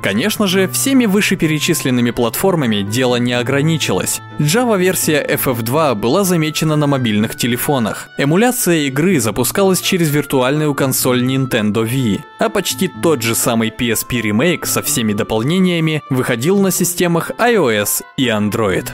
Конечно же, всеми вышеперечисленными платформами дело не ограничилось. Java-версия FF2 была замечена на мобильных телефонах. Эмуляция игры запускалась через виртуальную консоль Nintendo Wii, а почти тот же самый PSP ремейк со всеми дополнениями выходил на системах iOS и Android.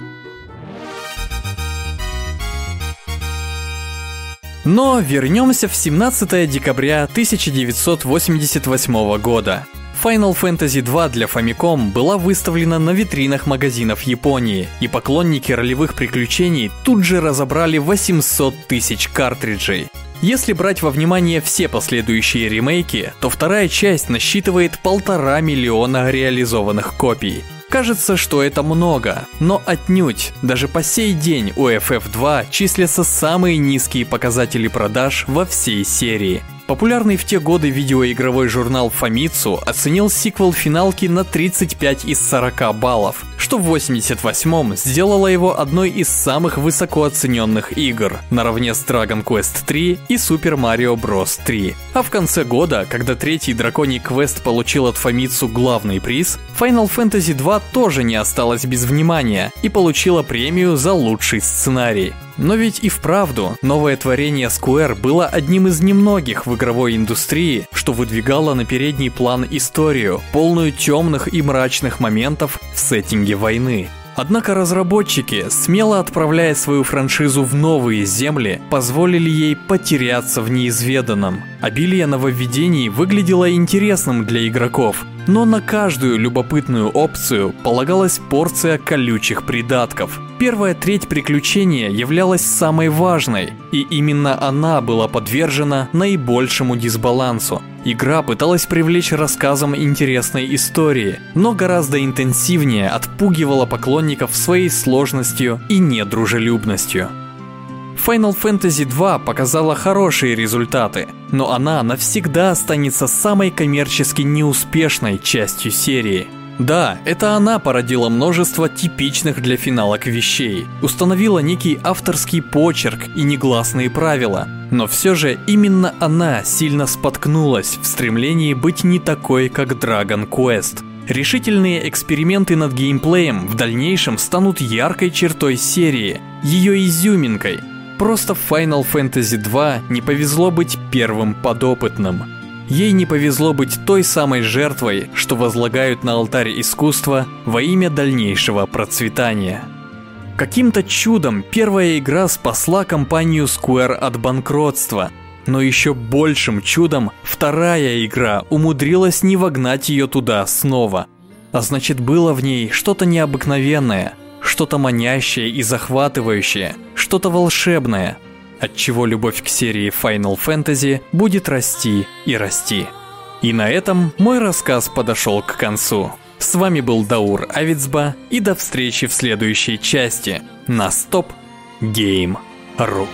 Но вернемся в 17 декабря 1988 года. Final Fantasy 2 для Famicom была выставлена на витринах магазинов Японии, и поклонники ролевых приключений тут же разобрали 800 тысяч картриджей. Если брать во внимание все последующие ремейки, то вторая часть насчитывает полтора миллиона реализованных копий. Кажется, что это много, но отнюдь. Даже по сей день у FF2 числятся самые низкие показатели продаж во всей серии – Популярный в те годы видеоигровой журнал Famitsu оценил сиквел финалки на 35 из 40 баллов, что в 88-м сделало его одной из самых высоко оцененных игр, наравне с Dragon Quest 3 и Super Mario Bros. 3. А в конце года, когда третий драконий квест получил от Famitsu главный приз, Final Fantasy 2 тоже не осталась без внимания и получила премию за лучший сценарий. Но ведь и вправду, новое творение Square было одним из немногих в игровой индустрии, что выдвигало на передний план историю, полную темных и мрачных моментов в сеттинге войны. Однако разработчики, смело отправляя свою франшизу в новые земли, позволили ей потеряться в неизведанном. Обилие нововведений выглядело интересным для игроков, но на каждую любопытную опцию полагалась порция колючих придатков. Первая треть приключения являлась самой важной, и именно она была подвержена наибольшему дисбалансу. Игра пыталась привлечь рассказом интересной истории, но гораздо интенсивнее отпугивала поклонников своей сложностью и недружелюбностью. Final Fantasy 2 показала хорошие результаты, но она навсегда останется самой коммерчески неуспешной частью серии. Да, это она породила множество типичных для финалок вещей, установила некий авторский почерк и негласные правила, но все же именно она сильно споткнулась в стремлении быть не такой, как Dragon Quest. Решительные эксперименты над геймплеем в дальнейшем станут яркой чертой серии, ее изюминкой – Просто в Final Fantasy 2 не повезло быть первым подопытным. Ей не повезло быть той самой жертвой, что возлагают на алтарь искусства во имя дальнейшего процветания. Каким-то чудом первая игра спасла компанию Square от банкротства, но еще большим чудом вторая игра умудрилась не вогнать ее туда снова. А значит было в ней что-то необыкновенное – что-то манящее и захватывающее, что-то волшебное, от чего любовь к серии Final Fantasy будет расти и расти. И на этом мой рассказ подошел к концу. С вами был Даур Авицба и до встречи в следующей части на Stop Game.ru.